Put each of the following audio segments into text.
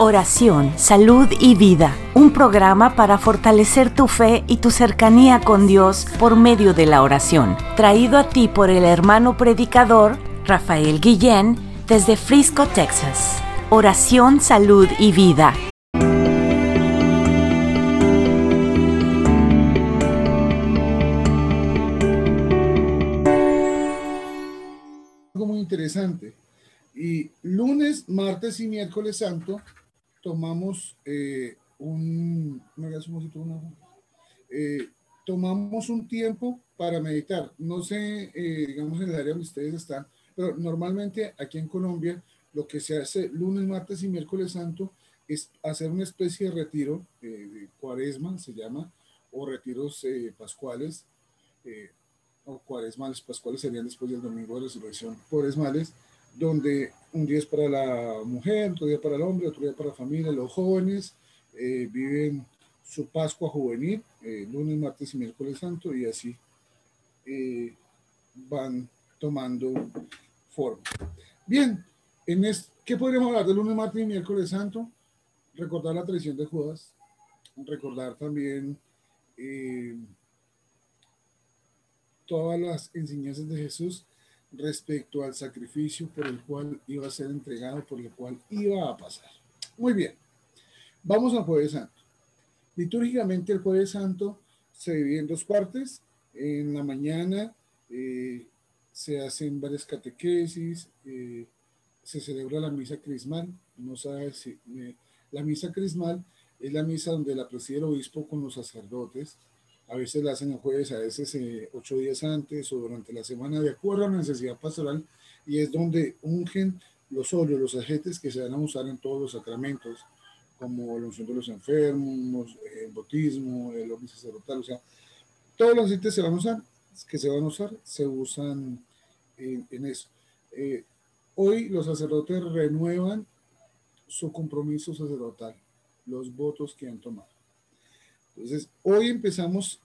Oración, salud y vida. Un programa para fortalecer tu fe y tu cercanía con Dios por medio de la oración. Traído a ti por el hermano predicador Rafael Guillén desde Frisco, Texas. Oración, salud y vida. Algo muy interesante. Y lunes, martes y miércoles santo tomamos eh, un, eh, tomamos un tiempo para meditar. No sé, eh, digamos, en el área donde ustedes están, pero normalmente aquí en Colombia lo que se hace lunes, martes y miércoles santo es hacer una especie de retiro cuaresma, se llama, o retiros pascuales, o cuaresmales, pascuales serían después del domingo de resurrección, cuaresmales, donde un día es para la mujer, otro día para el hombre, otro día para la familia, los jóvenes eh, viven su Pascua juvenil, eh, lunes, martes y miércoles santo, y así eh, van tomando forma. Bien, en ¿qué podríamos hablar de lunes, martes y miércoles santo? Recordar la tradición de Judas, recordar también todas las enseñanzas de Jesús respecto al sacrificio por el cual iba a ser entregado, por el cual iba a pasar. Muy bien, vamos al jueves santo. Litúrgicamente el jueves santo se divide en dos partes. En la mañana eh, se hacen varias catequesis, eh, se celebra la misa crismal. No sabe si eh, la misa crismal es la misa donde la preside el obispo con los sacerdotes a veces la hacen el jueves, a veces eh, ocho días antes o durante la semana, de acuerdo a la necesidad pastoral, y es donde ungen los óleos, los ajetes que se van a usar en todos los sacramentos, como la unción de los enfermos, el bautismo, el orden sacerdotal, o sea, todos los aceites se van a usar, que se van a usar, se usan en, eso. Eh, hoy los sacerdotes renuevan su compromiso sacerdotal, los votos que han tomado. Entonces, hoy empezamos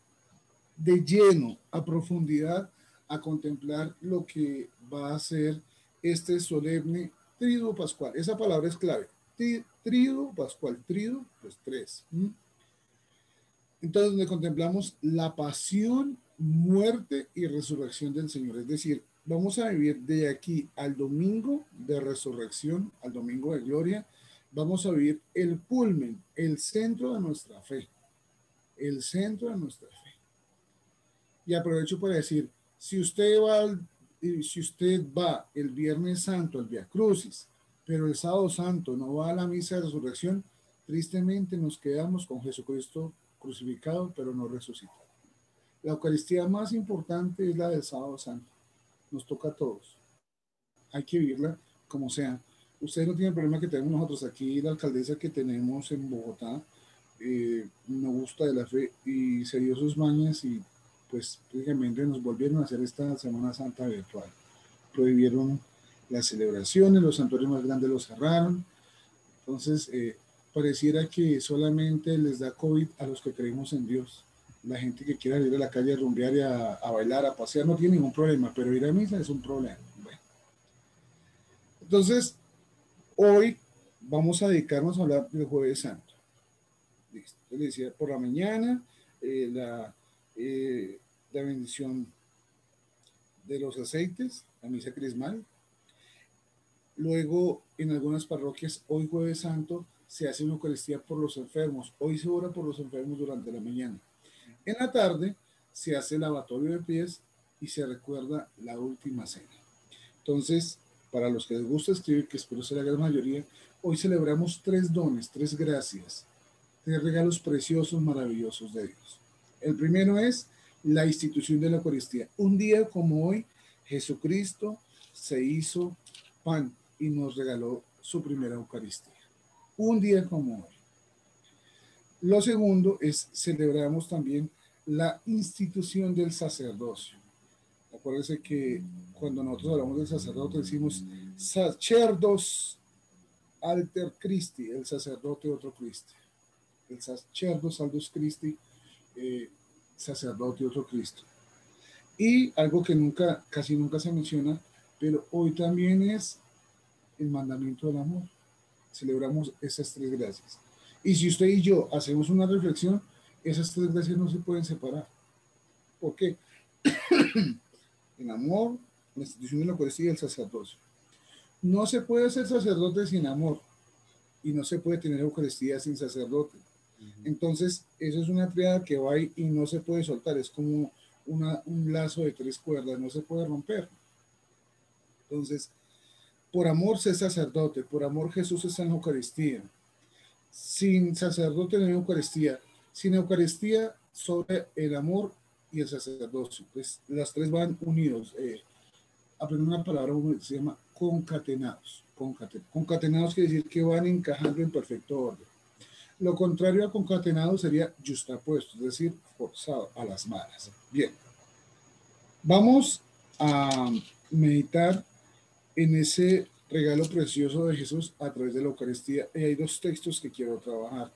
de lleno, a profundidad, a contemplar lo que va a ser este solemne trido pascual. Esa palabra es clave. Trido pascual, trido, pues tres. Entonces, donde contemplamos la pasión, muerte y resurrección del Señor. Es decir, vamos a vivir de aquí al domingo de resurrección, al domingo de gloria. Vamos a vivir el pulmen, el centro de nuestra fe el centro de nuestra fe. Y aprovecho para decir, si usted va, si usted va el Viernes Santo al Via Crucis, pero el Sábado Santo no va a la misa de resurrección, tristemente nos quedamos con Jesucristo crucificado, pero no resucitado. La Eucaristía más importante es la del Sábado Santo. Nos toca a todos. Hay que vivirla como sea. Ustedes no tienen problema que tenemos nosotros aquí, la alcaldesa que tenemos en Bogotá, eh, me gusta de la fe y se dio sus mañas y pues prácticamente nos volvieron a hacer esta Semana Santa virtual. Prohibieron las celebraciones, los santuarios más grandes los cerraron. Entonces, eh, pareciera que solamente les da COVID a los que creemos en Dios. La gente que quiera ir a la calle a rumbear y a, a bailar, a pasear, no tiene ningún problema, pero ir a misa es un problema. Bueno. Entonces, hoy vamos a dedicarnos a hablar del Jueves Santo. Le decía, por la mañana, eh, la, eh, la bendición de los aceites, la misa crismal. Luego, en algunas parroquias, hoy jueves santo, se hace una Eucaristía por los enfermos. Hoy se ora por los enfermos durante la mañana. En la tarde se hace el lavatorio de pies y se recuerda la última cena. Entonces, para los que les gusta escribir, que espero sea la gran mayoría, hoy celebramos tres dones, tres gracias de regalos preciosos, maravillosos de Dios. El primero es la institución de la Eucaristía. Un día como hoy, Jesucristo se hizo pan y nos regaló su primera Eucaristía. Un día como hoy. Lo segundo es celebramos también la institución del sacerdocio. Acuérdense que cuando nosotros hablamos del sacerdote decimos sacerdos alter Christi, el sacerdote otro Cristo el sacerdote Saldos Christi, eh, sacerdote otro Cristo. Y algo que nunca, casi nunca se menciona, pero hoy también es el mandamiento del amor. celebramos esas tres gracias. Y si usted y yo hacemos una reflexión, esas tres gracias no se pueden separar. ¿Por qué? el amor, la institución de la Eucaristía y el sacerdocio. No se puede ser sacerdote sin amor y no se puede tener Eucaristía sin sacerdote. Entonces, eso es una triada que va y no se puede soltar, es como una, un lazo de tres cuerdas, no se puede romper. Entonces, por amor ser sacerdote, por amor Jesús está en Eucaristía. Sin sacerdote no hay Eucaristía. Sin Eucaristía sobre el amor y el sacerdocio. Pues las tres van unidos. Eh, aprender una palabra que se llama concatenados. Concatenados quiere decir que van encajando en perfecto orden. Lo contrario a concatenado sería justapuesto, es decir, forzado a las malas. Bien, vamos a meditar en ese regalo precioso de Jesús a través de la Eucaristía. Y hay dos textos que quiero trabajar.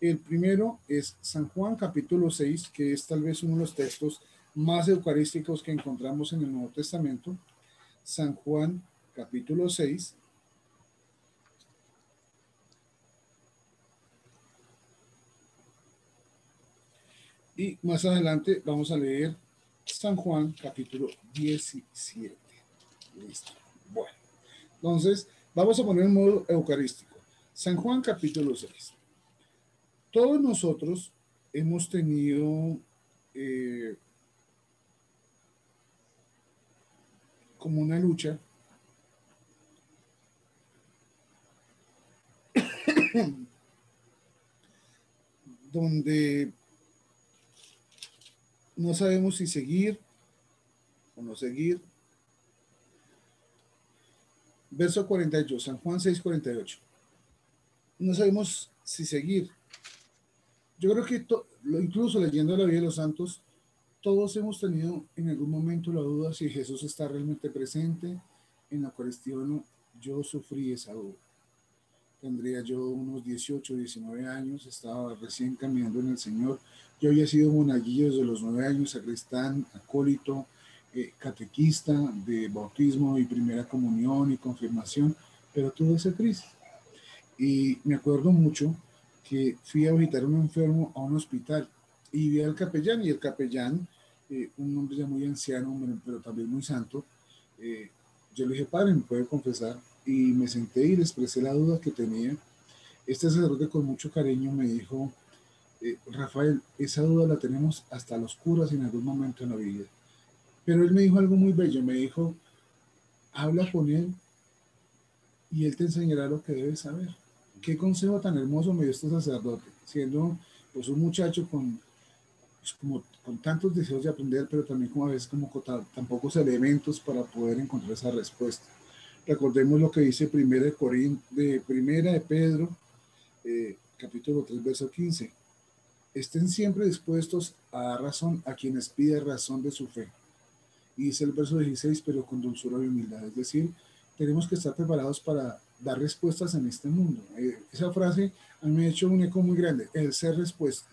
El primero es San Juan capítulo 6, que es tal vez uno de los textos más eucarísticos que encontramos en el Nuevo Testamento. San Juan capítulo 6. Y más adelante vamos a leer San Juan capítulo 17. Listo. Bueno, entonces vamos a poner en modo eucarístico. San Juan capítulo 6. Todos nosotros hemos tenido eh, como una lucha donde no sabemos si seguir o no seguir. Verso 48, San Juan 6, 48. No sabemos si seguir. Yo creo que incluso leyendo la vida de los santos, todos hemos tenido en algún momento la duda si Jesús está realmente presente en la no. Yo sufrí esa duda. Tendría yo unos 18, 19 años, estaba recién caminando en el Señor. Yo había sido monaguillo desde los 9 años, sacristán, acólito, eh, catequista de bautismo y primera comunión y confirmación, pero tuve esa crisis. Y me acuerdo mucho que fui a visitar a un enfermo a un hospital y vi al capellán y el capellán, eh, un hombre ya muy anciano, pero también muy santo, eh, yo le dije, padre, ¿me puede confesar? Y me senté y le expresé la duda que tenía. Este sacerdote con mucho cariño me dijo, eh, Rafael, esa duda la tenemos hasta los curas en algún momento en la vida. Pero él me dijo algo muy bello, me dijo, habla con él y él te enseñará lo que debes saber. Qué consejo tan hermoso me dio este sacerdote, siendo pues un muchacho con, pues, como, con tantos deseos de aprender, pero también como a veces como con tan, pocos elementos para poder encontrar esa respuesta. Recordemos lo que dice Primera de, Corín, de, primera de Pedro, eh, capítulo 3, verso 15. Estén siempre dispuestos a dar razón a quienes piden razón de su fe. Y dice el verso 16, pero con dulzura y humildad. Es decir, tenemos que estar preparados para dar respuestas en este mundo. Eh, esa frase a mí me ha hecho un eco muy grande, el ser respuesta.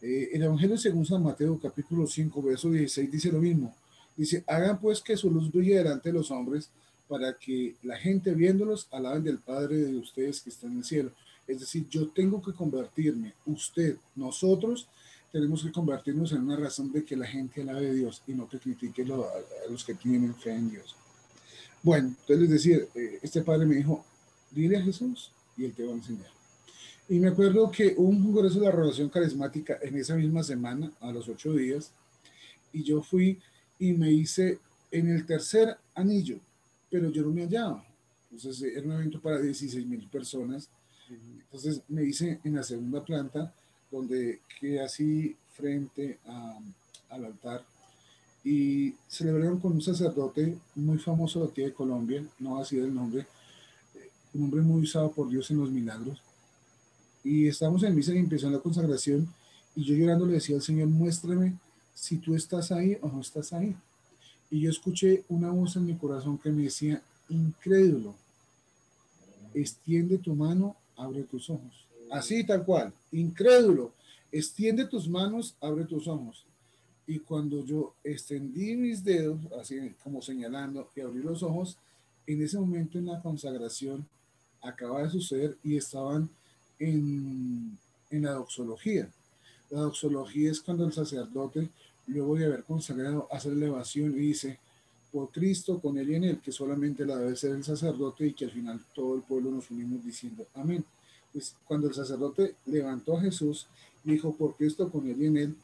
Eh, el Evangelio según San Mateo, capítulo 5, verso 16, dice lo mismo. Dice, hagan pues que su luz brille delante de los hombres para que la gente viéndolos alaben del Padre de ustedes que está en el cielo. Es decir, yo tengo que convertirme, usted, nosotros, tenemos que convertirnos en una razón de que la gente alabe a Dios y no que critique a los que tienen fe en Dios. Bueno, entonces les decía, eh, este padre me dijo, dile a Jesús y él te va a enseñar. Y me acuerdo que un congreso de la relación carismática en esa misma semana, a los ocho días, y yo fui y me hice en el tercer anillo, pero yo no me hallaba. Entonces era un evento para 16 mil personas. Entonces me hice en la segunda planta, donde quedé así frente al altar y celebraron con un sacerdote muy famoso de aquí de Colombia, no así el nombre, eh, un hombre muy usado por Dios en los milagros. Y estábamos en misa y empezó la consagración y yo llorando le decía al Señor, muéstrame si tú estás ahí o no estás ahí. Y yo escuché una voz en mi corazón que me decía, incrédulo, extiende tu mano, abre tus ojos. Así tal cual, incrédulo, extiende tus manos, abre tus ojos. Y cuando yo extendí mis dedos, así como señalando, y abrí los ojos, en ese momento en la consagración, acaba de suceder y estaban en, en la doxología. La doxología es cuando el sacerdote, luego de haber consagrado, hace elevación y dice, por Cristo, con él y en él, que solamente la debe ser el sacerdote y que al final todo el pueblo nos unimos diciendo amén. Pues cuando el sacerdote levantó a Jesús, dijo, por Cristo, con él y en él,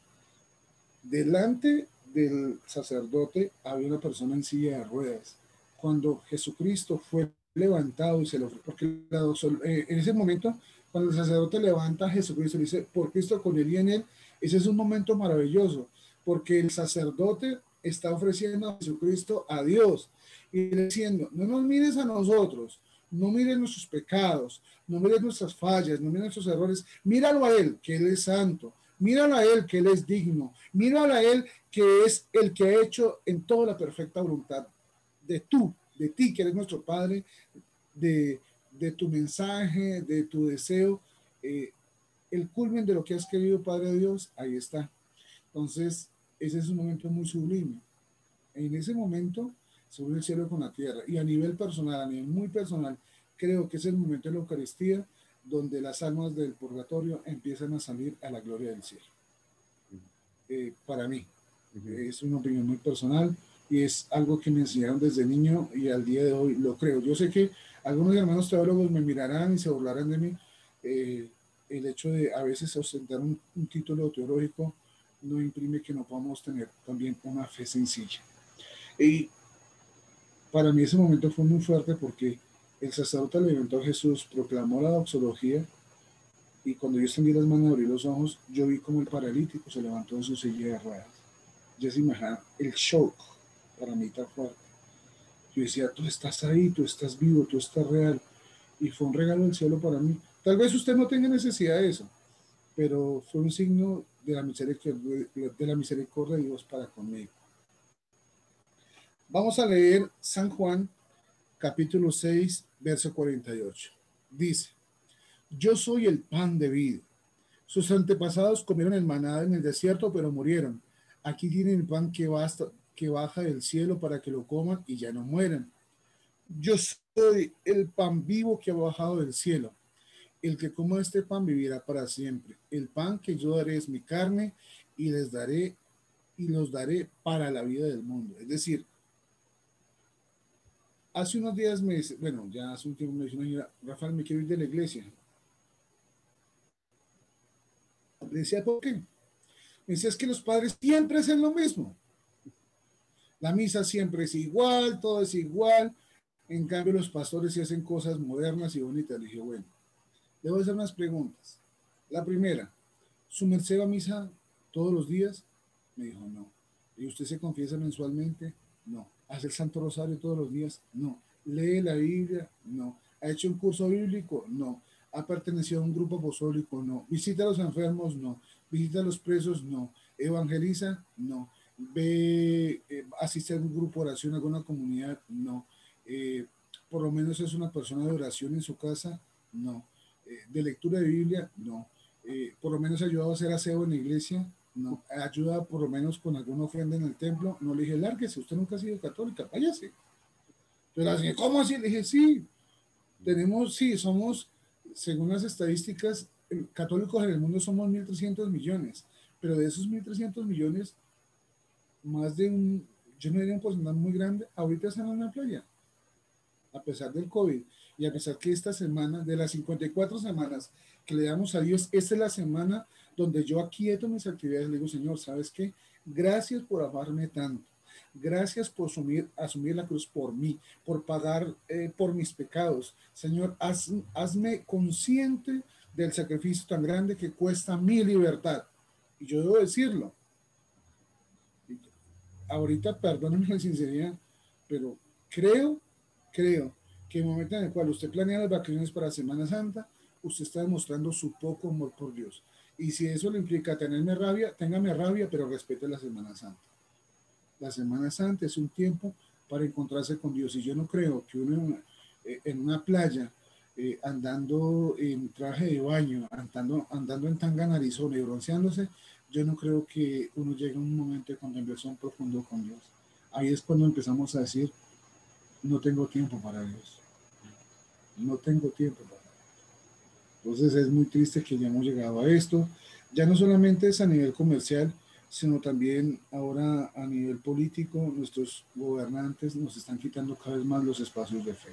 delante del sacerdote había una persona en silla de ruedas. Cuando Jesucristo fue levantado y se lo porque eh, en ese momento, cuando el sacerdote levanta a Jesucristo, dice, por Cristo, con él y en él, ese es un momento maravilloso, porque el sacerdote está ofreciendo a Jesucristo a Dios y diciendo, no nos mires a nosotros, no mires nuestros pecados, no mires nuestras fallas, no mires nuestros errores, míralo a Él, que Él es santo, míralo a Él, que Él es digno, míralo a Él, que es el que ha hecho en toda la perfecta voluntad de tú, de ti, que eres nuestro Padre, de, de tu mensaje, de tu deseo, eh, el culmen de lo que has querido, Padre Dios, ahí está. Entonces, ese es un momento muy sublime. En ese momento se une el cielo con la tierra. Y a nivel personal, a nivel muy personal, creo que es el momento de la Eucaristía donde las almas del purgatorio empiezan a salir a la gloria del cielo. Eh, para mí, es una opinión muy personal y es algo que me enseñaron desde niño y al día de hoy lo creo. Yo sé que algunos hermanos teólogos me mirarán y se burlarán de mí. Eh, el hecho de a veces ostentar un título teológico no imprime que no podamos tener también una fe sencilla. Y para mí ese momento fue muy fuerte porque el sacerdote levantó a Jesús, proclamó la doxología y cuando yo extendí las manos y abrí los ojos, yo vi como el paralítico se levantó de su silla de ruedas. Ya se imagina el shock para mí tan fuerte. Yo decía, tú estás ahí, tú estás vivo, tú estás real. Y fue un regalo del cielo para mí. Tal vez usted no tenga necesidad de eso, pero fue un signo de la misericordia de, la misericordia de Dios para conmigo. Vamos a leer San Juan capítulo 6, verso 48. Dice, yo soy el pan de vida. Sus antepasados comieron el maná en el desierto, pero murieron. Aquí tienen el pan que, basta, que baja del cielo para que lo coman y ya no mueran. Yo soy el pan vivo que ha bajado del cielo el que coma este pan vivirá para siempre. El pan que yo daré es mi carne y les daré y los daré para la vida del mundo. Es decir, hace unos días me dice, bueno, ya hace un tiempo me dice una señora, Rafael, me quiero ir de la iglesia. Le decía, ¿por qué? Me decía, es que los padres siempre hacen lo mismo. La misa siempre es igual, todo es igual. En cambio, los pastores sí hacen cosas modernas y bonitas. Le dije, bueno, Debo hacer unas preguntas. La primera, ¿su merced va a misa todos los días? Me dijo, no. ¿Y usted se confiesa mensualmente? No. ¿Hace el Santo Rosario todos los días? No. ¿Lee la Biblia? No. ¿Ha hecho un curso bíblico? No. ¿Ha pertenecido a un grupo apostólico? No. ¿Visita a los enfermos? No. ¿Visita a los presos? No. ¿Evangeliza? No. ¿Ve, eh, asiste a un grupo de oración, a alguna comunidad? No. Eh, ¿Por lo menos es una persona de oración en su casa? No. Eh, de lectura de Biblia, no. Eh, por lo menos ayudado a hacer aseo en la iglesia, no. Ayuda por lo menos con alguna ofrenda en el templo, no le dije, lárguese, usted nunca ha sido católica, váyase. Entonces ¿cómo así? Le dije, sí, tenemos, sí, somos, según las estadísticas, católicos en el mundo somos 1.300 millones, pero de esos 1.300 millones, más de un, yo no diría un porcentaje muy grande, ahorita están en la playa, a pesar del COVID. Y a pesar que esta semana, de las 54 semanas que le damos a Dios, esta es la semana donde yo aquieto mis actividades. Le digo, Señor, ¿sabes qué? Gracias por amarme tanto. Gracias por asumir, asumir la cruz por mí, por pagar eh, por mis pecados. Señor, hazme consciente del sacrificio tan grande que cuesta mi libertad. Y yo debo decirlo. Ahorita, perdónenme la sinceridad, pero creo, creo que en el momento en el cual usted planea las vacaciones para Semana Santa, usted está demostrando su poco amor por Dios. Y si eso le implica tenerme rabia, téngame rabia, pero respete la Semana Santa. La Semana Santa es un tiempo para encontrarse con Dios. Y yo no creo que uno en una, eh, playa, eh, andando en traje de baño, andando, andando en tanga narizona y bronceándose, yo no creo que uno llegue a un momento de contemplación profundo con Dios. Ahí es cuando empezamos a decir, no tengo tiempo para Dios no tengo tiempo para Entonces es muy triste que ya hemos llegado a esto. Ya no solamente es a nivel comercial, sino también ahora a nivel político, nuestros gobernantes nos están quitando cada vez más los espacios de fe.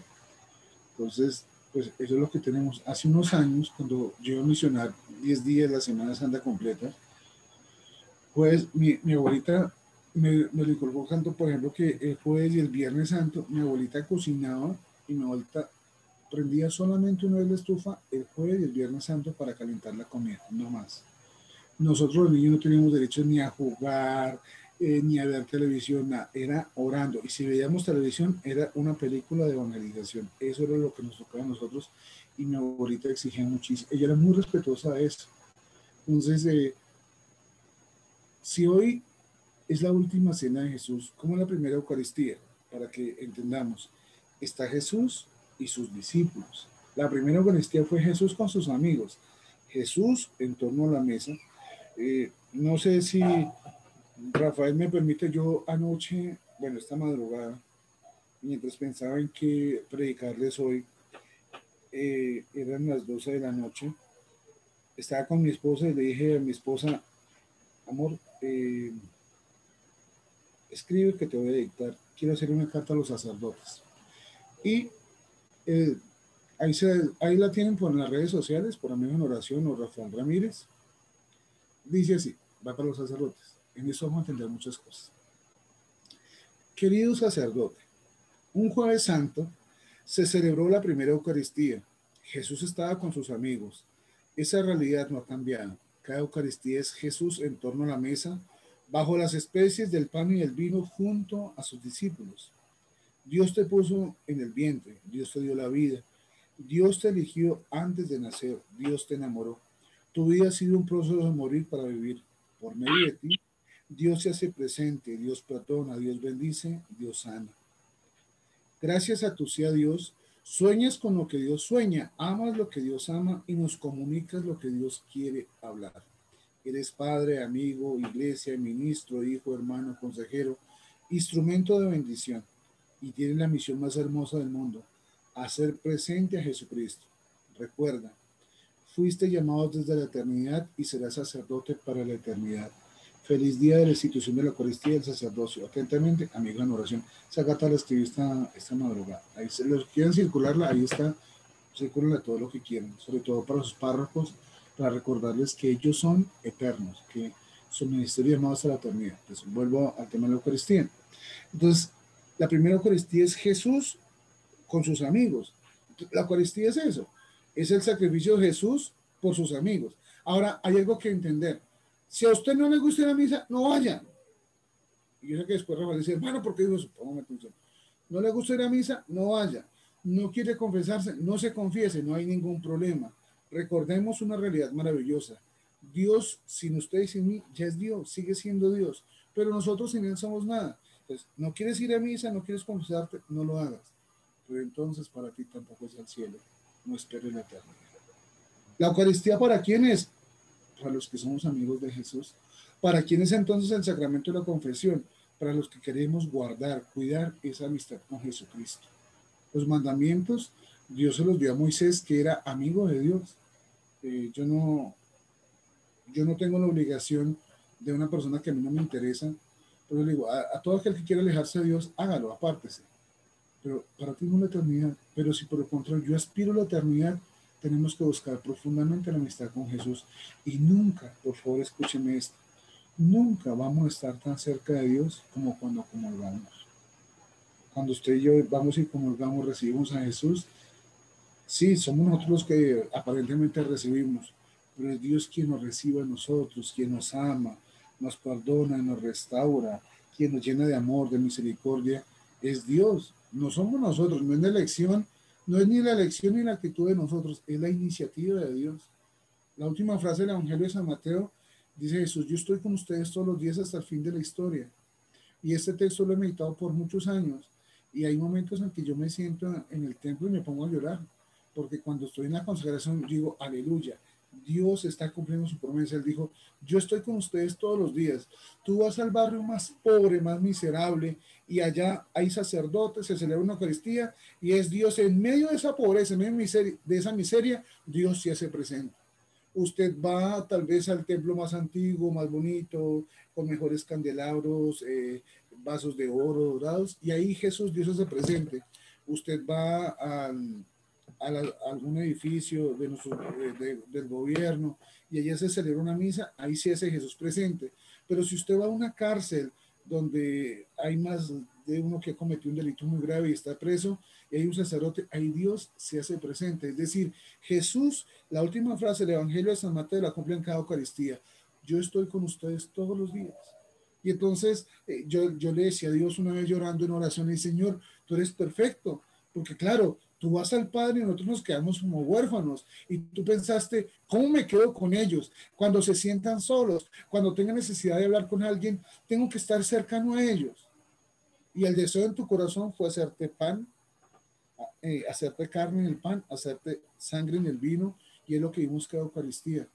Entonces, pues eso es lo que tenemos. Hace unos años, cuando yo iba a misionar 10 días la Semana Santa completa, pues mi, mi abuelita me, me recordó tanto, por ejemplo, que el jueves y el viernes santo, mi abuelita cocinaba y mi abuelita prendía solamente una vez la estufa el jueves y el viernes santo para calentar la comida, no más. Nosotros los niños no teníamos derecho ni a jugar, eh, ni a ver televisión, era orando. Y si veíamos televisión, era una película de evangelización. Eso era lo que nos tocaba a nosotros. Y mi abuelita exigía muchísimo. Ella era muy respetuosa de eso. Entonces, eh, si hoy es la última cena de Jesús, como la primera Eucaristía, para que entendamos, está Jesús y sus discípulos. La primera Eucaristía fue Jesús con sus amigos. Jesús en torno a la mesa. Eh, no sé si Rafael me permite, yo anoche, bueno, esta madrugada, mientras pensaba en qué predicarles hoy, eh, eran las 12 de la noche, estaba con mi esposa y le dije a mi esposa, amor, eh, escribe que te voy a dictar, quiero hacer una carta a los sacerdotes. Y eh, ahí, se, ahí la tienen por las redes sociales, por Amigo en Oración o Rafael Ramírez. Dice así, va para los sacerdotes. En eso vamos a entender muchas cosas. Querido sacerdote, un jueves santo se celebró la primera Eucaristía. Jesús estaba con sus amigos. Esa realidad no ha cambiado. Cada Eucaristía es Jesús en torno a la mesa, bajo las especies del pan y el vino, junto a sus discípulos. Dios te puso en el vientre, Dios te dio la vida, Dios te eligió antes de nacer, Dios te enamoró. Tu vida ha sido un proceso de morir para vivir. Por medio de ti, Dios se hace presente, Dios perdona, Dios bendice, Dios sana. Gracias a tu sea Dios, sueñas con lo que Dios sueña, amas lo que Dios ama y nos comunicas lo que Dios quiere hablar. Eres padre, amigo, iglesia, ministro, hijo, hermano, consejero, instrumento de bendición y tienes la misión más hermosa del mundo, hacer presente a Jesucristo. Recuerda, fuiste llamado desde la eternidad y serás sacerdote para la eternidad. Feliz día de la institución de la Eucaristía y del sacerdocio. Atentamente, amigo en oración. Esa carta la escribí esta, esta madrugada. Ahí se los quieren circularla, ahí está. Circularla todo lo que quieran, sobre todo para sus párrafos, para recordarles que ellos son eternos, que su ministerio llamado hasta la eternidad. Entonces, vuelvo al tema de la Eucaristía. Entonces, la primera Eucaristía es Jesús con sus amigos. La Eucaristía es eso, es el sacrificio de Jesús por sus amigos. Ahora, hay algo que entender. Si a usted no le gusta la misa, no vaya. Y yo sé que después Rafael dice, hermano, ¿por qué digo eso? Póngame atención. No le gusta la misa, no vaya. No quiere confesarse, no se confiese, no hay ningún problema. Recordemos una realidad maravillosa. Dios, sin usted y sin mí, ya es Dios, sigue siendo Dios. Pero nosotros sin Él somos nada no quieres ir a misa, no quieres confesarte, no lo hagas. Pero entonces para ti tampoco es el cielo. No esperes la eternidad. ¿La Eucaristía para quién es? Para los que somos amigos de Jesús. ¿Para quién es entonces el sacramento de la confesión? Para los que queremos guardar, cuidar esa amistad con Jesucristo. Los mandamientos, Dios se los dio a Moisés, que era amigo de Dios. Eh, yo, no, yo no tengo la obligación de una persona que a mí no me interesa pero digo, a, todo aquel que quiera alejarse de Dios, hágalo, apártese. Pero para ti no la eternidad. Pero si por el contrario yo aspiro a la eternidad, tenemos que buscar profundamente la amistad con Jesús. Y nunca, por favor, escúcheme esto, nunca vamos a estar tan cerca de Dios como cuando comulgamos. Cuando usted y yo vamos y comulgamos, recibimos a Jesús, sí, somos nosotros los que aparentemente recibimos, pero es Dios quien nos recibe a nosotros, quien nos ama, nos perdona, nos restaura, quien nos llena de amor, de misericordia, es Dios. No somos nosotros, no es la elección, no es ni la elección ni la actitud de nosotros, es la iniciativa de Dios. La última frase del Evangelio de San Mateo dice Jesús, yo estoy con ustedes todos los días hasta el fin de la historia. Y este texto lo he meditado por muchos años y hay momentos en que yo me siento en el templo y me pongo a llorar, porque cuando estoy en la consagración digo, aleluya, Dios está cumpliendo su promesa. Él dijo, yo estoy con ustedes todos los días. Tú vas al barrio más pobre, más miserable, y allá hay sacerdotes, se celebra una Eucaristía, y es Dios en medio de esa pobreza, en medio de esa miseria, Dios se hace presente. Usted va tal vez al templo más antiguo, más bonito, con mejores candelabros, eh, vasos de oro dorados, y ahí Jesús, Dios se hace presente. Usted va al a, algún edificio de del gobierno y allá se celebra una misa, ahí sí hace Jesús presente. Pero si usted va a una cárcel donde hay más de uno que cometió un delito muy grave y está preso, y hay un sacerdote, ahí Dios se hace presente. Es decir, Jesús, la última frase del Evangelio de San Mateo la cumple en cada Eucaristía. Yo estoy con ustedes todos los días. Y entonces eh, yo, yo le decía a Dios una vez llorando en oración, y Señor, tú eres perfecto, porque claro, Tú vas al Padre y nosotros nos quedamos como huérfanos. Y tú pensaste, ¿cómo me quedo con ellos? Cuando se sientan solos, cuando tengan necesidad de hablar con alguien, tengo que estar cercano a ellos. Y el deseo en tu corazón fue hacerte pan, eh, hacerte carne en el pan, hacerte sangre en el vino. Y es lo que vimos que Eucaristía.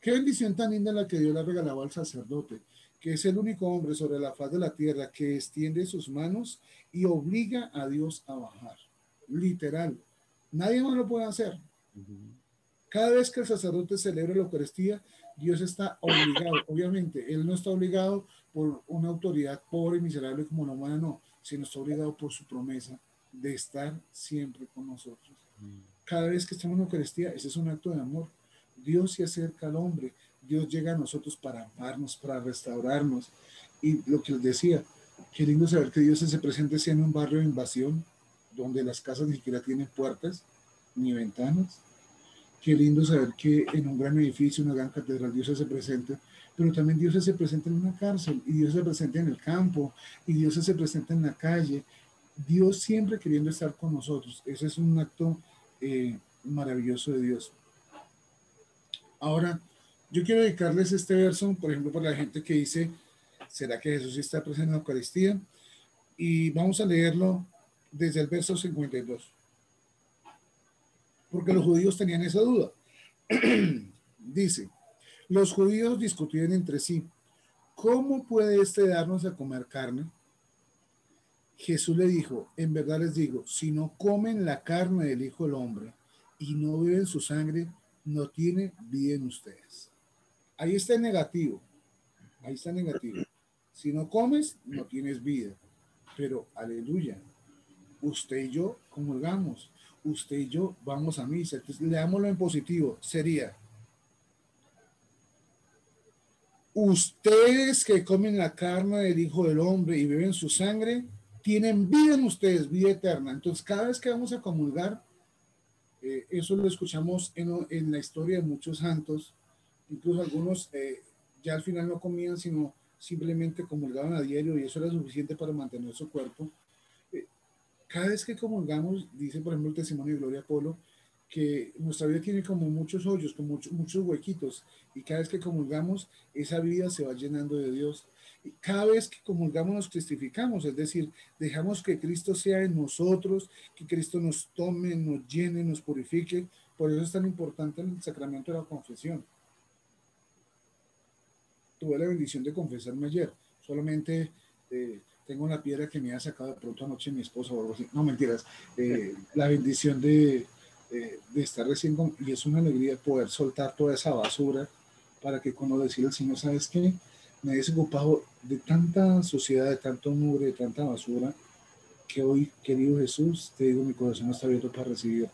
Qué bendición tan linda la que Dios le regalaba al sacerdote, que es el único hombre sobre la faz de la tierra que extiende sus manos y obliga a Dios a bajar literal. Nadie más lo puede hacer. Cada vez que el sacerdote celebra la Eucaristía, Dios está obligado. Obviamente, Él no está obligado por una autoridad pobre y miserable como la humana, no, sino está obligado por su promesa de estar siempre con nosotros. Cada vez que estamos en la Eucaristía, ese es un acto de amor. Dios se acerca al hombre, Dios llega a nosotros para amarnos, para restaurarnos. Y lo que les decía, qué lindo saber que Dios se presente en un barrio de invasión, donde las casas ni siquiera tienen puertas ni ventanas. Qué lindo saber que en un gran edificio, una gran catedral, Dios se presente, pero también Dios se presente en una cárcel, y Dios se presente en el campo, y Dios se presente en la calle. Dios siempre queriendo estar con nosotros. Ese es un acto eh, maravilloso de Dios. Ahora, yo quiero dedicarles este verso, por ejemplo, para la gente que dice, ¿será que Jesús está presente en la Eucaristía? Y vamos a leerlo desde el verso 52. Porque los judíos tenían esa duda. Dice, los judíos discutían entre sí, ¿cómo puede este darnos a comer carne? Jesús le dijo, en verdad les digo, si no comen la carne del Hijo del Hombre y no beben su sangre, no tiene vida en ustedes. Ahí está el negativo, ahí está el negativo. Si no comes, no tienes vida. Pero, aleluya, usted y yo comulgamos, usted y yo vamos a misa. Entonces, leámoslo en positivo, sería, ustedes que comen la carne del Hijo del Hombre y beben su sangre, tienen vida en ustedes, vida eterna. Entonces, cada vez que vamos a comulgar, eh, eso lo escuchamos en, la historia de muchos santos, incluso algunos eh, ya al final no comían, sino simplemente comulgaban a diario y eso era suficiente para mantener su cuerpo cada vez que comulgamos, dice por ejemplo el testimonio de Gloria Polo, que nuestra vida tiene como muchos hoyos, como muchos, muchos huequitos, y cada vez que comulgamos, esa vida se va llenando de Dios. Y cada vez que comulgamos nos testificamos, es decir, dejamos que Cristo sea en nosotros, que Cristo nos tome, nos llene, nos purifique. Por eso es tan importante el sacramento de la confesión. Tuve la bendición de confesarme ayer, solamente... Eh, tengo una piedra que me ha sacado de pronto anoche mi esposa o algo así. No, mentiras. Eh, la bendición de, de, estar recién con, y es una alegría poder soltar toda esa basura para que cuando decir al Señor, ¿sabes qué? Me he desocupado de tanta suciedad, de tanto mugre, de tanta basura, que hoy, querido Jesús, te digo, mi corazón está abierto para recibir.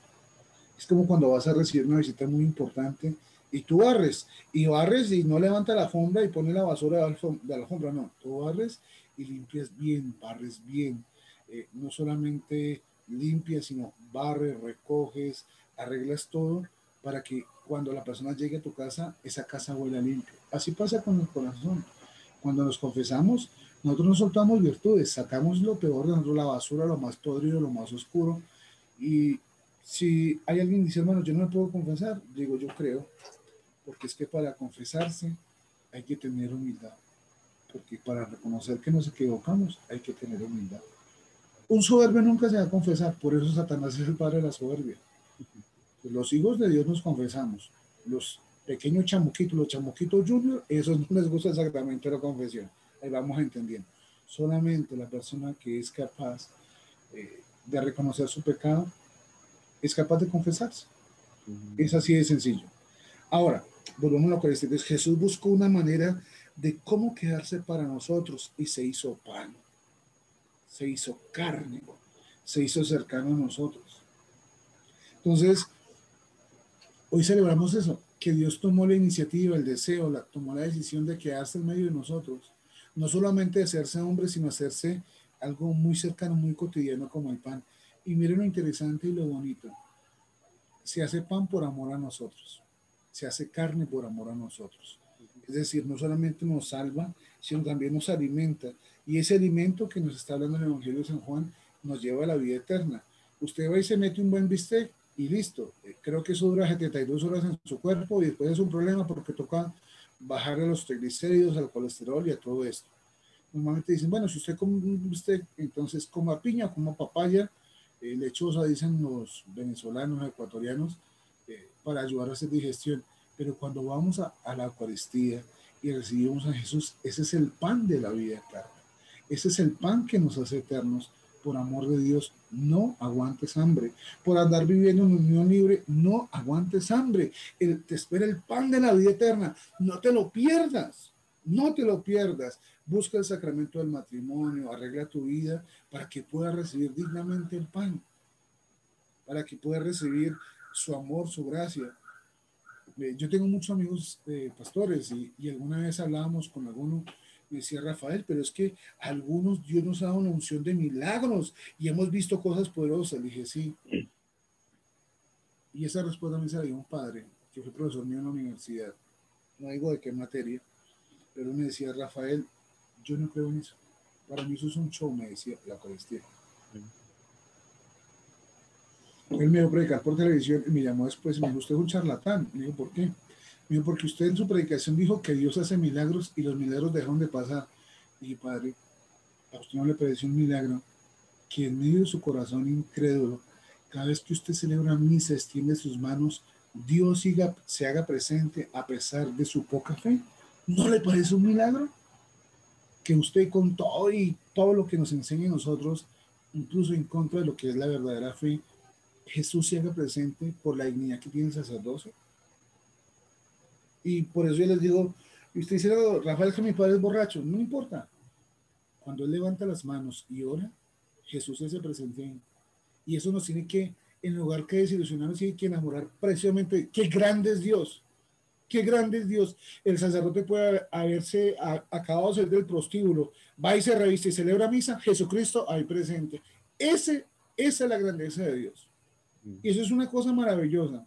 Es como cuando vas a recibir una visita muy importante y tú barres, y barres y no levanta la alfombra y pone la basura de la alfombra, no, tú barres y limpias bien, barres bien. Eh, no solamente limpias, sino barres, recoges, arreglas todo para que cuando la persona llegue a tu casa, esa casa huela limpio. Así pasa con el corazón. Cuando nos confesamos, nosotros no soltamos virtudes, sacamos lo peor de nosotros, la basura, lo más podrido, lo más oscuro. Y si hay alguien que dice, hermano, yo no me puedo confesar, digo, yo creo, porque es que para confesarse hay que tener humildad porque para reconocer que nos equivocamos hay que tener humildad. Un soberbio nunca se va a confesar, por eso Satanás es el padre de la soberbia. Los hijos de Dios nos confesamos, Los pequeños chamuquitos, los chamuquitos junior, esos no les gusta el sacramento de la confesión. Ahí vamos entendiendo. Solamente la persona que es capaz eh, de reconocer su pecado es capaz de confesarse. Es así de sencillo. Ahora, volvemos a lo que decimos. Jesús buscó una manera de cómo quedarse para nosotros y se hizo pan, se hizo carne, se hizo cercano a nosotros. Entonces, hoy celebramos eso, que Dios tomó la iniciativa, el deseo, la, tomó la decisión de quedarse en medio de nosotros. No solamente de hacerse hombre, sino hacerse algo muy cercano, muy cotidiano como el pan. Y miren lo interesante y lo bonito. Se hace pan por amor a nosotros. Se hace carne por amor a nosotros. Es decir, no solamente nos salva, sino también nos alimenta. Y ese alimento que nos está hablando el Evangelio de San Juan nos lleva a la vida eterna. Usted va y se mete un buen bistec y listo. Eh, creo que eso dura 72 horas en su cuerpo y después es un problema porque toca bajarle los triglicéridos, al colesterol y a todo esto. Normalmente dicen, bueno, si usted come un bistec, entonces coma piña, coma papaya, eh, lechosa, dicen los venezolanos, ecuatorianos, eh, para ayudar a hacer digestión. Pero cuando vamos a, la Eucaristía y recibimos a Jesús, ese es el pan de la vida eterna. Ese es el pan que nos hace eternos por amor de Dios, no aguantes hambre. Por andar viviendo en unión libre, no aguantes hambre. te espera el pan de la vida eterna. No te lo pierdas. No te lo pierdas. Busca el sacramento del matrimonio, arregla tu vida para que puedas recibir dignamente el pan. Para que puedas recibir su amor, su gracia. Eh, yo tengo muchos amigos eh, pastores y, y alguna vez hablábamos con alguno decía Rafael, pero es que algunos Dios nos ha dado una unción de milagros y hemos visto cosas poderosas. Le dije, sí. Y esa respuesta me salió un padre, que fue profesor mío en la universidad. No digo de qué materia, pero me decía, Rafael, yo no creo en eso. Para mí eso es un show, me decía la Eucaristía. Él me dio a predicar por televisión y me llamó después y me dijo, usted es un charlatán. Le digo, ¿por qué? porque usted en su predicación dijo que Dios hace milagros y los milagros dejaron de pasar. Y padre, a usted no le pareció un milagro que en medio de su corazón incrédulo, cada vez que usted celebra misa, extiende sus manos, Dios se haga presente a pesar de su poca fe. ¿No le parece un milagro? Que usted con todo y todo lo que nos enseña a nosotros, incluso en contra de lo que es la verdadera fe, Jesús se haga presente por la dignidad que tiene el sacerdocio. Y por eso yo les digo, usted dice, Rafael, que mi padre es borracho, no importa. Cuando él levanta las manos y ora, Jesús se presente. Y eso nos tiene que, en lugar que desilusionarnos, tiene que enamorar precisamente. ¡Qué grande es Dios! ¡Qué grande es Dios! El sacerdote puede haberse acabado de salir del prostíbulo, va y se reviste y celebra misa, Jesucristo ahí presente. Ese, esa es la grandeza de Dios. Y eso es una cosa maravillosa.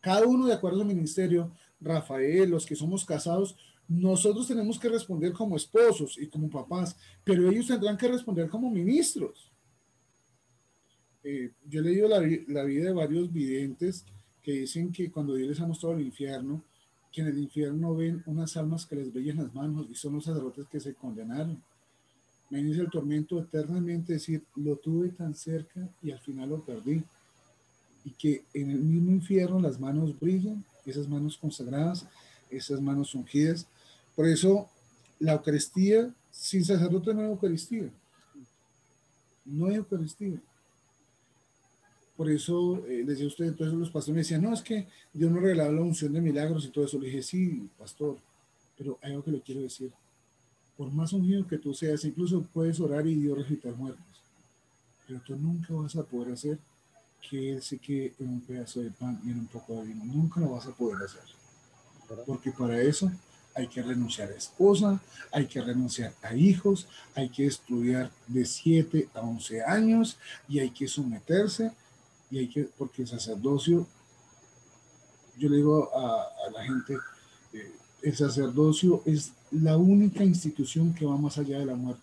Cada uno de acuerdo al ministerio, Rafael, los que somos casados, nosotros tenemos que responder como esposos y como papás, pero ellos tendrán que responder como ministros. Eh, yo he leído la, la, vida de varios videntes que dicen que cuando Dios les ha mostrado el infierno, que en el infierno ven unas almas que les brillan las manos y son los sacerdotes que se condenaron. Me dice el tormento eternamente decir, lo tuve tan cerca y al final lo perdí y que en el mismo infierno las manos brillan, esas manos consagradas, esas manos ungidas. Por eso la Eucaristía, sin sacerdote no hay Eucaristía. No hay Eucaristía. Por eso eh, decía usted, entonces los pastores me decían, no, es que Dios no regalaba la unción de milagros y todo eso. Le dije, sí, pastor, pero hay algo que le quiero decir. Por más ungido que tú seas, incluso puedes orar y Dios resucitar muertos, pero tú nunca vas a poder hacer que él se quede en un pedazo de pan y en un poco de vino. Nunca lo vas a poder hacer. Porque para eso hay que renunciar a esposa, hay que renunciar a hijos, hay que estudiar de 7 a 11 años y hay que someterse y hay que, porque el sacerdocio, yo le digo a, la gente, eh, el sacerdocio es la única institución que va más allá de la muerte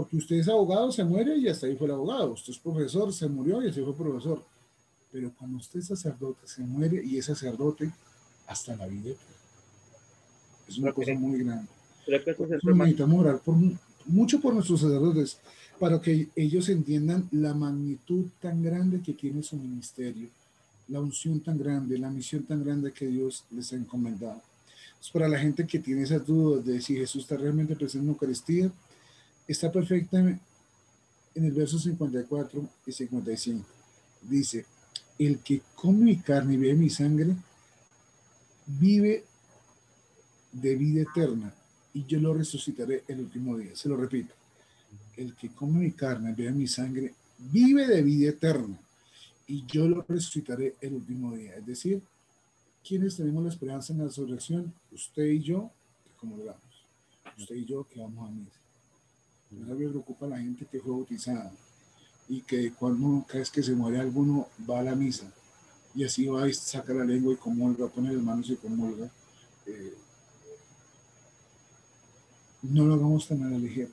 porque usted es abogado, se muere y hasta ahí fue el abogado. Usted es profesor, se murió y así fue profesor. Pero cuando usted es sacerdote, se muere y es sacerdote hasta la vida. Es una cosa muy grande. Necesitamos orar por, mucho por nuestros sacerdotes para que ellos entiendan la magnitud tan grande que tiene su ministerio la unción tan grande, la misión tan grande que Dios les ha encomendado. Para la gente que tiene esas dudas de si Jesús está realmente presente en la Eucaristía, está perfecta en el verso 54 y 55. Dice, el que come mi carne y bebe mi sangre, vive de vida eterna y yo lo resucitaré el último día. Se lo repito, el que come mi carne y bebe mi sangre, vive de vida eterna y yo lo resucitaré el último día. Es decir, quienes tenemos la esperanza en la resurrección, usted y yo, que comulgamos, usted y yo que vamos a misa. No me preocupa la gente que fue bautizada y que cuando cada vez que se muere alguno va a la misa y así va y saca la lengua y comulga, pone las manos y comulga. Eh, no lo hagamos tan a la ligera.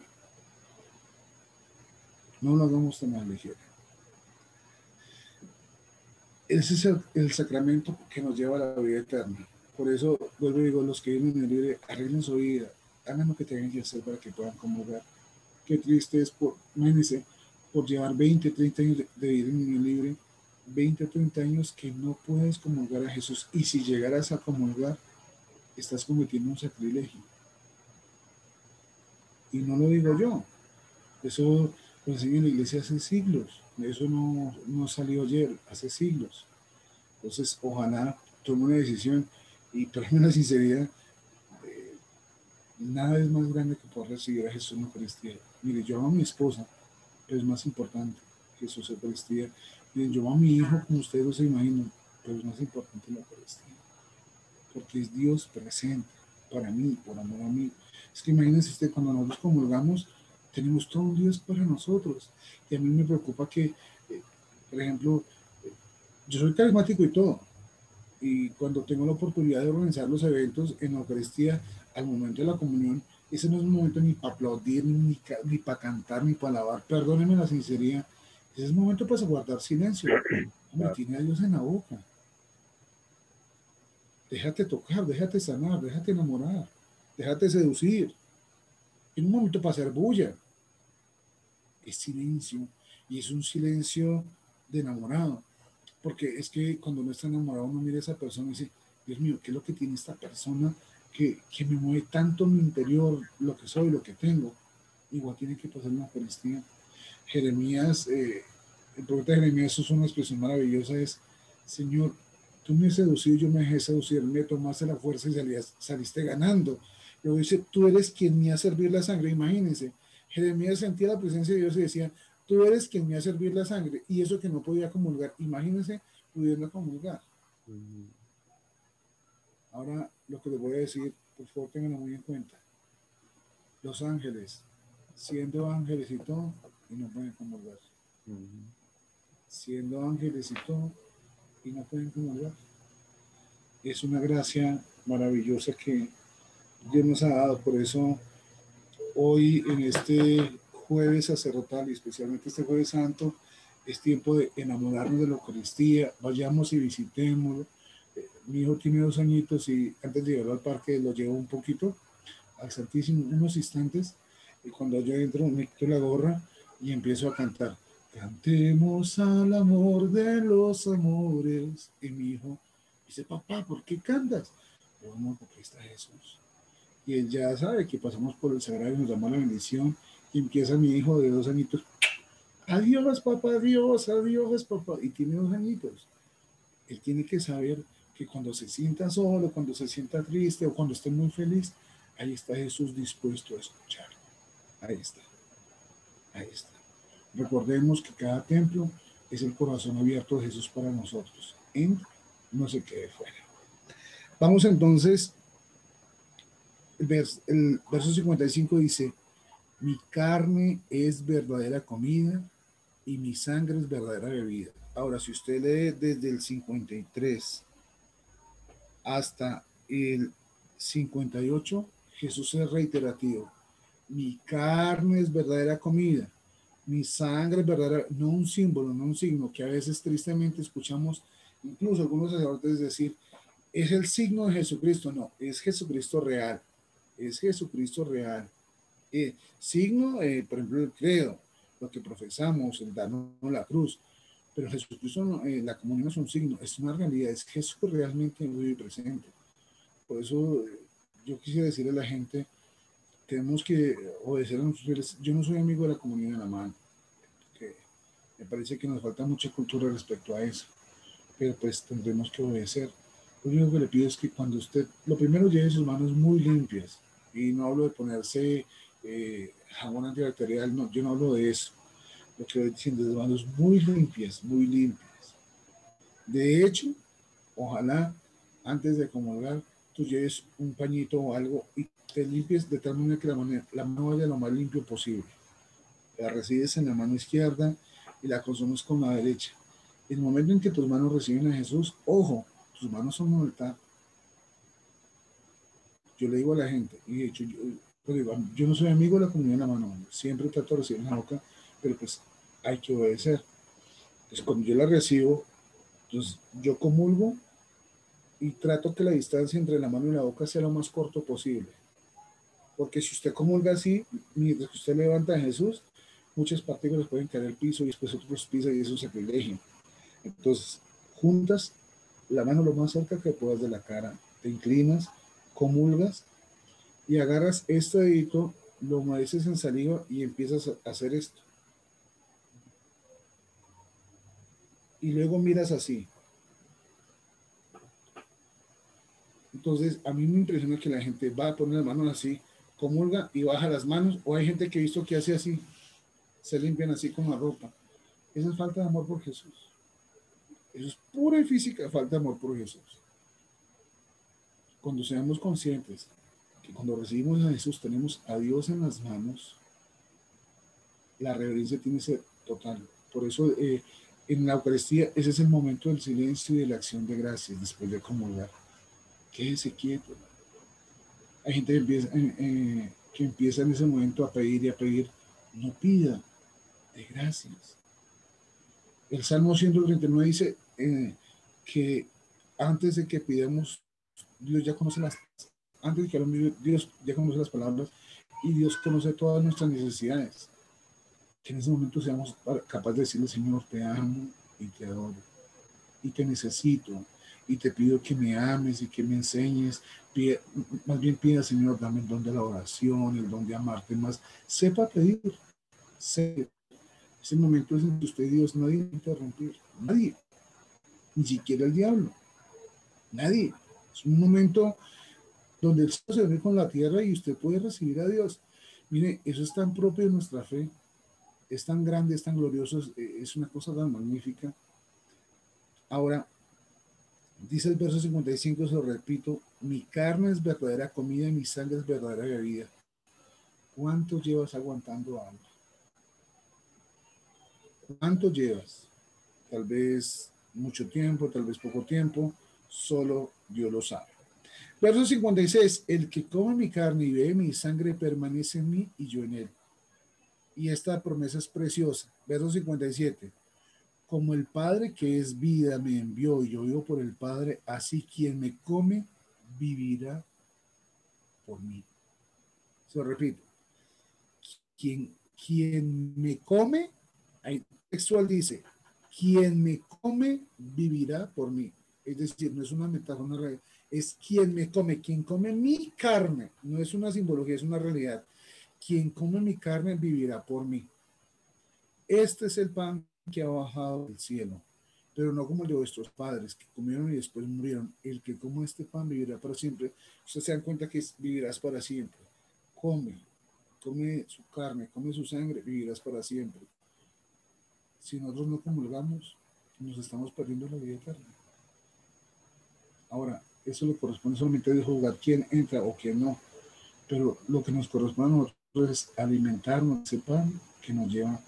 No lo hagamos tan a la ligera. Ese es el, sacramento que nos lleva a la vida eterna. Por eso, vuelvo y digo, los que vienen en el libre, arreglen su vida, hagan lo que tengan que hacer para que puedan comulgar. Qué triste es, por, imagínense, por llevar 20, 30 años de, vida en el libre, 20, 30 años que no puedes comulgar a Jesús. Y si llegaras a comulgar, estás cometiendo un sacrilegio. Y no lo digo yo. Eso lo enseña en la iglesia hace siglos. Eso no, no salió ayer, hace siglos. Entonces, ojalá tome una decisión y tome una sinceridad. Eh, nada es más grande que poder recibir a Jesús en la Eucaristía. Mire, yo amo a mi esposa, pero es más importante Jesús Eucaristía. Miren, yo amo a mi hijo como ustedes no se imaginan, pero es más importante la Eucaristía. Porque es Dios presente para mí, por amor a mí. Es que imagínense usted, cuando nosotros comulgamos, tenemos todo un Dios para nosotros. Y a mí me preocupa que, eh, por ejemplo, eh, yo soy carismático y todo. Y cuando tengo la oportunidad de organizar los eventos en la Eucaristía, al momento de la comunión, ese no es un momento ni para aplaudir, ni, ni para cantar, ni para alabar. Perdónenme la sinceridad. Ese es el momento para guardar silencio. Me tiene a Dios en la boca. Déjate tocar, déjate sanar, déjate enamorar, déjate seducir. En un momento para hacer bulla es silencio y es un silencio de enamorado. Porque es que cuando uno está enamorado, uno mira a esa persona y dice, Dios mío, ¿qué es lo que tiene esta persona que, que me mueve tanto en mi interior, lo que soy, lo que tengo? Igual tiene que pasar una Eucaristía. Jeremías, eh, el profeta Jeremías, eso es una expresión maravillosa, es, Señor, tú me has seducido, yo me dejé seducir, me tomaste la fuerza y saliste ganando. Luego dice, tú eres quien me ha servir la sangre, imagínense, Jeremías sentía la presencia de Dios y decía, tú eres quien me ha servir la sangre, y eso que no podía comulgar, imagínense pudiendo comulgar. Ahora, lo que les voy a decir, por favor, tenganlo muy en cuenta. Los ángeles, siendo ángeles y todo, y no pueden comulgar. Siendo ángeles y todo, y no pueden comulgar. Es una gracia maravillosa que Dios nos ha dado, por eso Hoy en este jueves sacerdotal y especialmente este jueves santo es tiempo de enamorarnos de la Eucaristía, vayamos y visitémoslo. Eh, mi hijo tiene dos añitos y antes de llevarlo al parque lo llevo un poquito al Santísimo, unos instantes, y cuando yo entro me quito la gorra y empiezo a cantar. Cantemos al amor de los amores. Y mi hijo dice, papá, ¿por qué cantas? Yo, amor, porque está Jesús y él ya sabe que pasamos por el sagrado y nos damos la bendición y empieza mi hijo de dos añitos, adiós papá, adiós, adiós papá, y tiene dos añitos. Él tiene que saber que cuando se sienta solo, cuando se sienta triste o cuando esté muy feliz, ahí está Jesús dispuesto a escuchar. Ahí está. Ahí está. Recordemos que cada templo es el corazón abierto de Jesús para nosotros. Entra, no se quede fuera. Vamos entonces el, verso 55 dice, mi carne es verdadera comida y mi sangre es verdadera bebida. Ahora, si usted lee desde el 53 hasta el 58, Jesús es reiterativo. Mi carne es verdadera comida, mi sangre es verdadera, no un símbolo, no un signo, que a veces tristemente escuchamos incluso algunos sacerdotes decir, es el signo de Jesucristo. No, es Jesucristo real es Jesucristo real. Eh, signo, eh, por ejemplo, el credo, lo que profesamos, el darnos la cruz, Pero Jesucristo, eh, la comunión es un signo, es una realidad, es Jesús realmente muy presente. Por eso eh, yo quisiera decirle a la gente, tenemos que obedecer a nuestros Yo no soy amigo de la comunión de la mano, que me parece que nos falta mucha cultura respecto a eso, pero pues tendremos que obedecer. Lo único que le pido es que cuando usted, lo primero lleve sus manos muy limpias, y no hablo de ponerse eh, jabón antibacterial, no, yo no hablo de eso. Lo que voy diciendo es manos muy limpias, muy limpias. De hecho, ojalá antes de comulgar tú lleves un pañito o algo y te limpies de tal manera que la, la mano vaya lo más limpio posible. La recibes en la mano izquierda y la consumes con la derecha. En el momento en que tus manos reciben a Jesús, ojo, tus manos son. Yo le digo a la gente, y de hecho, yo, pues yo no soy amigo de la comunidad de la mano, siempre trato de recibir en la boca, pero pues hay que obedecer. Entonces, cuando yo la recibo, entonces yo comulgo y trato que la distancia entre la mano y la boca sea lo más corto posible. Porque si usted comulga así, mientras que usted levanta a Jesús, muchas partículas pueden caer al piso y después otros pisan y eso se privilegia. Entonces, juntas la mano lo más cerca que puedas de la cara, te inclinas, comulgas y agarras este dedito, lo mereces en saliva y empiezas a hacer esto. Y luego miras así. Entonces, a mí me impresiona que la gente va a poner las manos así, comulga y baja las manos, o hay gente que he visto que hace así, se limpian así con la ropa. Esa es falta de amor por Jesús. Eso es pura y física falta de amor por Jesús. Cuando seamos conscientes que cuando recibimos a Jesús tenemos a Dios en las manos, la reverencia tiene que ser total. Por eso eh, en la Eucaristía ese es el momento del silencio y de la acción de gracias después de comulgar quédese quieto. Hay gente que empieza, eh, eh, que empieza en ese momento a pedir y a pedir. No pida, de gracias. El Salmo 139 dice eh, que antes de que pidamos, Dios ya conoce las, antes de que Dios ya conoce las palabras y Dios conoce todas nuestras necesidades. Que en ese momento seamos capaces de decirle, Señor, te amo y te adoro y te necesito y te pido que me ames y que me enseñes. más bien pida, Señor, dame el don de la oración, el don de amarte más. Sepa pedir. Sepa. Ese momento es en que usted Dios nadie va a interrumpir. Nadie. Ni siquiera el diablo. Nadie. Es un momento donde el cielo se ve con la tierra y usted puede recibir a Dios. Mire, eso es tan propio de nuestra fe. Es tan grande, es tan glorioso, es una cosa tan magnífica. Ahora, Dice el verso 55, se lo repito, mi carne es verdadera comida y mi sangre es verdadera bebida. ¿Cuánto llevas aguantando algo? ¿Cuánto llevas? Tal vez mucho tiempo, tal vez poco tiempo, solo Dios lo sabe. Verso 56, el que come mi carne y bebe mi sangre permanece en mí y yo en él. Y esta promesa es preciosa. Verso 57, como el Padre que es vida me envió y yo vivo por el Padre, así quien me come vivirá por mí. Se lo repito. Quien, quien me come, hay textual dice, quien me come vivirá por mí. Es decir, no es una metáfora, una es quien me come, quien come mi carne, no es una simbología, es una realidad. Quien come mi carne vivirá por mí. Este es el pan que ha bajado del cielo, pero no como el de vuestros padres que comieron y después murieron. El que come este pan vivirá para siempre. Ustedes se dan cuenta que vivirás para siempre. Come, come su carne, come su sangre, vivirás para siempre. Si nosotros no comulgamos, nos estamos perdiendo la vida eterna. Ahora, eso le corresponde solamente a juzgar quién entra o quién no. Pero lo que nos corresponde a nosotros es alimentarnos ese pan que nos lleva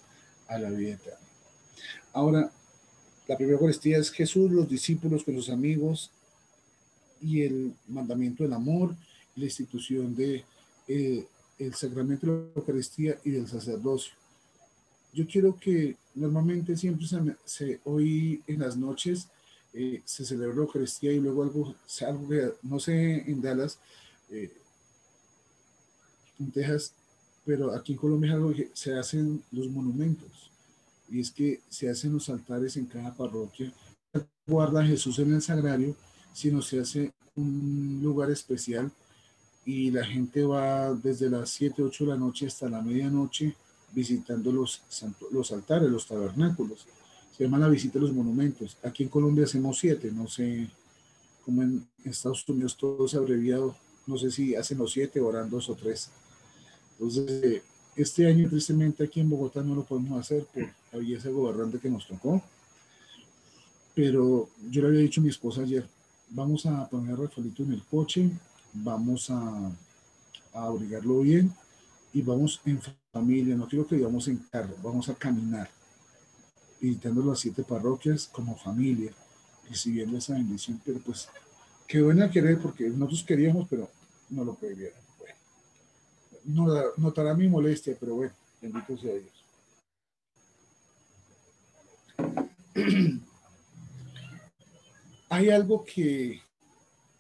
a la vida eterna. Ahora, la primera Eucaristía es Jesús, los discípulos con los amigos y el mandamiento del amor, la institución de eh, el sacramento de la Eucaristía y del sacerdocio. Yo quiero que normalmente siempre se, hoy en las noches eh, se celebra la Eucaristía y luego algo, algo que no sé en Dallas, eh, en Texas, pero aquí en Colombia se hacen los monumentos y es que se hacen los altares en cada parroquia. Guarda Jesús en el sagrario, sino se hace un lugar especial y la gente va desde las 7, 8 de la noche hasta la medianoche visitando los, los altares, los tabernáculos. Se la visita a los monumentos. Aquí en Colombia hacemos siete, no sé, como en Estados Unidos todo es abreviado, no sé si hacen los siete o harán dos o tres. Entonces, este año tristemente aquí en Bogotá no lo podemos hacer por la belleza gobernante que nos tocó. Pero yo le había dicho a mi esposa ayer, vamos a poner a Rafaelito en el coche, vamos a, a abrigarlo bien y vamos en familia, no quiero que vayamos en carro, vamos a caminar, visitando las siete parroquias como familia, recibiendo esa bendición, pero pues qué buena querer porque nosotros queríamos, pero no lo pidieron. Bueno, notará mi molestia, pero bueno, bendito sea Dios. Hay algo que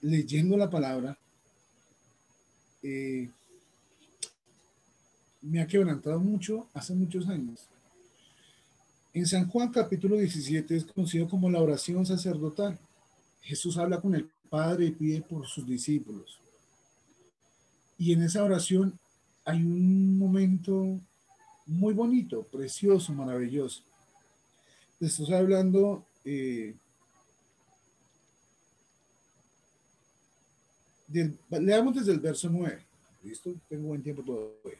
leyendo la palabra eh, me ha quebrantado mucho hace muchos años. En San Juan capítulo 17 es conocido como la oración sacerdotal. Jesús habla con el Padre y pide por sus discípulos. Y en esa oración hay un momento muy bonito, precioso, maravilloso. Estoy hablando eh, leamos desde el verso 9. ¿Listo? Tengo buen tiempo todavía.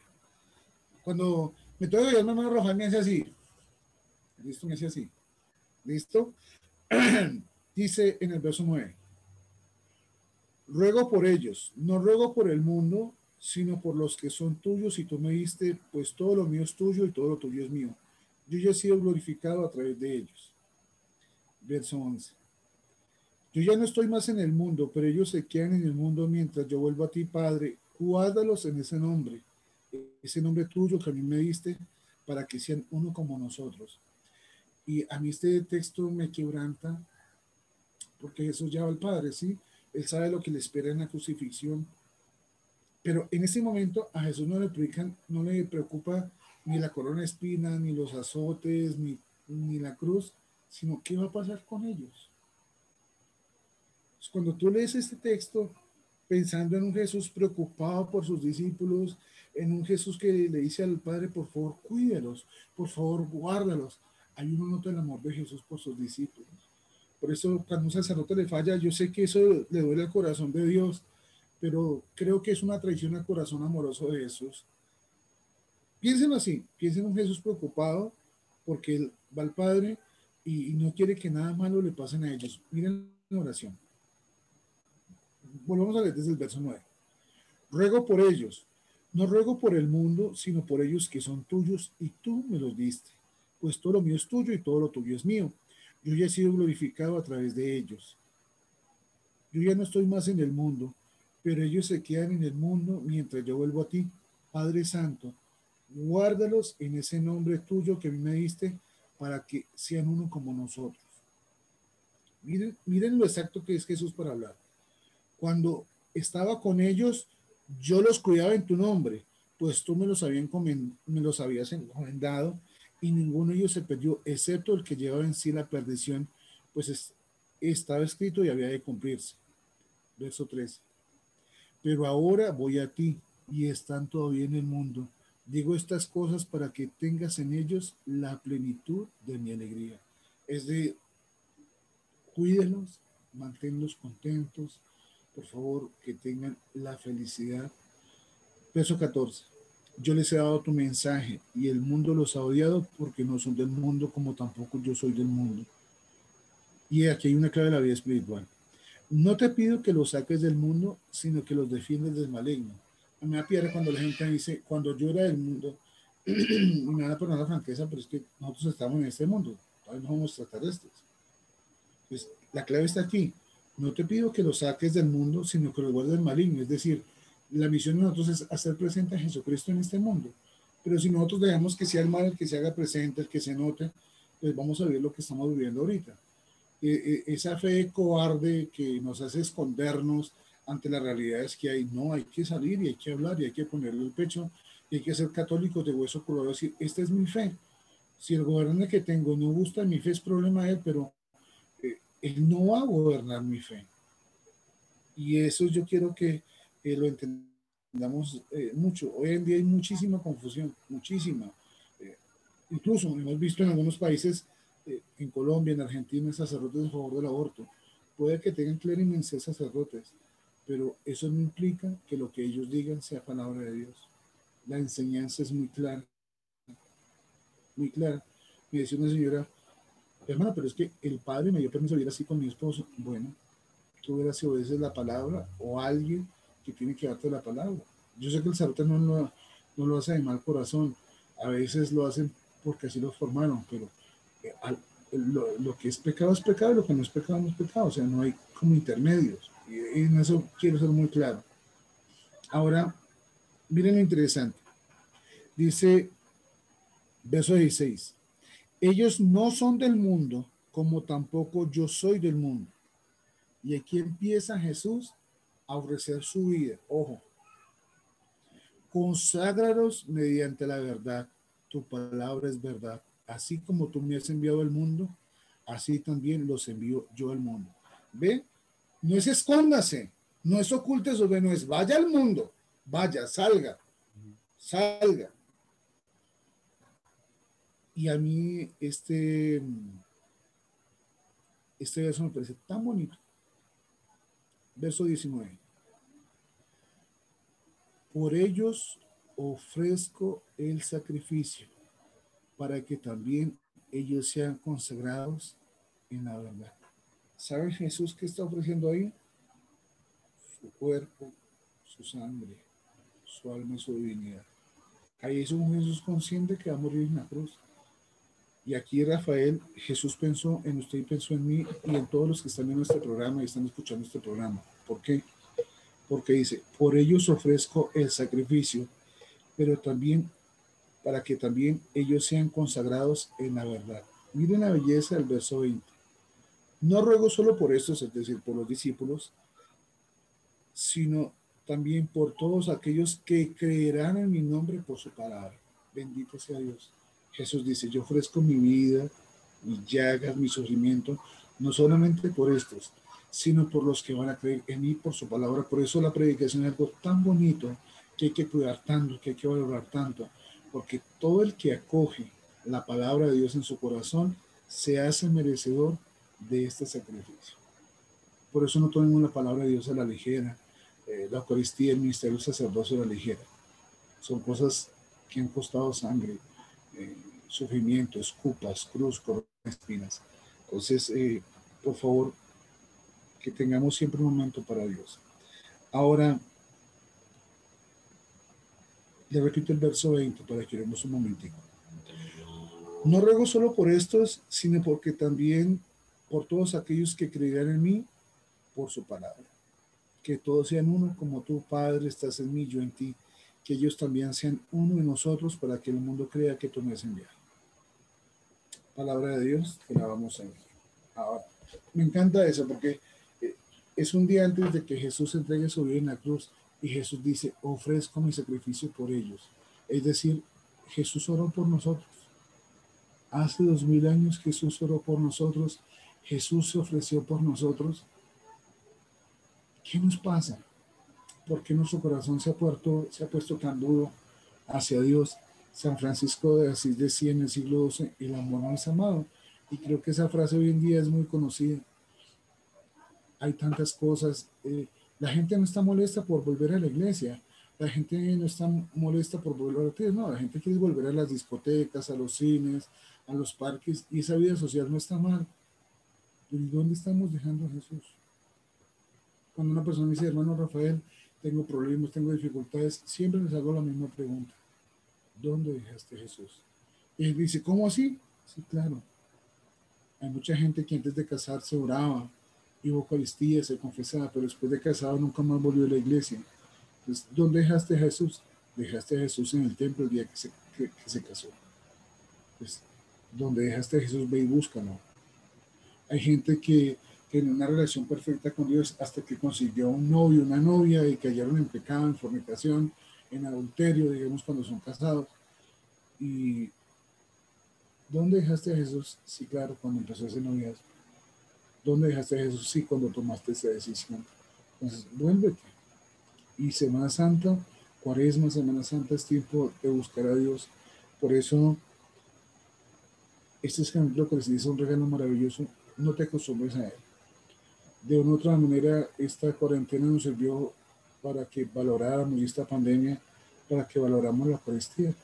Cuando me toca mi mano roja, me hace así. ¿Listo? Me hace así. ¿Listo? Dice en el verso 9. Ruego por ellos, no ruego por el mundo, sino por los que son tuyos y tú me diste, pues todo lo mío es tuyo y todo lo tuyo es mío. Yo ya he sido glorificado a través de ellos. Verso 11. Yo ya no estoy más en el mundo, pero ellos se quedan en el mundo mientras yo vuelvo a ti, Padre. Guárdalos en ese nombre ese nombre tuyo que a mí me diste, para que sean uno como nosotros. Y a mí este texto me quebranta, porque Jesús ya va al Padre, ¿sí? Él sabe lo que le espera en la crucifixión. Pero en ese momento a Jesús no le, le preocupa ni la corona espina, ni los azotes, ni, ni la cruz, sino qué va a pasar con ellos. Cuando tú lees este texto pensando en un Jesús preocupado por sus discípulos, en un Jesús que le dice al Padre, por favor, cuídalos, por favor, guárdalos. Hay uno nota el amor de Jesús por sus discípulos. Por eso, cuando un sacerdote le falla, yo sé que eso le duele al corazón de Dios, pero creo que es una traición al corazón amoroso de Jesús. Piensen así, piensen en un Jesús preocupado porque él va al Padre y, no quiere que nada malo le pasen a ellos. Miren la oración. Volvamos a leer desde el verso 9. Ruego por ellos, no ruego por el mundo, sino por ellos que son tuyos y tú me los diste, pues todo lo mío es tuyo y todo lo tuyo es mío. Yo ya he sido glorificado a través de ellos. Yo ya no estoy más en el mundo, pero ellos se quedan en el mundo mientras yo vuelvo a ti. Padre Santo, guárdalos en ese nombre tuyo que a mí me diste para que sean uno como nosotros. Miren, lo exacto que es Jesús para hablar. Cuando estaba con ellos, yo los cuidaba en tu nombre, pues tú me los, me los habías encomendado y ninguno de ellos se perdió, excepto el que llevaba en sí la perdición, pues estaba escrito y había de cumplirse. Verso 13. Pero ahora voy a ti y están todavía en el mundo. Digo estas cosas para que tengas en ellos la plenitud de mi alegría. Es de, cuídelos, manténlos contentos, por favor, que tengan la felicidad. Verso 14. Yo les he dado tu mensaje y el mundo los ha odiado porque no son del mundo como tampoco yo soy del mundo. Y aquí hay una clave de la vida espiritual. No te pido que los saques del mundo, sino que los defiendes del maligno. A mí me pierde cuando la gente dice, cuando yo era del mundo, me van a poner la franqueza, pero es que nosotros estamos en este mundo, todavía no somos extraterrestres. Pues la clave está aquí. No te pido que lo saques del mundo, sino que lo guardes del maligno. Es decir, la misión de nosotros es hacer presente a Jesucristo en este mundo. Pero si nosotros dejamos que sea el mal el que se haga presente, el que se note, pues vamos a ver lo que estamos viviendo ahorita. E, e, esa fe cobarde que nos hace escondernos ante las realidades que hay, no, hay que salir y hay que hablar y hay que ponerle el pecho y hay que ser católicos de hueso colorado decir, esta es mi fe. Si el gobernante que tengo no gusta mi fe, es problema de él, pero eh, él no va a gobernar mi fe. Y eso yo quiero que lo entendamos eh, mucho. Hoy en día hay muchísima confusión, muchísima. Eh, incluso hemos visto en algunos países, en Colombia, en Argentina, sacerdotes a favor del aborto. Puede que tengan clérigos sacerdotes, pero eso no implica que lo que ellos digan sea palabra de Dios. La enseñanza es muy clara, muy clara. Me decía una señora, hermana, pero es que el padre me dio permiso de ir así con mi esposo. Bueno, tú verás si obedeces la palabra o alguien que tiene que darte la palabra. Yo sé que el sacerdote no lo, no lo hace de mal corazón, a veces lo hacen porque así lo formaron, pero eh, lo, lo, que es pecado es pecado, lo que no es pecado no es pecado, o sea, no hay como intermedios. Y en eso quiero ser muy claro. Ahora, miren lo interesante. Dice, verso 16, ellos no son del mundo, como tampoco yo soy del mundo. Y aquí empieza Jesús a ofrecer su vida. Ojo, conságraros mediante la verdad. Tu palabra es verdad. Así como tú me has enviado al mundo, así también los envío yo al mundo. ¿Ve? No es escóndase, no es oculte sobre, no es vaya al mundo, vaya, salga, salga. Y a mí este, este verso me parece tan bonito. Verso 19. Por ellos ofrezco el sacrificio, para que también ellos sean consagrados en la verdad. ¿Sabe Jesús qué está ofreciendo ahí? Su cuerpo, su sangre, su alma su divinidad. Ahí es un Jesús consciente que va a morir en la cruz. Y aquí Rafael, Jesús pensó en usted y pensó en mí y en todos los que están en este programa y están escuchando este programa. ¿Por qué? Porque dice, por ellos ofrezco el sacrificio, pero también para que también ellos sean consagrados en la verdad. Miren la belleza del verso 20. No ruego solo por estos, es decir, por los discípulos, sino también por todos aquellos que creerán en mi nombre por su palabra. Bendito sea Dios. Jesús dice, yo ofrezco mi vida, mis llagas, mi sufrimiento, no solamente por estos, sino por los que van a creer en mí por su palabra. Por eso la predicación es algo tan bonito que hay que cuidar tanto, que hay que valorar tanto, porque todo el que acoge la palabra de Dios en su corazón se hace merecedor de este sacrificio. Por eso no tomemos la palabra de Dios a la ligera, eh, la Eucaristía, el ministerio del sacerdocio a la ligera. Son cosas que han costado sangre, eh, sufrimiento, escupas, cruz, coronas, espinas. Entonces, eh, por favor, que tengamos siempre un momento para Dios. Ahora, le repito el verso 20 para que veamos un momentico. No ruego solo por estos, sino porque también por todos aquellos que creerán en mí por su palabra. Que todos sean uno como tú, Padre, estás en mí, yo en ti. Que ellos también sean uno en nosotros para que el mundo crea que tú me has enviado. Palabra de Dios, que la vamos a ver. Ahora, me encanta eso porque es un día antes de que Jesús entregue su vida en la cruz y Jesús dice, ofrezco mi sacrificio por ellos. Es decir, Jesús oró por nosotros. Hace dos mil años Jesús oró por nosotros Jesús se ofreció por nosotros. ¿Qué nos pasa? ¿Por qué nuestro corazón se ha, puesto, se ha puesto tan duro hacia Dios? San Francisco de Asís decía en el siglo XII, el amor no es amado. Y creo que esa frase hoy en día es muy conocida. Hay tantas cosas. Eh, la gente no está molesta por volver a la iglesia. La gente no está molesta por volver a la iglesia. No, la gente quiere volver a las discotecas, a los cines, a los parques. Y esa vida social no está mal ¿Y dónde estamos dejando a Jesús? Cuando una persona dice, hermano Rafael, tengo problemas, tengo dificultades, siempre les hago la misma pregunta. ¿Dónde dejaste a Jesús? Y él dice, ¿cómo así? Sí, claro. Hay mucha gente que antes de casarse oraba, iba a se confesaba, pero después de casado nunca más volvió a la iglesia. Entonces, ¿dónde dejaste a Jesús? Dejaste a Jesús en el templo el día que se, que, se casó. Pues, donde dejaste a Jesús, ve y búscalo hay gente que tiene una relación perfecta con Dios hasta que consiguió un novio, una novia y cayeron en pecado, en fornicación, en adulterio, digamos, cuando son casados. Y ¿Dónde dejaste a Jesús? Sí, claro, cuando empezó ese noviazgo. ¿Dónde dejaste a Jesús? Sí, cuando tomaste esa decisión. Entonces, vuélvete. Y Semana Santa, Cuaresma, Semana Santa es tiempo de buscar a Dios. Por eso, este ejemplo que les dice un regalo maravilloso, no te acostumbres a él. De una u otra manera, esta cuarentena nos sirvió para que valoráramos esta pandemia, para que valoramos la Eucaristía.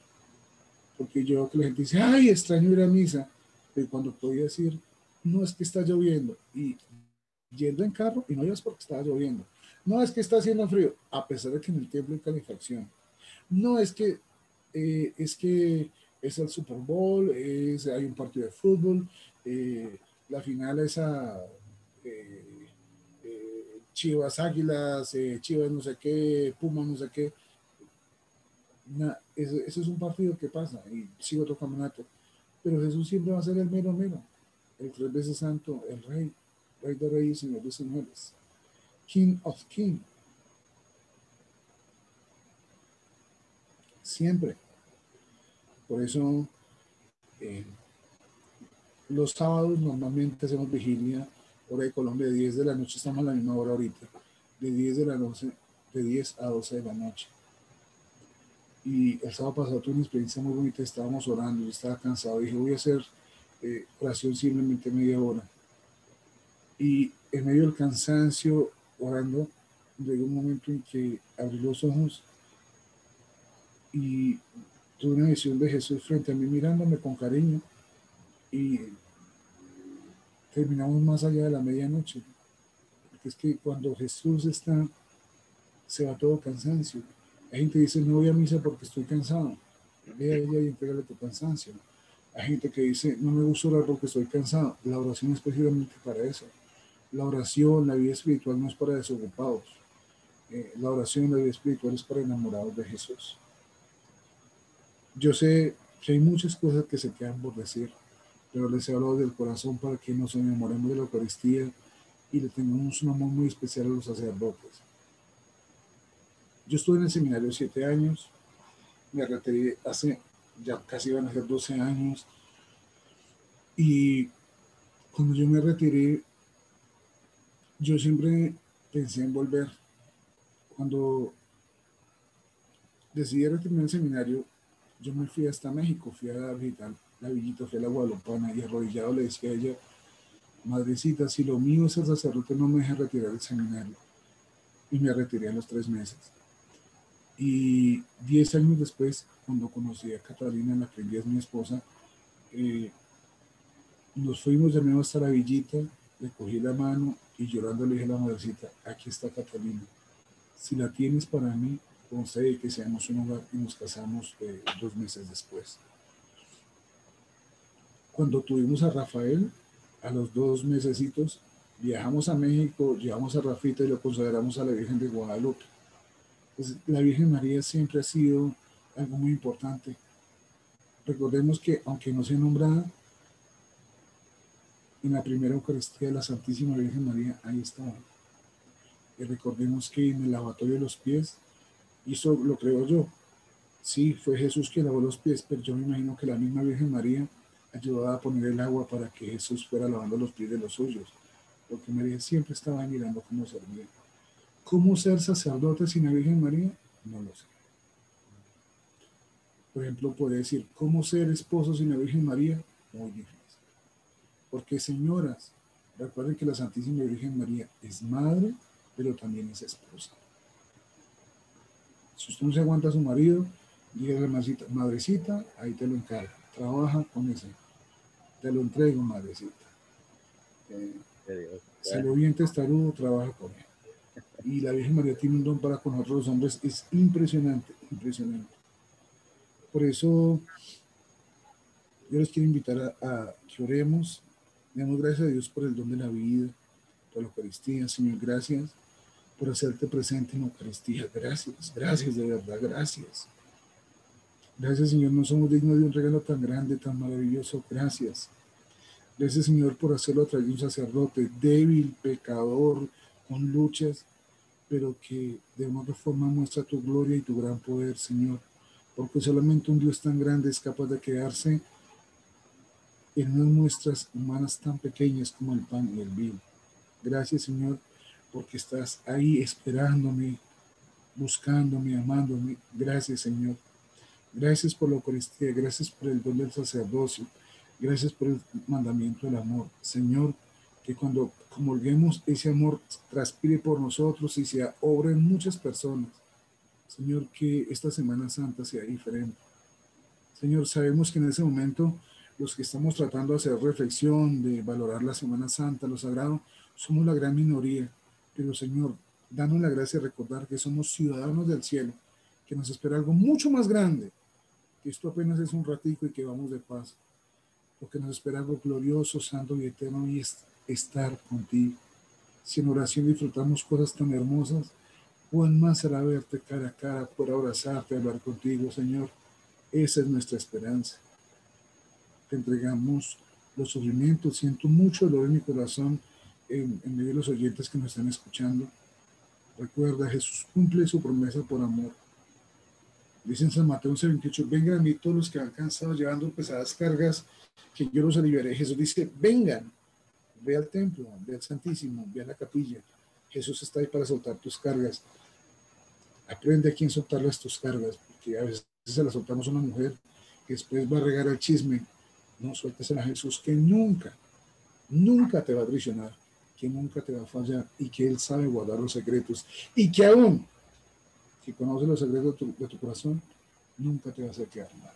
Porque yo que la gente dice, ay, extraño ir a misa, pero cuando podía decir, no es que está lloviendo, y yendo en carro y no ibas porque estaba lloviendo. No es que está haciendo frío, a pesar de que en el templo hay calefacción. No es que eh, es que es el Super Bowl, es, hay un partido de fútbol, eh, la final es a eh, Chivas Águilas, Chivas no sé qué, Pumas no sé qué. ese, es un partido que pasa y sigue otro campeonato. Pero Jesús siempre va a ser el mero mero, el tres veces santo, el rey, rey de reyes, señor de señores, King of King. Siempre. Por eso eh, los sábados normalmente hacemos vigilia, hora de Colombia, de 10 de la noche, estamos a la misma hora ahorita, de 10 de la noche, de 10 a 12 de la noche. Y el sábado pasado tuve una experiencia muy bonita, estábamos orando, yo estaba cansado, dije voy a hacer eh, oración simplemente media hora. Y en medio del cansancio, orando, llegó un momento en que abrí los ojos y tuve una visión de Jesús frente a mí mirándome con cariño y terminamos más allá de la medianoche. Porque es que cuando Jesús está, se va todo cansancio. Hay gente que dice, no voy a misa porque estoy cansado. Ve a ella y entregale tu cansancio. Hay gente que dice, no me gusta orar porque estoy cansado. La oración es precisamente para eso. La oración, la vida espiritual no es para desocupados. Eh, la oración, la vida espiritual es para enamorados de Jesús. Yo sé que hay muchas cosas que se quedan por decir, pero les he hablado del corazón para que nos enamoremos de la Eucaristía y le tengamos un amor muy especial a los sacerdotes. Yo estuve en el seminario siete años, me retiré hace ya casi van a ser 12 años. Y cuando yo me retiré, yo siempre pensé en volver. Cuando decidí retirarme del seminario, yo me fui hasta México, fui a la villita, fui a la Guadalupana y arrodillado le decía a ella, madrecita, si lo mío es el sacerdote, no me deja retirar del seminario. Y me retiré a los tres meses. Y diez años después, cuando conocí a Catalina, la que es mi esposa, eh, nos fuimos de nuevo hasta la villita, le cogí la mano y llorando le dije a la madrecita, aquí está Catalina. Si la tienes para mí, concede que seamos un hogar y nos casamos eh, dos meses después. Cuando tuvimos a Rafael, a los dos mesecitos, viajamos a México, llevamos a Rafita y lo consagramos a la Virgen de Guadalupe. Pues, la Virgen María siempre ha sido algo muy importante. Recordemos que aunque no sea nombrada, en la primera Eucaristía de la Santísima Virgen María, ahí estaba. Y recordemos que en el lavatorio de los pies, eso lo creo yo, sí, fue Jesús quien lavó los pies, pero yo me imagino que la misma Virgen María ayudaba a poner el agua para que Jesús fuera lavando los pies de los suyos, porque María siempre estaba mirando cómo servía. ¿Cómo ser sacerdote sin la Virgen María? No lo sé. Por ejemplo, puede decir, ¿cómo ser esposo sin la Virgen María? Muy difícil. Porque señoras, recuerden que la Santísima Virgen María es madre, pero también es esposa. Si usted no se aguanta a su marido, dígale madrecita, ahí te lo encargo. Trabaja con ese. Te lo entrego, madrecita. Eh, se lo bien testarudo, trabaja con él y la Virgen María tiene un don para con nosotros los hombres, es impresionante, impresionante. Por eso yo les quiero invitar a, que oremos, demos gracias a Dios por el don de la vida, por la Eucaristía, Señor, gracias por hacerte presente en la Eucaristía, gracias, gracias de verdad, gracias. Gracias Señor, no somos dignos de un regalo tan grande, tan maravilloso, gracias. Gracias Señor por hacerlo a través de un sacerdote débil, pecador, con luchas, pero que de una forma muestra tu gloria y tu gran poder, Señor, porque solamente un Dios tan grande es capaz de quedarse en unas muestras humanas tan pequeñas como el pan y el vino. Gracias, Señor, porque estás ahí esperándome, buscándome, amándome. Gracias, Señor. Gracias por la Eucaristía, gracias por el don del sacerdocio, gracias por el mandamiento del amor. Señor, que cuando comulguemos ese amor transpire por nosotros y se obra en muchas personas. Señor, que esta Semana Santa sea diferente. Señor, sabemos que en ese momento los que estamos tratando de hacer reflexión, de valorar la Semana Santa, lo sagrado, somos la gran minoría. Pero Señor, danos la gracia de recordar que somos ciudadanos del cielo, que nos espera algo mucho más grande, que esto apenas es un ratico y que vamos de paz, porque nos espera algo glorioso, santo y eterno y es estar contigo. Si en oración disfrutamos cosas tan hermosas, ¿cuán más será verte cara a cara, poder abrazarte, hablar contigo, Señor? Esa es nuestra esperanza. Te entregamos los sufrimientos. Siento mucho dolor en mi corazón en, medio de los oyentes que nos están escuchando. Recuerda, Jesús cumple su promesa por amor. Dice en San Mateo 11:28, vengan a mí todos los que han cansado llevando pesadas cargas, que yo los aliviaré. Jesús dice, vengan, ve al templo, ve al Santísimo, ve a la capilla. Jesús está ahí para soltar tus cargas. Aprende a quién soltarlas tus cargas, porque a veces se las soltamos a una mujer que después va a regar el chisme. No sueltes a Jesús que nunca, nunca te va a traicionar, que nunca te va a fallar y que Él sabe guardar los secretos y que aún, si conoce los secretos de tu, corazón, nunca te va a hacer quedar mal.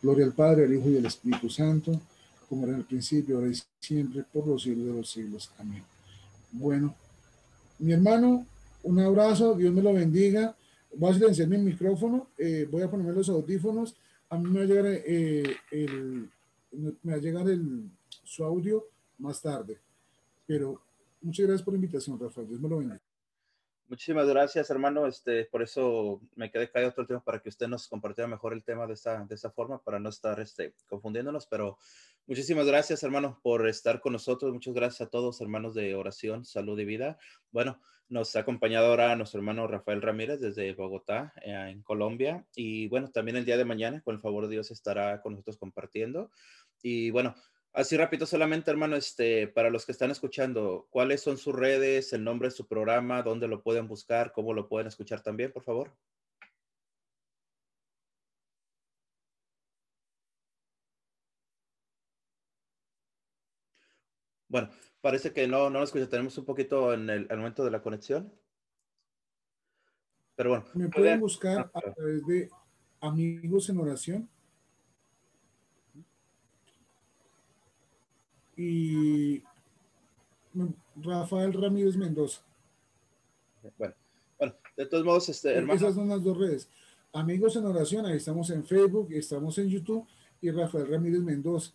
Gloria al Padre, al Hijo y al Espíritu Santo como era en el principio, ahora y siempre, por los siglos de los siglos. Amén. Bueno, mi hermano, un abrazo, Dios me lo bendiga. Voy a silenciar mi micrófono, eh, voy a ponerme los audífonos. A mí me va a llegar, eh, el, me va a llegar el, su audio más tarde. Pero muchas gracias por la invitación, Rafael. Dios me lo bendiga. Muchísimas gracias, hermano. Este, por eso me quedé callado otro tiempo para que usted nos compartiera mejor el tema de esta, de esta forma, para no estar este, confundiéndonos. Pero muchísimas gracias, hermano, por estar con nosotros. Muchas gracias a todos, hermanos de oración, salud y vida. Bueno, nos ha acompañado ahora nuestro hermano Rafael Ramírez desde Bogotá, eh, en Colombia. Y bueno, también el día de mañana, con el favor de Dios, estará con nosotros compartiendo. Y bueno, Así rápido solamente, hermano, este, para los que están escuchando, ¿cuáles son sus redes, el nombre de su programa, dónde lo pueden buscar, cómo lo pueden escuchar también, por favor? Bueno, parece que no, no lo escucha. Tenemos un poquito en el, momento de la conexión. Pero bueno. Me pueden buscar a través de Amigos en Oración y Rafael Ramírez Mendoza. Bueno, bueno, de todos modos, este, hermano. Esas son las dos redes. Amigos en oración, ahí estamos en Facebook, estamos en YouTube y Rafael Ramírez Mendoza.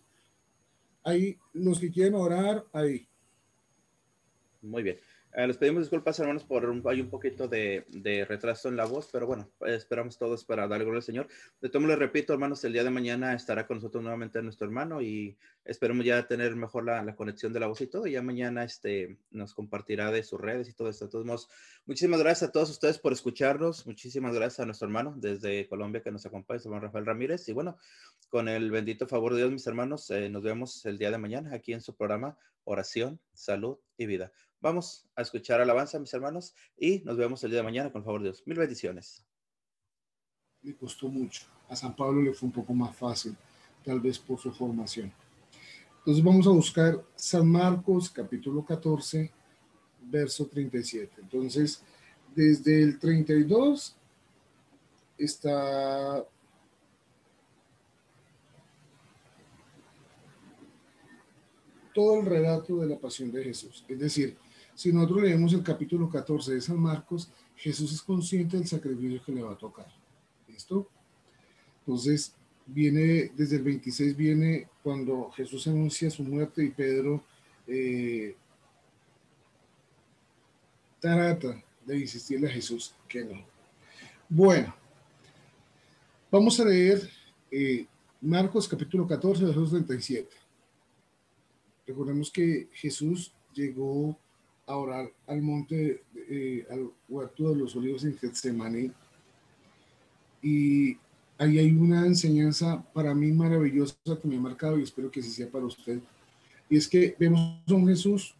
Ahí, los que quieren orar, ahí. Muy bien. Eh, les pedimos disculpas, hermanos, por un, hay un poquito de, de, retraso en la voz, pero bueno, esperamos todos para darle gloria al Señor. De todo les repito, hermanos, el día de mañana estará con nosotros nuevamente nuestro hermano y esperemos ya tener mejor la, la, conexión de la voz y todo. Y ya mañana este, nos compartirá de sus redes y todo esto. De todos modos, muchísimas gracias a todos ustedes por escucharnos. Muchísimas gracias a nuestro hermano desde Colombia que nos acompaña, hermano Rafael Ramírez. Y bueno, con el bendito favor de Dios, mis hermanos, eh, nos vemos el día de mañana aquí en su programa Oración, Salud y Vida. Vamos a escuchar alabanza, mis hermanos, y nos vemos el día de mañana con favor de Dios. Mil bendiciones. Le costó mucho. A San Pablo le fue un poco más fácil, tal vez por su formación. Entonces vamos a buscar San Marcos, capítulo 14, verso 37. Entonces, desde el 32 está todo el relato de la pasión de Jesús. Es decir, si nosotros leemos el capítulo 14 de San Marcos, Jesús es consciente del sacrificio que le va a tocar. ¿Listo? Entonces, viene, desde el 26 viene cuando Jesús anuncia su muerte y Pedro eh, trata de insistirle a Jesús que no. Bueno, vamos a leer eh, Marcos capítulo 14, versos 37. Recordemos que Jesús llegó a orar al monte, eh, al huerto de los olivos en Getsemaní. Y ahí hay una enseñanza para mí maravillosa que me ha marcado y espero que así sea para usted. Y es que vemos a un Jesús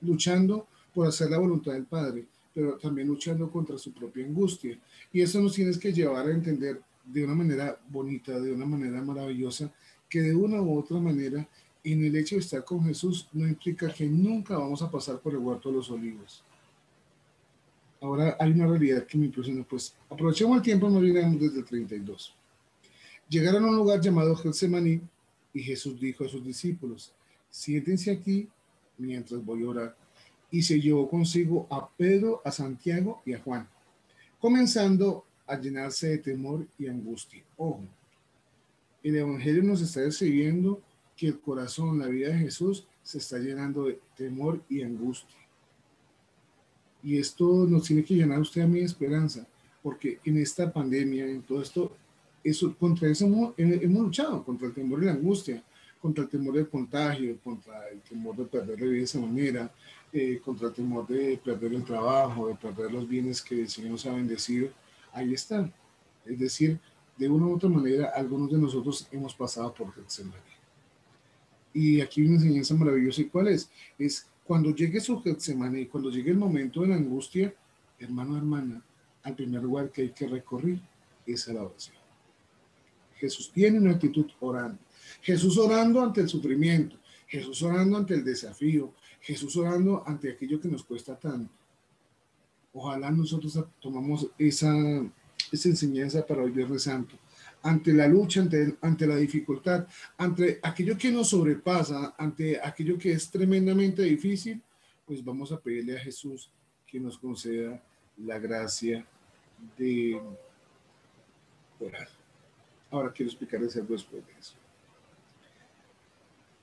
luchando por hacer la voluntad del Padre, pero también luchando contra su propia angustia. Y eso nos tiene que llevar a entender de una manera bonita, de una manera maravillosa, que de una u otra manera, en el hecho de estar con Jesús, no implica que nunca vamos a pasar por el huerto de los olivos. Ahora hay una realidad que me impresiona, pues aprovechemos el tiempo, no llegamos desde el 32. Llegaron a un lugar llamado Getsemaní y Jesús dijo a sus discípulos, siéntense aquí mientras voy a orar. Y se llevó consigo a Pedro, a Santiago y a Juan, comenzando a llenarse de temor y angustia. Ojo, el Evangelio nos está describiendo que el corazón, la vida de Jesús, se está llenando de temor y angustia. Y esto nos tiene que llenar usted a mi esperanza, porque en esta pandemia, en todo esto, eso, contra eso hemos, hemos luchado, contra el temor y la angustia, contra el temor del contagio, contra el temor de perder la vida de esa manera, eh, contra el temor de perder el trabajo, de perder los bienes que el Señor nos ha bendecido, ahí están. Es decir, de una u otra manera, algunos de nosotros hemos pasado por Getsemaní. Y aquí una enseñanza maravillosa. ¿Y cuál es? Es cuando llegue su Getsemaní, cuando llegue el momento de la angustia, hermano, hermana, al primer lugar que hay que recorrer es la oración. Jesús tiene una actitud orando. Jesús orando ante el sufrimiento. Jesús orando ante el desafío. Jesús orando ante aquello que nos cuesta tanto. Ojalá nosotros tomamos esa, esa enseñanza para el Viernes Santo. Ante la lucha, ante, ante la dificultad, ante aquello que nos sobrepasa, ante aquello que es tremendamente difícil, pues vamos a pedirle a Jesús que nos conceda la gracia de orar. Ahora quiero explicarles algo después de eso.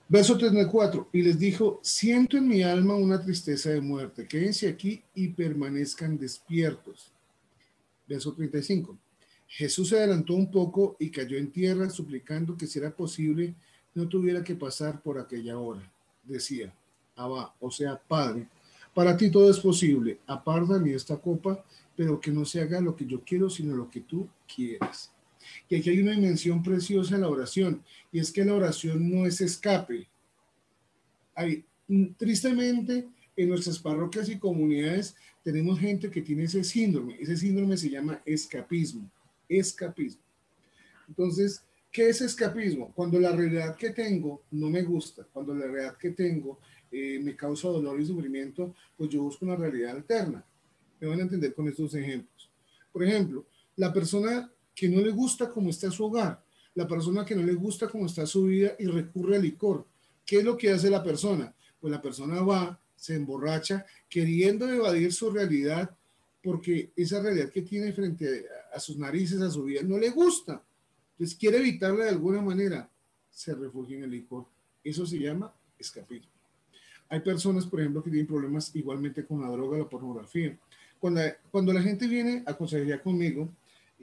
Verso 34. Y les dijo, siento en mi alma una tristeza de muerte. Quédense aquí y permanezcan despiertos. Verso 35. Jesús se adelantó un poco y cayó en tierra suplicando que si era posible no tuviera que pasar por aquella hora. Decía, Abba, o sea, Padre, para ti todo es posible. Apártame esta copa, pero que no se haga lo que yo quiero, sino lo que tú quieras. Y aquí hay una dimensión preciosa en la oración, y es que la oración no es escape. Hay, tristemente, en nuestras parroquias y comunidades tenemos gente que tiene ese síndrome. Ese síndrome se llama escapismo. Escapismo. Entonces, ¿qué es escapismo? Cuando la realidad que tengo no me gusta, cuando la realidad que tengo eh, me causa dolor y sufrimiento, pues yo busco una realidad alterna. Me van a entender con estos ejemplos. Por ejemplo, la persona que no le gusta cómo está su hogar, la persona que no le gusta cómo está su vida y recurre al licor. ¿Qué es lo que hace la persona? Pues la persona va, se emborracha, queriendo evadir su realidad porque esa realidad que tiene frente a, sus narices, a su vida, no le gusta. Entonces quiere evitarla de alguna manera, se refugia en el licor. Eso se llama escapismo. Hay personas, por ejemplo, que tienen problemas igualmente con la droga, la pornografía. Cuando, cuando la gente viene a consejería conmigo,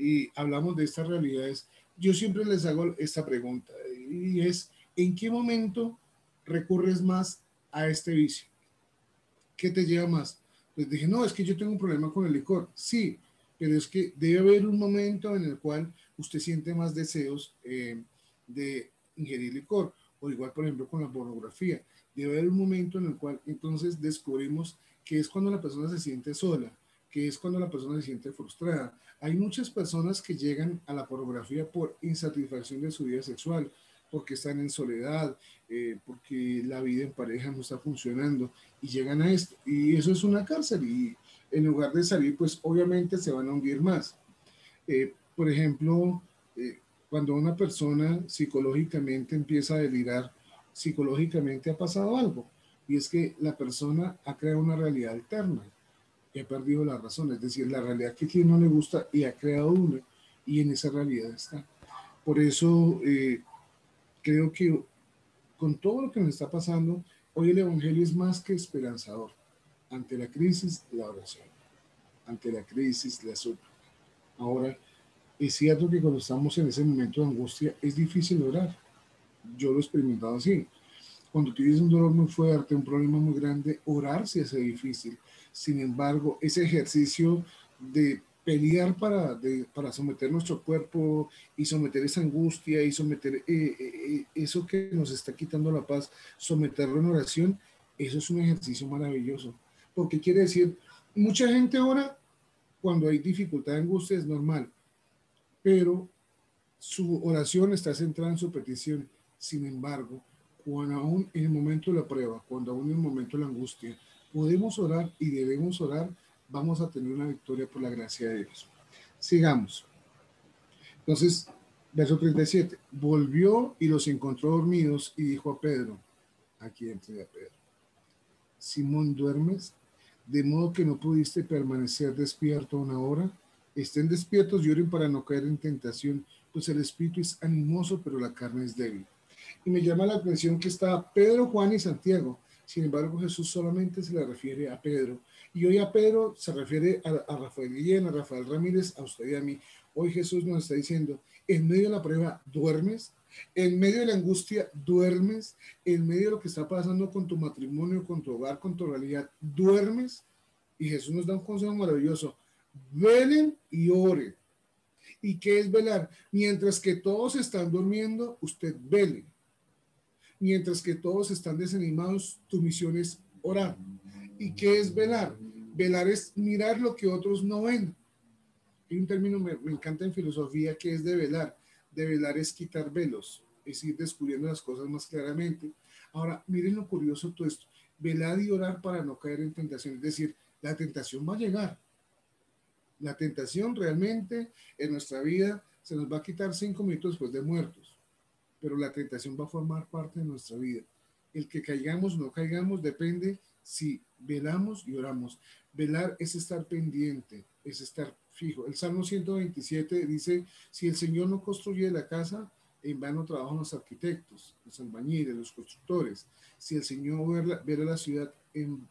y hablamos de estas realidades, yo siempre les hago esta pregunta y es, ¿en qué momento recurres más a este vicio? ¿Qué te lleva más? Les dije, no, es que yo tengo un problema con el licor. Sí, pero es que debe haber un momento en el cual usted siente más deseos eh, de ingerir licor, o igual, por ejemplo, con la pornografía. Debe haber un momento en el cual entonces descubrimos que es cuando la persona se siente sola, que es cuando la persona se siente frustrada. Hay muchas personas que llegan a la pornografía por insatisfacción de su vida sexual, porque están en soledad, eh, porque la vida en pareja no está funcionando y llegan a esto. Y eso es una cárcel y en lugar de salir, pues obviamente se van a hundir más. Eh, por ejemplo, eh, cuando una persona psicológicamente empieza a delirar, psicológicamente ha pasado algo. Y es que la persona ha creado una realidad alterna y ha perdido la razón, es decir, la realidad que tiene no le gusta y ha creado una y en esa realidad está. Por eso eh, creo que con todo lo que nos está pasando, hoy el Evangelio es más que esperanzador. Ante la crisis, la oración. Ante la crisis, la súplica. Ahora, es cierto que cuando estamos en ese momento de angustia, es difícil orar. Yo lo he experimentado así. Cuando tienes un dolor muy fuerte, un problema muy grande, orar se hace difícil sin embargo, ese ejercicio de pelear para, para someter nuestro cuerpo y someter esa angustia y someter eh, eh, eh, eso que nos está quitando la paz, someterlo en oración, eso es un ejercicio maravilloso. Porque quiere decir, mucha gente ora cuando hay dificultad, angustia, es normal, pero su oración está centrada en su petición. Sin embargo, cuando aún en el momento de la prueba, cuando aún en el momento de la angustia, podemos orar y debemos orar, vamos a tener una victoria por la gracia de Dios. Sigamos. Entonces, verso 37, volvió y los encontró dormidos y dijo a Pedro, aquí entre a Pedro, Simón, ¿duermes? De modo que no pudiste permanecer despierto una hora. Estén despiertos y oren para no caer en tentación, pues el espíritu es animoso, pero la carne es débil. Y me llama la atención que está Pedro, Juan y Santiago. Sin embargo, Jesús solamente se le refiere a Pedro. Y hoy a Pedro se refiere a, Rafael Guillén, a Rafael Ramírez, a usted y a mí. Hoy Jesús nos está diciendo, en medio de la prueba, duermes, en medio de la angustia, duermes, en medio de lo que está pasando con tu matrimonio, con tu hogar, con tu realidad, duermes. Y Jesús nos da un consejo maravilloso. Velen y oren. ¿Y qué es velar? Mientras que todos están durmiendo, usted vele. Mientras que todos están desanimados, tu misión es orar. ¿Y qué es velar? Velar es mirar lo que otros no ven. Hay un término me, me encanta en filosofía que es de velar. De velar es quitar velos, es ir descubriendo las cosas más claramente. Ahora, miren lo curioso todo esto. Velar y orar para no caer en tentación. Es decir, la tentación va a llegar. La tentación realmente en nuestra vida se nos va a quitar cinco minutos después de muertos, pero la tentación va a formar parte de nuestra vida. El que caigamos o no caigamos depende si velamos y oramos. Velar es estar pendiente, es estar fijo. El Salmo 127 dice, si el Señor no construye la casa, en vano trabajan los arquitectos, los albañiles, los constructores. Si el Señor ve la, ciudad, en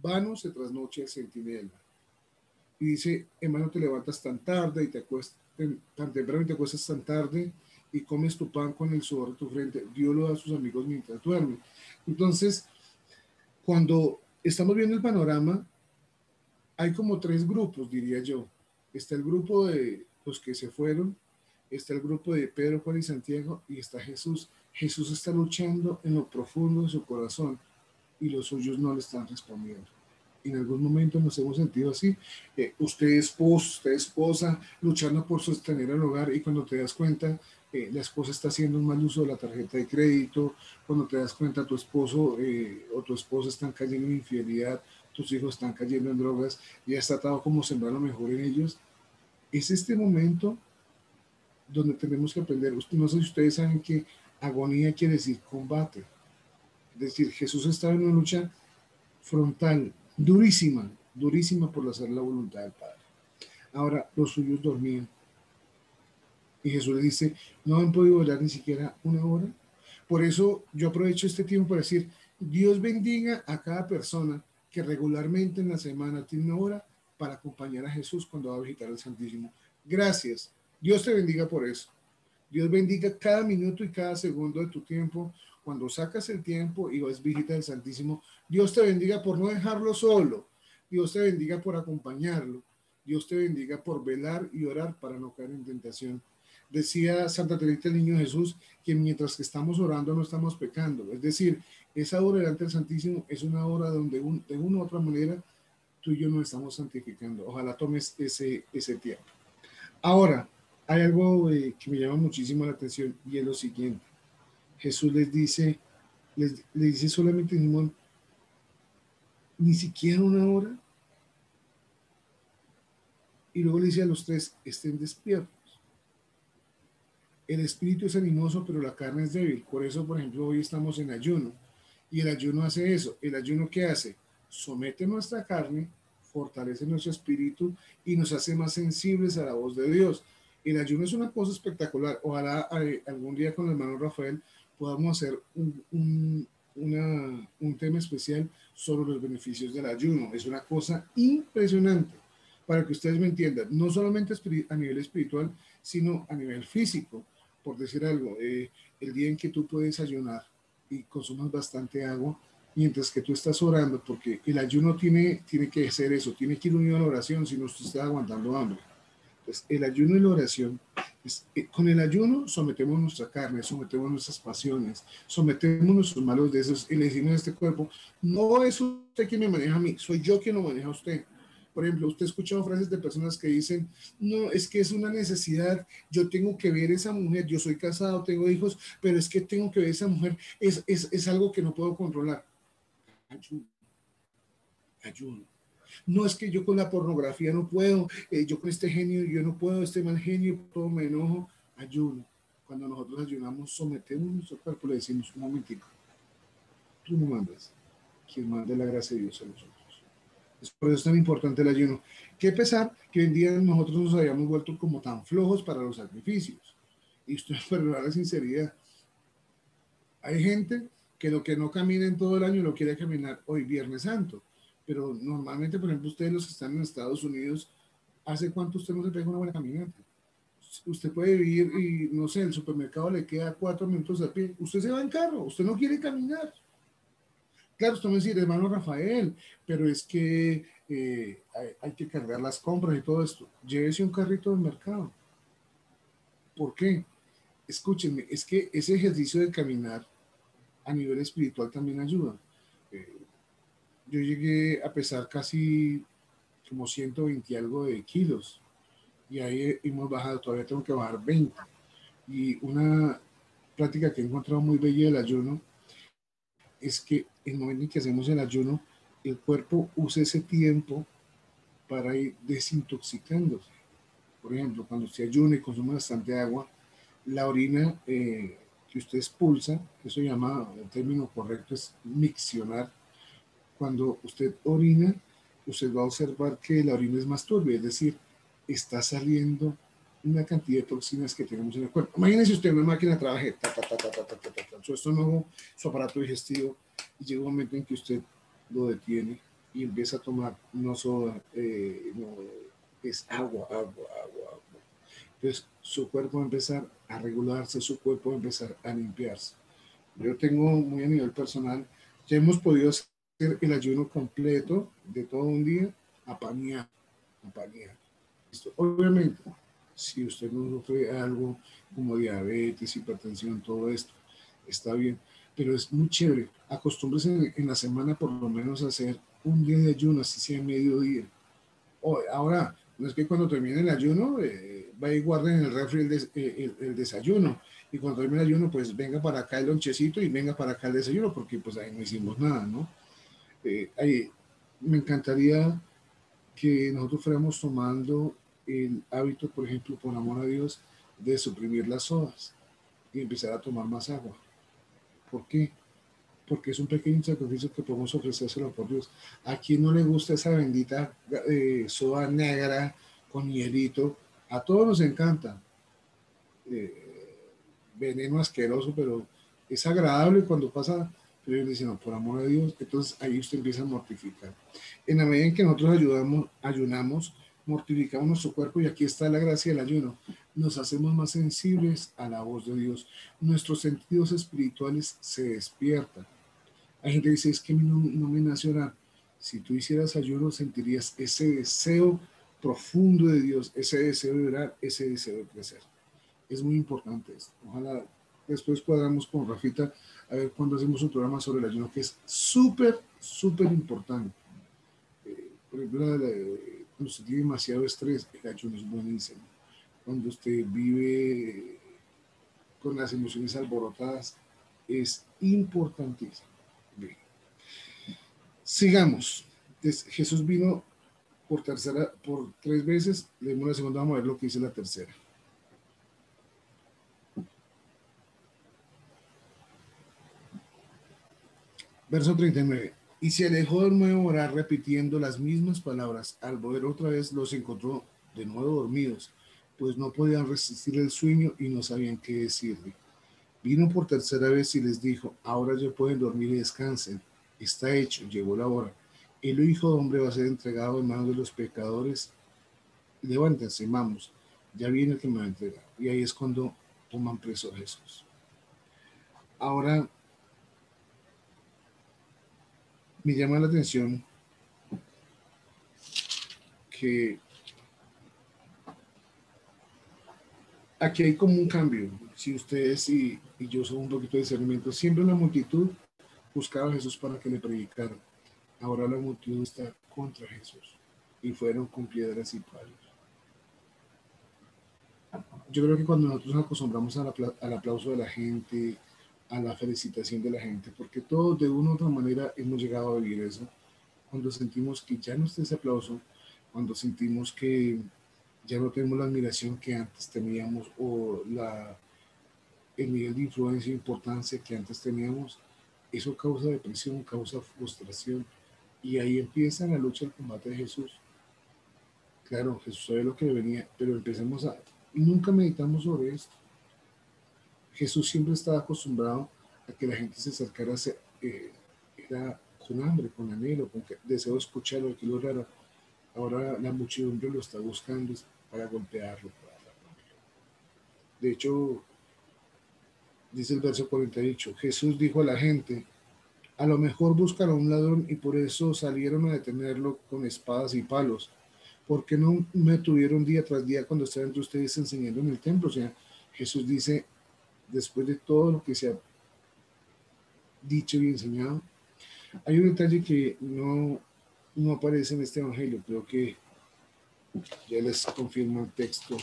vano se trasnoche el centinela. Y dice, en te levantas tan tarde y te acuestas tan temprano y te acuestas tan tarde y comes tu pan con el sudor de tu frente. Dios lo da a sus amigos mientras duerme. Entonces, cuando estamos viendo el panorama, hay como tres grupos, diría yo. Está el grupo de los que se fueron, está el grupo de Pedro, Juan y Santiago, y está Jesús. Jesús está luchando en lo profundo de su corazón y los suyos no le están respondiendo. En algún momento nos hemos sentido así. Eh, usted es esposo, usted esposa, luchando por sostener el hogar y cuando te das cuenta, eh, la esposa está haciendo un mal uso de la tarjeta de crédito, cuando te das cuenta tu esposo eh, o tu esposa están cayendo en infidelidad, tus hijos están cayendo en drogas y has tratado como sembrar lo mejor en ellos, es este momento donde tenemos que aprender. No sé si ustedes saben que agonía quiere decir combate. Es decir, Jesús estaba en una lucha frontal, durísima, durísima por hacer la voluntad del Padre. Ahora los suyos dormían y Jesús le dice, no han podido orar ni siquiera una hora. Por eso yo aprovecho este tiempo para decir, Dios bendiga a cada persona que regularmente en la semana tiene una hora para acompañar a Jesús cuando va a visitar al Santísimo. Gracias. Dios te bendiga por eso. Dios bendiga cada minuto y cada segundo de tu tiempo. Cuando sacas el tiempo y vas a visitar al Santísimo, Dios te bendiga por no dejarlo solo. Dios te bendiga por acompañarlo. Dios te bendiga por velar y orar para no caer en tentación. Decía Santa Teresa el Niño Jesús que mientras que estamos orando no estamos pecando. Es decir, esa hora delante del Santísimo es una hora donde de una u otra manera tú y yo nos estamos santificando. Ojalá tomes ese, ese tiempo. Ahora, hay algo eh, que me llama muchísimo la atención y es lo siguiente. Jesús les dice, les dice solamente Simón, ni siquiera una hora. Y luego le dice a los tres, estén despiertos el espíritu es animoso, pero la carne es débil. Por eso, por ejemplo, hoy estamos en ayuno. Y el ayuno hace eso. ¿El ayuno qué hace? Somete nuestra carne, fortalece nuestro espíritu y nos hace más sensibles a la voz de Dios. El ayuno es una cosa espectacular. Ojalá eh, algún día con el hermano Rafael podamos hacer un, un tema especial sobre los beneficios del ayuno. Es una cosa impresionante para que ustedes me entiendan, no solamente a nivel espiritual, sino a nivel físico por decir algo, eh, el día en que tú puedes ayunar y consumas bastante agua, mientras que tú estás orando, porque el ayuno tiene, tiene que ser eso, tiene que ir unido a la oración, si no, usted está aguantando hambre. Entonces, el ayuno y la oración, eh, con el ayuno sometemos nuestra carne, sometemos nuestras pasiones, sometemos nuestros malos deseos y le decimos a este cuerpo, no es usted quien me maneja a mí, soy yo quien lo maneja a usted. Por ejemplo, usted ha escuchado frases de personas que dicen, no, es que es una necesidad, yo tengo que ver esa mujer, yo soy casado, tengo hijos, pero es que tengo que ver esa mujer, es, es, es algo que no puedo controlar. Ayuno. Ayuno. No es que yo con la pornografía no puedo, eh, yo con este genio, yo no puedo, este mal genio, todo me enojo. Ayuno. Cuando nosotros ayunamos, sometemos nuestro cuerpo, le decimos un momentito, tú no mandas, quien manda la gracia de Dios a nosotros. Por eso es tan importante el ayuno. Qué pesar que hoy en día nosotros nos hayamos vuelto como tan flojos para los sacrificios. Y esto es la sinceridad. Hay gente que lo que no camina en todo el año lo quiere caminar hoy Viernes Santo. Pero normalmente, por ejemplo, ustedes los que están en Estados Unidos, ¿hace cuánto usted no se pega una buena caminata? Usted puede vivir y, no sé, el supermercado le queda cuatro minutos a pie. Usted se va en carro, usted no quiere caminar. Claro, usted me dice, hermano Rafael, pero es que eh, hay, que cargar las compras y todo esto. Llévese un carrito del mercado. ¿Por qué? Escúchenme, es que ese ejercicio de caminar a nivel espiritual también ayuda. Eh, yo llegué a pesar casi como 120 algo de kilos y ahí hemos bajado, todavía tengo que bajar 20. Y una práctica que he encontrado muy bella del ayuno es que en el momento en que hacemos el ayuno, el cuerpo usa ese tiempo para ir desintoxicándose. Por ejemplo, cuando usted ayuna y consume bastante agua, la orina eh, que usted expulsa, eso llama, el término correcto es miccionar. Cuando usted orina, usted va a observar que la orina es más turbia, es decir, está saliendo una cantidad de toxinas que tenemos en el cuerpo. Imagínese usted una máquina trabaje, ta, ta, ta, ta, ta, ta, ta, ta, su estómago, su aparato digestivo, y llega un momento en que usted lo detiene y empieza a tomar no soda, eh, no, es agua, agua, agua, agua. Entonces su cuerpo va a empezar a regularse, su cuerpo va a empezar a limpiarse. Yo tengo muy a nivel personal, ya hemos podido hacer el ayuno completo de todo un día a panear, a panear. Obviamente, si usted no sufre algo como diabetes, hipertensión, todo esto, está bien, pero es muy chévere. Acostúmbrese en, la semana por lo menos a hacer un día de ayuno, así sea mediodía. O, ahora, no es que cuando termine el ayuno, eh, vaya y guarden en el refri el, el, desayuno. Y cuando termine el ayuno, pues venga para acá el lonchecito y venga para acá el desayuno, porque pues ahí no hicimos nada, ¿no? Eh, ahí, me encantaría que nosotros fuéramos tomando el hábito, por ejemplo, por amor a Dios, de suprimir las sodas y empezar a tomar más agua. ¿Por qué? Porque es un pequeño sacrificio que podemos ofrecérselo por Dios. A quien no le gusta esa bendita eh, soda negra con hielito, a todos nos encanta. Eh, veneno asqueroso, pero es agradable cuando pasa pero ellos dicen, no, por amor a Dios, entonces ahí usted empieza a mortificar. En la medida en que nosotros ayudamos, ayunamos, mortificamos nuestro cuerpo y aquí está la gracia del ayuno. Nos hacemos más sensibles a la voz de Dios. Nuestros sentidos espirituales se despiertan. Hay gente que dice, es que no, me nace orar. Si tú hicieras ayuno, sentirías ese deseo profundo de Dios, ese deseo de orar, ese deseo de crecer. Es muy importante esto. Ojalá después cuadramos con Rafita a ver cuando hacemos un programa sobre el ayuno, que es súper, súper importante. Eh, por ejemplo, cuando usted tiene demasiado estrés, el ayuno es buenísimo. Cuando usted vive con las emociones alborotadas, es importantísimo. Sigamos. Jesús vino por tercera, por tres veces. Leemos la segunda, vamos a ver lo que dice la tercera. Verso 39. Y se alejó de nuevo orar repitiendo las mismas palabras. Al volver otra vez los encontró de nuevo dormidos, pues no podían resistir el sueño y no sabían qué decirle. Vino por tercera vez y les dijo, ahora ya pueden dormir y descansen. Está hecho, llegó la hora. El Hijo de Hombre va a ser entregado en manos de los pecadores. Levántense, vamos, ya viene que me va a entregar. Y ahí es cuando toman preso a Jesús. Ahora me llama la atención que aquí hay como un cambio. Si ustedes y, yo son un poquito de discernimiento, siempre la multitud buscaba a Jesús para que le predicara. Ahora la multitud está contra Jesús y fueron con piedras y palos. Yo creo que cuando nosotros nos acostumbramos al aplauso de la gente, a la felicitación de la gente, porque todos de una u otra manera hemos llegado a vivir eso, cuando sentimos que ya no está ese aplauso, cuando sentimos que ya no tenemos la admiración que antes teníamos o el nivel de influencia e importancia que antes teníamos, eso causa depresión, causa frustración y ahí empieza la lucha, el combate de Jesús. Claro, Jesús sabe lo que venía, pero empecemos a... Nunca meditamos sobre esto. Jesús siempre estaba acostumbrado a que la gente se acercara, eh, era con hambre, con anhelo, con deseo de escucharlo, que lo raro. Ahora la muchedumbre lo está buscando para golpearlo, para De hecho, dice el verso 48, Jesús dijo a la gente, a lo mejor buscan un ladrón y por eso salieron a detenerlo con espadas y palos. ¿Por qué no me tuvieron día tras día cuando estaba entre ustedes enseñando en el templo? O sea, Jesús dice, después de todo lo que se ha dicho y enseñado, hay un detalle que no, no aparece en este evangelio, creo que ya les confirmo el texto.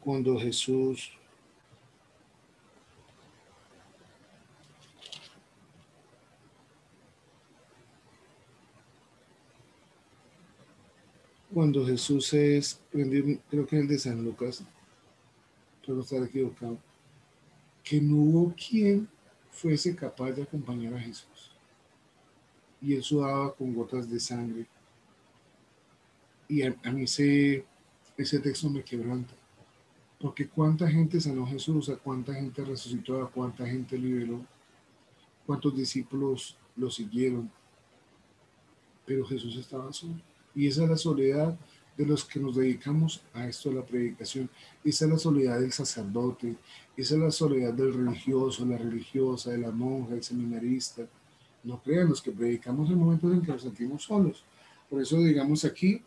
Cuando Jesús cuando Jesús es, creo que es el de San Lucas, pero estar equivocado, que no hubo quien fuese capaz de acompañar a Jesús. Y él sudaba con gotas de sangre. Y a, mí ese, ese texto me quebranta. Porque cuánta gente sanó Jesús, a cuánta gente resucitó, a cuánta gente liberó, cuántos discípulos lo siguieron. Pero Jesús estaba solo. Y esa es la soledad de los que nos dedicamos a esto de la predicación. Esa es la soledad del sacerdote, esa es la soledad del religioso, la religiosa, de la monja, el seminarista. No crean los que predicamos en momentos en que nos sentimos solos. Por eso, digamos aquí,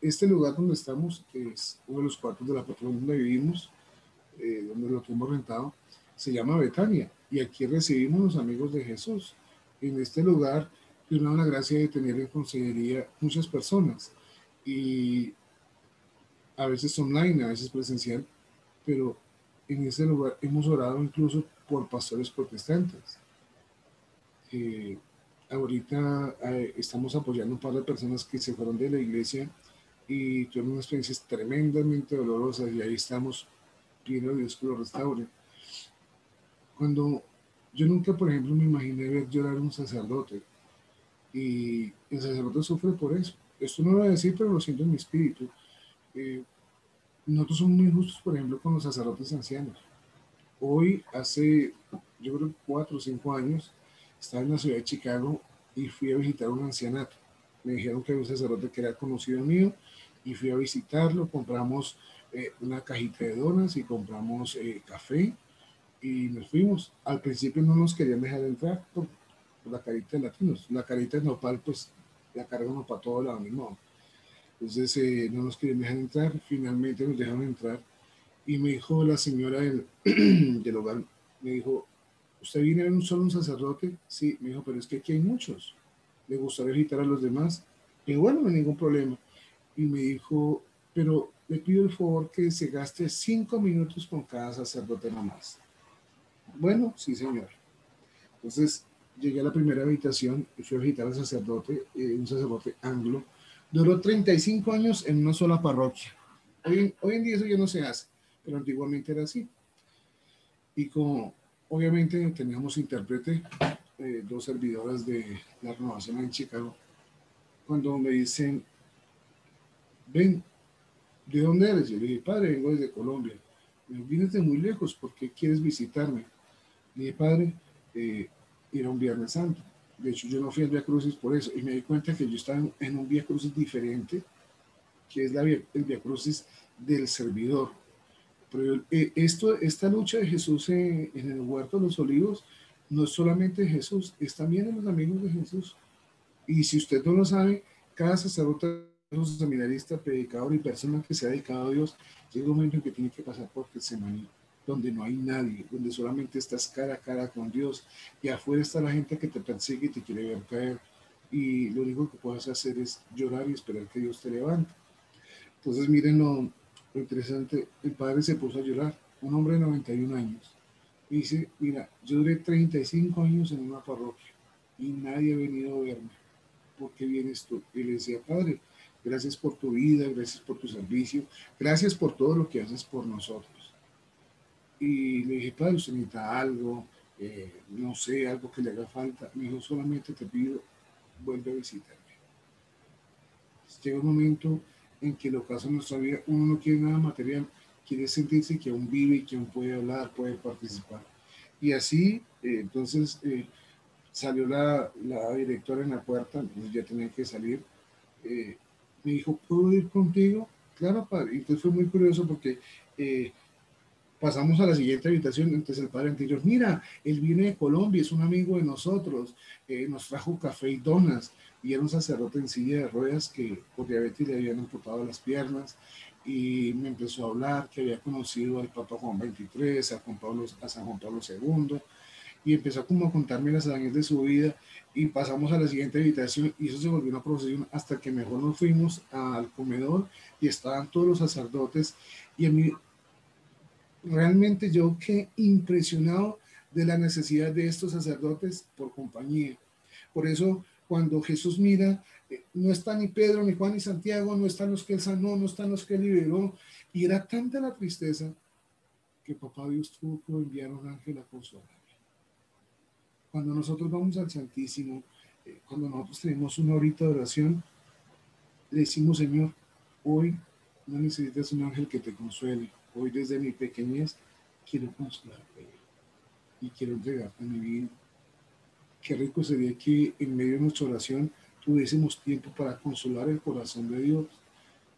este lugar donde estamos, que es uno de los cuartos de la patrona donde vivimos, eh, donde lo que hemos rentado, se llama Betania. Y aquí recibimos los amigos de Jesús. En este lugar tuvimos la gracia de tener en consejería muchas personas y a veces online, a veces presencial, pero en ese lugar hemos orado incluso por pastores protestantes. Eh, ahorita eh, estamos apoyando un par de personas que se fueron de la iglesia y tuvieron unas experiencias tremendamente dolorosas y ahí estamos pidiendo a Dios que lo restaure. Cuando yo nunca, por ejemplo, me imaginé ver llorar a un sacerdote y el sacerdote sufre por eso. Esto no lo voy a decir, pero lo siento en mi espíritu. Eh, nosotros somos muy justos, por ejemplo, con los sacerdotes ancianos. Hoy, hace, yo creo, cuatro o cinco años, estaba en la ciudad de Chicago y fui a visitar un ancianato. Me dijeron que había un sacerdote que era conocido mío y fui a visitarlo. Compramos eh, una cajita de donas y compramos eh, café y nos fuimos. Al principio no nos querían dejar entrar la carita de latinos. La carita de nopal, pues la cargamos para todo lado, mismo. Entonces eh, no nos querían dejar entrar, finalmente nos dejaron entrar y me dijo la señora del, del hogar, me dijo, ¿usted viene ver un solo un sacerdote? Sí, me dijo, pero es que aquí hay muchos. ¿Le gustaría visitar a los demás? Y bueno, no hay ningún problema. Y me dijo, pero le pido el favor que se gaste cinco minutos con cada sacerdote nomás. Bueno, sí, señor. Entonces, llegué a la primera habitación y fui a visitar al sacerdote, eh, un sacerdote anglo. Duró 35 años en una sola parroquia. Hoy, en día eso ya no se hace, pero antiguamente era así. Y como obviamente teníamos intérprete, eh, dos servidoras de la renovación en Chicago, cuando me dicen, ven, ¿de dónde eres? Yo le dije, padre, vengo desde Colombia. Me vienes de muy lejos, ¿por qué quieres visitarme? Le dije, padre, eh, era un Viernes Santo. De hecho, yo no fui al Via Crucis por eso. Y me di cuenta que yo estaba en, un Via Crucis diferente, que es la, el Via Crucis del servidor. Pero eh, esto, esta lucha de Jesús en, el huerto de los olivos no es solamente Jesús, es también en los amigos de Jesús. Y si usted no lo sabe, cada sacerdote, seminarista, predicador y persona que se ha dedicado a Dios, llega un momento en que tiene que pasar por Getsemaní, donde no hay nadie, donde solamente estás cara a cara con Dios y afuera está la gente que te persigue y te quiere ver caer. Y lo único que puedes hacer es llorar y esperar que Dios te levante. Entonces, miren lo, interesante, el padre se puso a llorar, un hombre de 91 años. Y dice, mira, yo duré 35 años en una parroquia y nadie ha venido a verme. ¿Por qué vienes tú? Y le decía, padre, gracias por tu vida, gracias por tu servicio, gracias por todo lo que haces por nosotros. Y le dije, padre, usted necesita algo, eh, no sé, algo que le haga falta. Me dijo, solamente te pido, vuelve a visitarme. Llega un momento en que lo caso en nuestra vida, uno no quiere nada material, quiere sentirse que aún vive y que aún puede hablar, puede participar. Y así, eh, entonces, eh, salió la, la, directora en la puerta, entonces ya tenía que salir. Eh, me dijo, ¿puedo ir contigo? Claro, padre. Entonces fue muy curioso porque pasamos a la siguiente habitación, entonces el padre anterior, mira, él viene de Colombia, es un amigo de nosotros, nos trajo café y donas, y era un sacerdote en silla de ruedas que por diabetes le habían amputado las piernas y me empezó a hablar que había conocido al Papa Juan XXIII, a, Juan Pablo, a San Juan Pablo II y empezó como a contarme las hazañas de su vida y pasamos a la siguiente habitación y eso se volvió una procesión hasta que mejor nos fuimos al comedor y estaban todos los sacerdotes y a mí realmente yo quedé impresionado de la necesidad de estos sacerdotes por compañía. Por eso cuando Jesús mira, eh, no está ni Pedro, ni Juan, ni Santiago, no están los que él sanó, no están los que él liberó. Y era tanta la tristeza que papá Dios tuvo que enviar un ángel a consolar. Cuando nosotros vamos al Santísimo, eh, cuando nosotros tenemos una horita de oración, le decimos, Señor, hoy no necesitas un ángel que te consuele. Hoy desde mi pequeñez quiero consolarte y quiero entregarte mi vida qué rico sería que en medio de nuestra oración tuviésemos tiempo para consolar el corazón de Dios.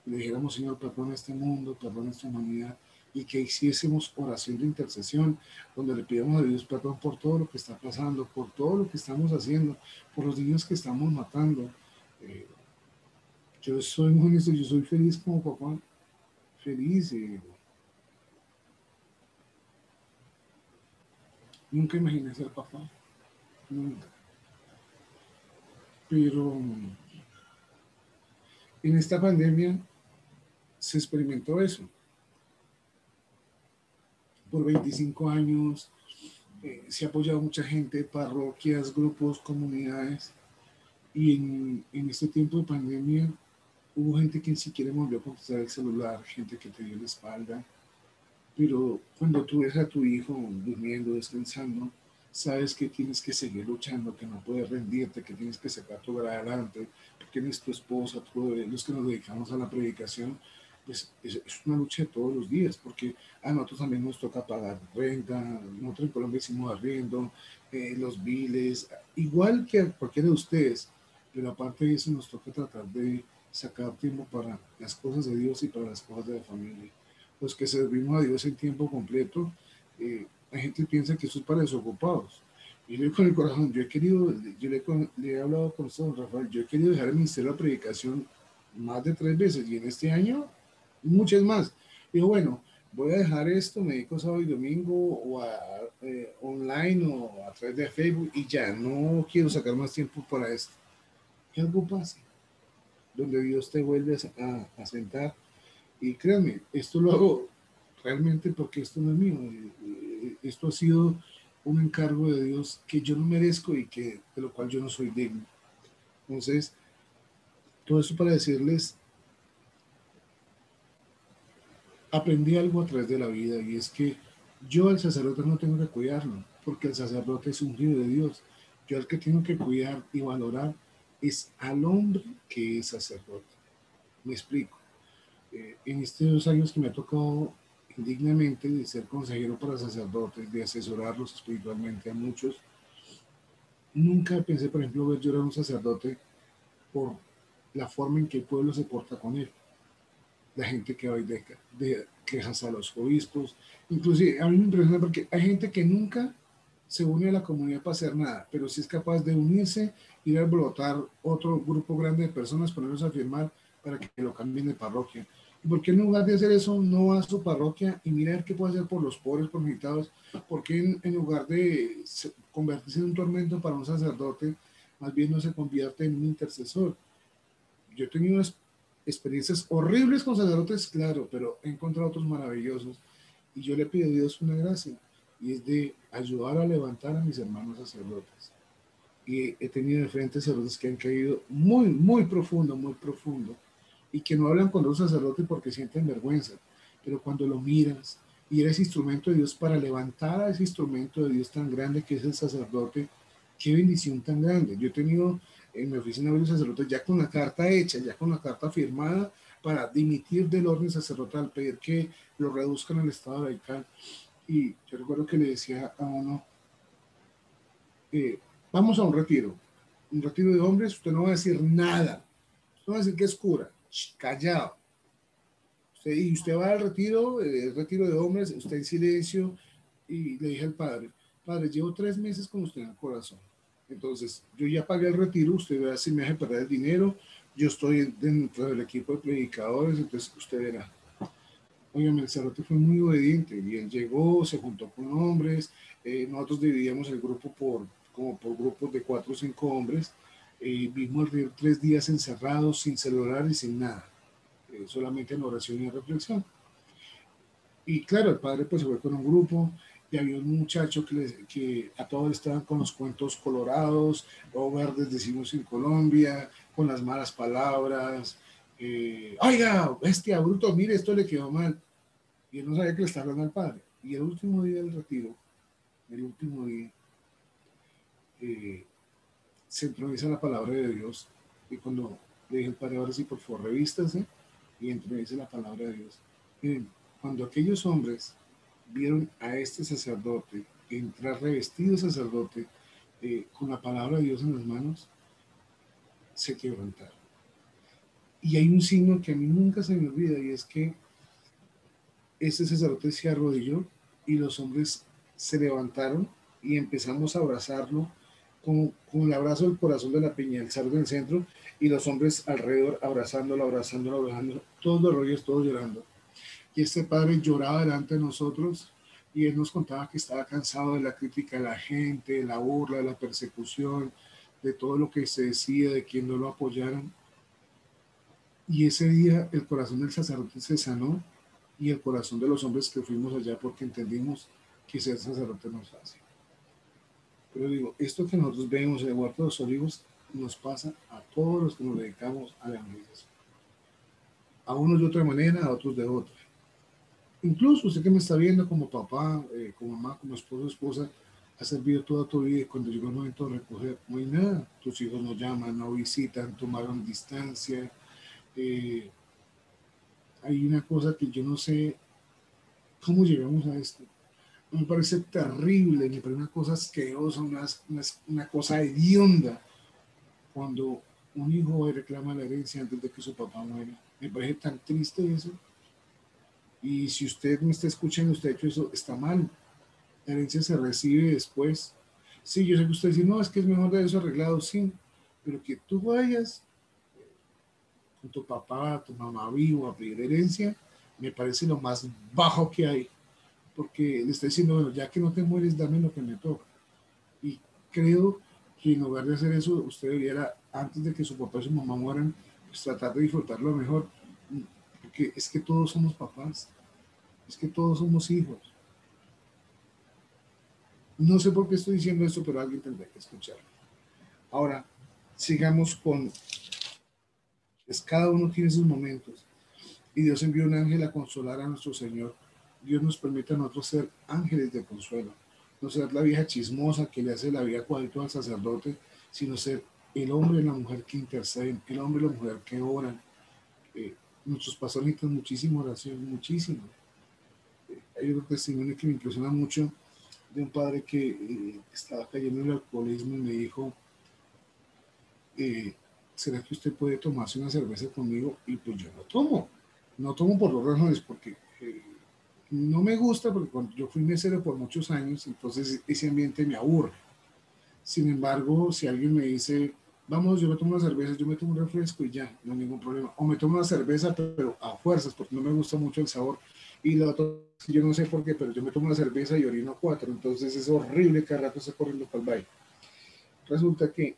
Le dijéramos, Señor, perdona este mundo, perdona esta humanidad, y que hiciésemos oración de intercesión, donde le pidamos a Dios perdón por todo lo que está pasando, por todo lo que estamos haciendo, por los niños que estamos matando. Eh, yo soy muy honesto, yo soy feliz como papá, feliz. Eh, nunca imaginé ser papá. Pero en esta pandemia se experimentó eso. Por 25 años eh, se ha apoyado mucha gente, parroquias, grupos, comunidades. Y en, en, este tiempo de pandemia hubo gente que ni siquiera volvió a contestar el celular, gente que te dio la espalda. Pero cuando tú ves a tu hijo durmiendo, descansando, sabes que tienes que seguir luchando, que no puedes rendirte, que tienes que sacar tu vida adelante, porque eres tu esposa, tú, los que nos dedicamos a la predicación, pues es, una lucha de todos los días, porque a nosotros también nos toca pagar renta, nosotros en Colombia hicimos arriendo, eh, los biles, igual que a cualquiera de ustedes, pero aparte de eso nos toca tratar de sacar tiempo para las cosas de Dios y para las cosas de la familia. Los que servimos a Dios en tiempo completo, eh, la gente piensa que eso es para desocupados. Y yo con el corazón, yo he querido, yo le, he hablado con usted, Rafael, yo he querido dejar el ministerio de predicación más de tres veces y en este año muchas más. Digo, bueno, voy a dejar esto, me dedico sábado y domingo o a, eh, online o a través de Facebook y ya, no quiero sacar más tiempo para esto. Que algo pase, donde Dios te vuelve a sentar. Y créanme, esto lo hago realmente porque esto no es mío esto ha sido un encargo de Dios que yo no merezco y que de lo cual yo no soy digno. Entonces, todo eso para decirles, aprendí algo a través de la vida y es que yo al sacerdote no tengo que cuidarlo, porque el sacerdote es un hijo de Dios. Yo al que tengo que cuidar y valorar es al hombre que es sacerdote. Me explico. Eh, en estos años que me ha tocado indignamente de ser consejero para sacerdotes, de asesorarlos espiritualmente a muchos. Nunca pensé, por ejemplo, ver llorar a un sacerdote por la forma en que el pueblo se porta con él. La gente que va de, de quejas a los obispos. Inclusive, a mí me impresiona porque hay gente que nunca se une a la comunidad para hacer nada, pero si es capaz de unirse, ir a brotar otro grupo grande de personas, ponerlos a firmar para que lo cambien de parroquia. ¿Y por qué en lugar de hacer eso no va a su parroquia y mira qué puede hacer por los pobres, por necesitados? ¿Por qué en, lugar de convertirse en un tormento para un sacerdote, más bien no se convierte en un intercesor? Yo he tenido experiencias horribles con sacerdotes, claro, pero he encontrado otros maravillosos. Y yo le pido a Dios una gracia, y es de ayudar a levantar a mis hermanos sacerdotes. Y he tenido diferentes sacerdotes que han caído muy, muy profundo, muy profundo y que no hablan con los sacerdotes porque sienten vergüenza, pero cuando lo miras y eres instrumento de Dios para levantar a ese instrumento de Dios tan grande que es el sacerdote, qué bendición tan grande. Yo he tenido en mi oficina varios sacerdotes ya con la carta hecha, ya con la carta firmada para dimitir del orden sacerdotal, pedir que lo reduzcan al estado laical. Y yo recuerdo que le decía a uno, eh, vamos a un retiro, un retiro de hombres, usted no va a decir nada, no va a decir que es cura, callado. y usted va al retiro, el retiro de hombres, usted en silencio, y le dije al padre, padre, llevo tres meses con usted en el corazón. Entonces, yo ya pagué el retiro, usted verá si me hace perder el dinero, yo estoy dentro del equipo de predicadores, entonces usted verá. Oigan, el fue muy obediente y él llegó, se juntó con hombres, eh, nosotros dividíamos el grupo por, como por grupos de cuatro o cinco hombres, eh, vimos tres días encerrados, sin celular y sin nada, eh, solamente en oración y en reflexión. Y claro, el padre pues se fue con un grupo y había un muchacho que, que a todos estaban con los cuentos colorados, o verdes decimos en Colombia, con las malas palabras. Eh, Oiga, bestia, bruto, mire, esto le quedó mal. Y él no sabía que le estaba hablando al padre. Y el último día del retiro, el último día, eh, se introduce la palabra de Dios. Y cuando le dije al Padre, ahora sí, por favor, revístase y introduce la palabra de Dios. Miren, cuando aquellos hombres vieron a este sacerdote entrar revestido sacerdote eh, con la palabra de Dios en las manos, se quebrantaron. Y hay un signo que a mí nunca se me olvida y es que ese sacerdote se arrodilló y los hombres se levantaron y empezamos a abrazarlo con, el abrazo del corazón de la piña, el cerdo en el centro, y los hombres alrededor abrazándolo, abrazándolo, abrazándolo, todos los rollos, todos llorando. Y este padre lloraba delante de nosotros y él nos contaba que estaba cansado de la crítica de la gente, de la burla, de la persecución, de todo lo que se decía, de quien no lo apoyaran. Y ese día el corazón del sacerdote se sanó y el corazón de los hombres que fuimos allá porque entendimos que ser sacerdote no es fácil. Pero digo, esto que nosotros vemos en el Huerto de los Olivos nos pasa a todos los que nos dedicamos a la evangelización. A unos de otra manera, a otros de otra. Incluso usted que me está viendo como papá, eh, como mamá, como esposo, esposa, ha servido toda tu vida y cuando llegó el momento de recoger, no hay nada. Tus hijos no llaman, no visitan, tomaron distancia. Eh, hay una cosa que yo no sé cómo llegamos a esto me parece terrible, me parece una cosa asquerosa, una, una, cosa hedionda cuando un hijo reclama la herencia antes de que su papá muera. Me parece tan triste eso. Y si usted me está escuchando, usted ha hecho eso, está mal. La herencia se recibe después. Sí, yo sé que usted dice, no, es que es mejor de eso arreglado, sí, pero que tú vayas con tu papá, tu mamá vivo a pedir herencia, me parece lo más bajo que hay porque le está diciendo, bueno, ya que no te mueres, dame lo que me toca. Y creo que en lugar de hacer eso, usted debiera, antes de que su papá y su mamá mueran, pues tratar de disfrutarlo mejor, porque es que todos somos papás, es que todos somos hijos. No sé por qué estoy diciendo esto, pero alguien tendrá que escucharlo. Ahora, sigamos con, pues cada uno tiene sus momentos. Y Dios envió un ángel a consolar a nuestro Señor Dios nos permite a nosotros ser ángeles de consuelo, no ser la vieja chismosa que le hace la vida cuadrito al sacerdote, sino ser el hombre y la mujer que interceden, el hombre y la mujer que oran. Eh, nuestros pastores necesitan muchísima oración, muchísimo. Eh, hay un testimonio que me impresiona mucho de un padre que eh, estaba cayendo en el alcoholismo y me dijo, ¿será que usted puede tomarse una cerveza conmigo? Y pues yo no tomo, no tomo por los razones, porque no me gusta porque cuando yo fui mesero por muchos años, entonces ese ambiente me aburre. Sin embargo, si alguien me dice, vamos, yo me tomo una cerveza, yo me tomo un refresco y ya, no hay ningún problema. O me tomo una cerveza, pero a fuerzas, porque no me gusta mucho el sabor. Y lo yo no sé por qué, pero yo me tomo una cerveza y orino cuatro, entonces es horrible que rato esté corriendo para el baile. Resulta que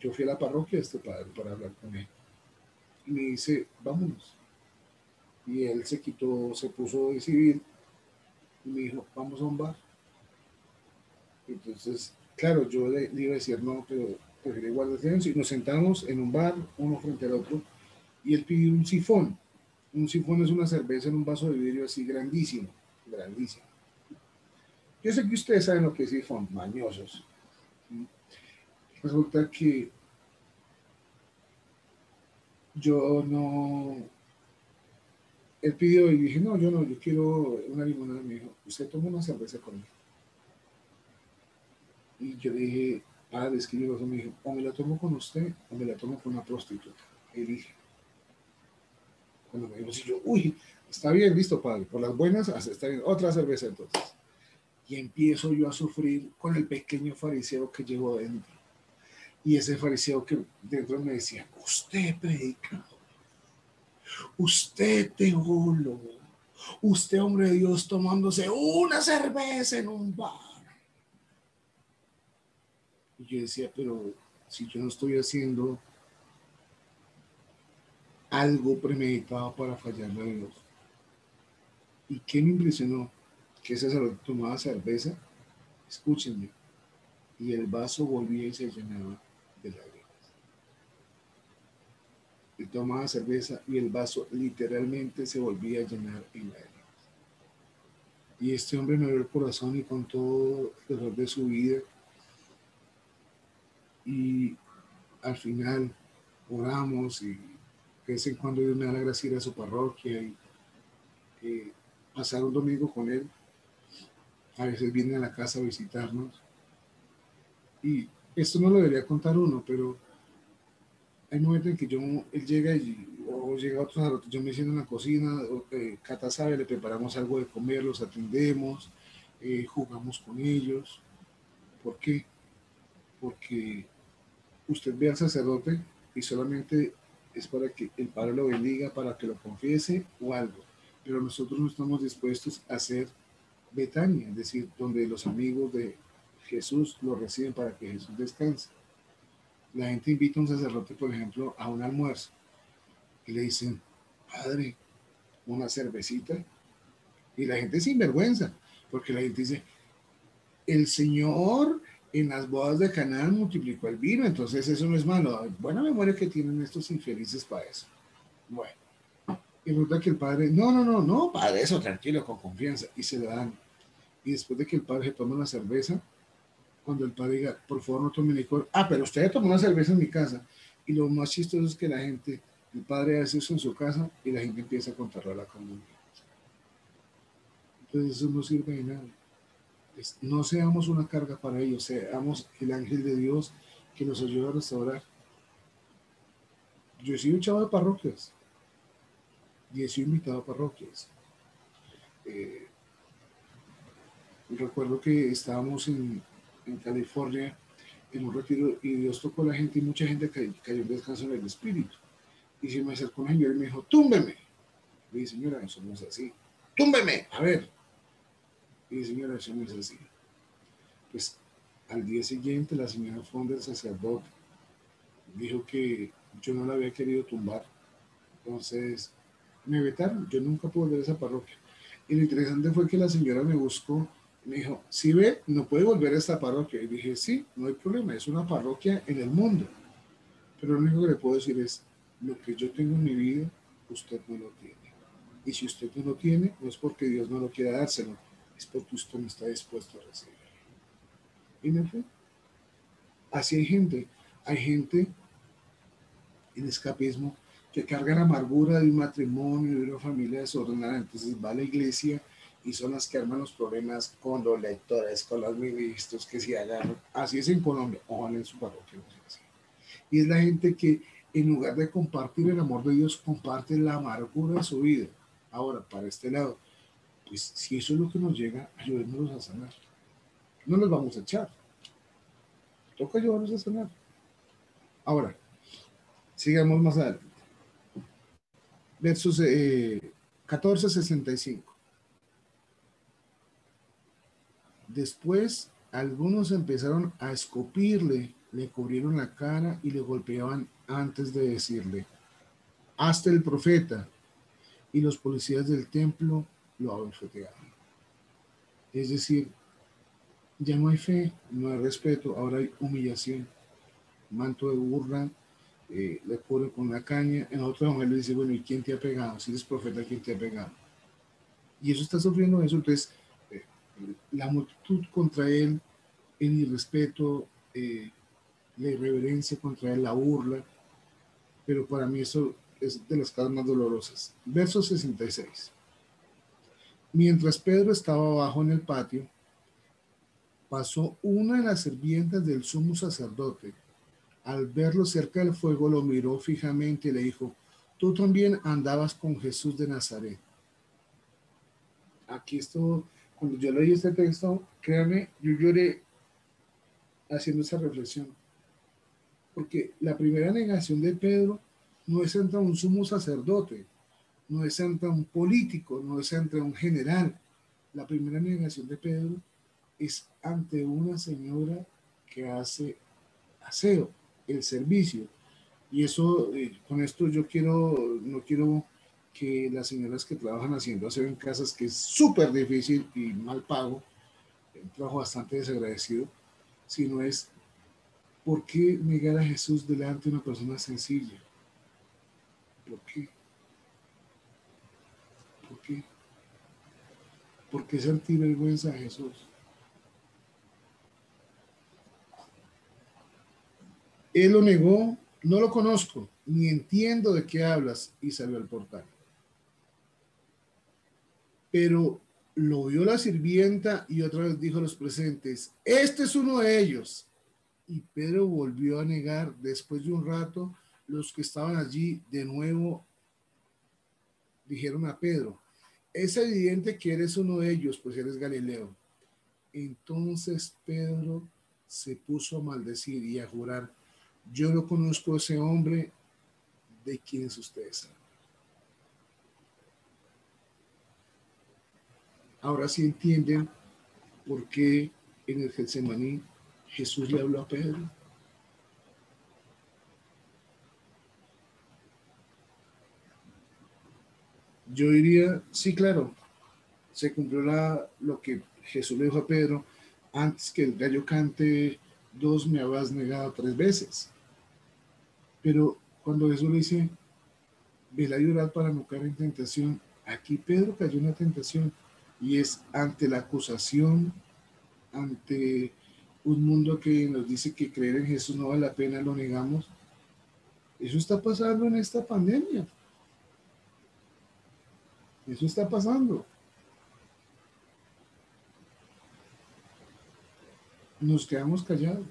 yo fui a la parroquia de este padre para hablar con él. Y me dice, vámonos. Y él se quitó, se puso de civil y me dijo, vamos a un bar. Entonces, claro, yo le, iba a decir no, pero prefiero guardar silencio. Y nos sentamos en un bar, uno frente al otro, y él pidió un sifón. Un sifón es una cerveza en un vaso de vidrio así grandísimo, grandísimo. Yo sé que ustedes saben lo que es sifón, mañosos. Resulta que yo no, él pidió y dije, no, yo no, yo quiero una limonada. Me dijo, usted toma una cerveza conmigo. Y yo dije, padre, es que yo me dijo, o me la tomo con usted o me la tomo con una prostituta. Y dije, cuando me dijo así, yo, uy, está bien, listo, padre, por las buenas, está bien, otra cerveza entonces. Y empiezo yo a sufrir con el pequeño fariseo que llevo dentro. Y ese fariseo que dentro me decía, usted predica, usted teólogo, usted hombre de Dios tomándose una cerveza en un bar y yo decía, pero si yo no estoy haciendo algo premeditado para fallarle a Dios. ¿Y qué me impresionó? Que ese sacerdote tomaba cerveza, escúchenme, y el vaso volvía y se llenaba de lágrimas. Y tomaba cerveza y el vaso literalmente se volvía a llenar en lágrimas. Y este hombre me abrió el corazón y con todo el dolor de su vida y al final oramos y de vez en cuando Dios me da la gracia ir a su parroquia y pasar un domingo con él. A veces viene a la casa a visitarnos. Y esto no lo debería contar uno, pero hay momentos en que yo, él llega y, o llega otro yo me siento en la cocina, eh, Cata sabe, le preparamos algo de comer, los atendemos, eh, jugamos con ellos. ¿Por qué? Porque usted ve al sacerdote y solamente es para que el Padre lo bendiga, para que lo confiese o algo. Pero nosotros no estamos dispuestos a hacer Betania, es decir, donde los amigos de Jesús lo reciben para que Jesús descanse. La gente invita a un sacerdote, por ejemplo, a un almuerzo y le dicen, Padre, una cervecita. Y la gente sin vergüenza, porque la gente dice, el Señor en las bodas de Canaán multiplicó el vino, entonces eso no es malo. Buena memoria que tienen estos infelices para eso. Bueno, y resulta que el padre, no, no, no, no, padre, eso tranquilo, con confianza, y se le dan. Y después de que el padre se toma una cerveza, cuando el padre diga, por favor no tome licor, ah, pero usted tomó una cerveza en mi casa. Y lo más chistoso es que la gente, el padre hace eso en su casa y la gente empieza a contarlo a la comunidad. Entonces eso no sirve de nada no seamos una carga para ellos, seamos el ángel de Dios que nos ayuda a restaurar. Yo he sido un chavo de parroquias y he sido invitado a parroquias. Eh, recuerdo que estábamos en, California en un retiro y Dios tocó a la gente y mucha gente cayó, en descanso en el espíritu. Y se me acercó un señor y me dijo, túmbeme. Le dije, señora, eso no es así. Túmbeme, a ver, y señora, eso no es así. Pues al día siguiente la señora fue del sacerdote. Dijo que yo no la había querido tumbar. Entonces me vetaron. Yo nunca pude a esa parroquia. Y lo interesante fue que la señora me buscó. Me dijo, si ve, no puede volver a esta parroquia. Y dije, sí, no hay problema. Es una parroquia en el mundo. Pero lo único que le puedo decir es, lo que yo tengo en mi vida, usted no lo tiene. Y si usted no lo tiene, no es porque Dios no lo quiera dárselo, es porque usted no está dispuesto a recibir. Y me fue. Así hay gente, hay gente en escapismo que carga la amargura de un matrimonio, de una familia desordenada, entonces va a la iglesia y son las que arman los problemas con los lectores, con los ministros que se agarran. Así es en Colombia, ojalá en su parroquia. Y es la gente que en lugar de compartir el amor de Dios, comparte la amargura de su vida. Ahora, para este lado, pues si eso es lo que nos llega, ayudémonos a sanar. No nos vamos a echar. Toca ayudarnos a sanar. Ahora, sigamos más adelante. Versos eh, 1465. Después, algunos empezaron a escupirle, le cubrieron la cara y le golpeaban antes de decirle, hasta el profeta. Y los policías del templo lo abofetearon. Es decir, ya no hay fe, no hay respeto, ahora hay humillación, manto de burla, eh, le cubre con la caña. En otro evangelio dice, bueno, ¿y quién te ha pegado? Si eres profeta, ¿quién te ha pegado? Y eso está sufriendo eso. Entonces, la multitud contra él, el irrespeto, eh, la irreverencia contra él, la burla. Pero para mí eso es de las cosas más dolorosas. Verso 66. Mientras Pedro estaba abajo en el patio, pasó una de las sirvientas del sumo sacerdote. Al verlo cerca del fuego, lo miró fijamente y le dijo, tú también andabas con Jesús de Nazaret. Aquí esto, cuando yo leí este texto, créanme, yo lloré haciendo esa reflexión. Porque la primera negación de Pedro no es ante un sumo sacerdote, no es ante un político, no es ante un general. La primera negación de Pedro es ante una señora que hace aseo, el servicio. Y eso, eh, con esto yo quiero, no quiero que las señoras que trabajan haciendo aseo en casas, que es súper difícil y mal pago, un trabajo bastante desagradecido, sino es, ¿por qué negar a Jesús delante de una persona sencilla? ¿Por qué? ¿Por qué? ¿Por qué sentir vergüenza a Jesús? Él lo negó, no lo conozco, ni entiendo de qué hablas, y salió al portal. Pero lo vio la sirvienta y otra vez dijo a los presentes, este es uno de ellos. Y Pedro volvió a negar después de un rato, los que estaban allí de nuevo dijeron a Pedro, es evidente que eres uno de ellos, pues eres Galileo. Entonces Pedro se puso a maldecir y a jurar, yo no conozco a ese hombre de quienes ustedes hablan. Ahora sí entienden por qué en el Getsemaní Jesús le habló a Pedro. Yo diría, sí, claro, se cumplió la, lo que Jesús le dijo a Pedro, antes que el gallo cante, dos me habías negado tres veces. Pero cuando Jesús le dice, vela a llorar para no caer en tentación, aquí Pedro cayó en la tentación y es ante la acusación, ante un mundo que nos dice que creer en Jesús no vale la pena, lo negamos. Eso está pasando en esta pandemia. Eso está pasando. Nos quedamos callados.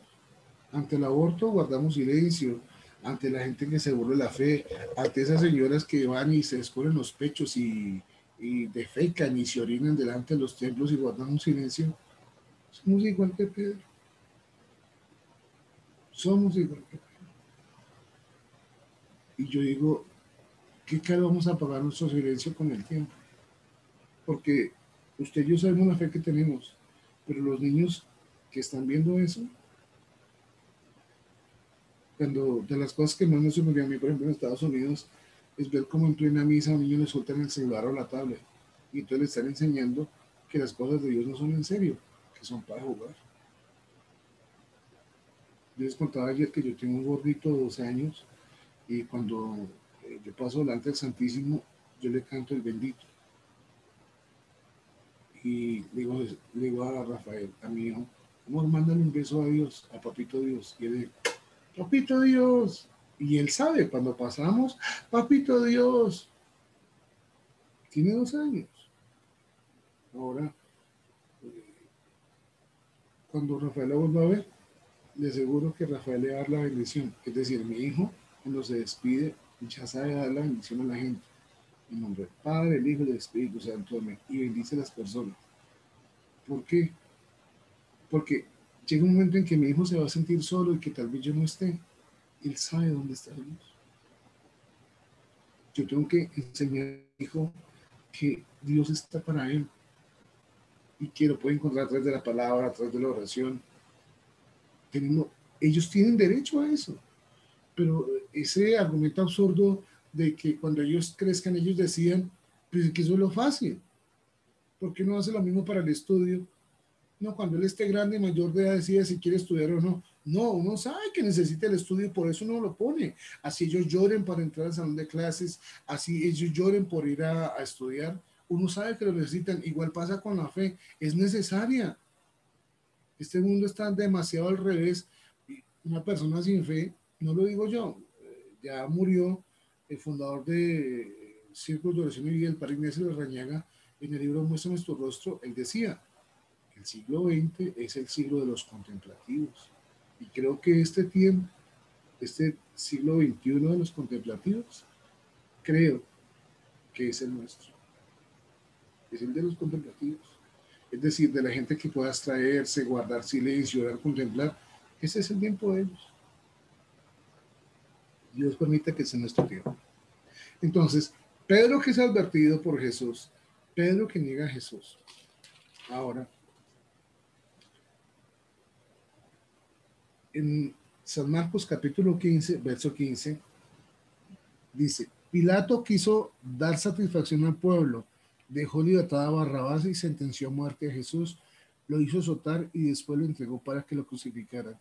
Ante el aborto guardamos silencio. Ante la gente que se burla la fe. Ante esas señoras que van y se descubren los pechos y, y defecan y se orinan delante de los templos y guardamos silencio. Somos igual que Pedro. Somos igual que Pedro. Y yo digo, ¿qué cara vamos a pagar nuestro silencio con el tiempo? Porque usted y yo sabemos la fe que tenemos, pero los niños que están viendo eso, cuando de las cosas que más me sorprendió a mí, por ejemplo, en Estados Unidos, es ver cómo en plena misa a un niño le sueltan el celular o la tablet y entonces le están enseñando que las cosas de Dios no son en serio, que son para jugar. Yo les contaba ayer que yo tengo un gordito de 12 años y cuando eh, yo paso delante del Santísimo, yo le canto el bendito. Y le digo, digo a Rafael, a mi hijo, amor, mándale un beso a Dios, a Papito Dios. Y él Papito Dios. Y él sabe, cuando pasamos, Papito Dios. Tiene dos años. Ahora, eh, cuando Rafael la vuelva a ver, le aseguro que Rafael le va a dar la bendición. Es decir, mi hijo, cuando se despide, ya sabe dar la bendición a la gente. En nombre del Padre, el Hijo y del Espíritu Santo. Amén. Y bendice a las personas. ¿Por qué? Porque llega un momento en que mi hijo se va a sentir solo y que tal vez yo no esté. Él sabe dónde está Dios. Yo tengo que enseñar a hijo que Dios está para él y que lo puede encontrar a través de la palabra, a través de la oración. ellos tienen derecho a eso, pero ese argumento absurdo de que cuando ellos crezcan ellos decían, pues que eso es lo fácil, ¿por qué no hace lo mismo para el estudio? No, cuando él esté grande, mayor de edad, decide si quiere estudiar o no. No, uno sabe que necesita el estudio y por eso uno lo pone. Así ellos lloren para entrar al salón de clases, así ellos lloren por ir a, estudiar. Uno sabe que lo necesitan. Igual pasa con la fe, es necesaria. Este mundo está demasiado al revés. Una persona sin fe, no lo digo yo, ya murió el fundador de Círculo de Oración y Vida, el padre Ignacio de Rañaga, en el libro Muestra nuestro rostro, él decía, el siglo XX es el siglo de los contemplativos. Y creo que este tiempo, este siglo XXI de los contemplativos, creo que es el nuestro. Es el de los contemplativos. Es decir, de la gente que pueda abstraerse, guardar silencio, orar, contemplar. Ese es el tiempo de ellos. Dios permite que sea nuestro tiempo. Entonces, Pedro que es advertido por Jesús, Pedro que niega a Jesús. Ahora, en San Marcos capítulo 15, verso 15, dice, Pilato quiso dar satisfacción al pueblo, dejó libertad a Barrabás y sentenció a muerte a Jesús, lo hizo azotar y después lo entregó para que lo crucificaran.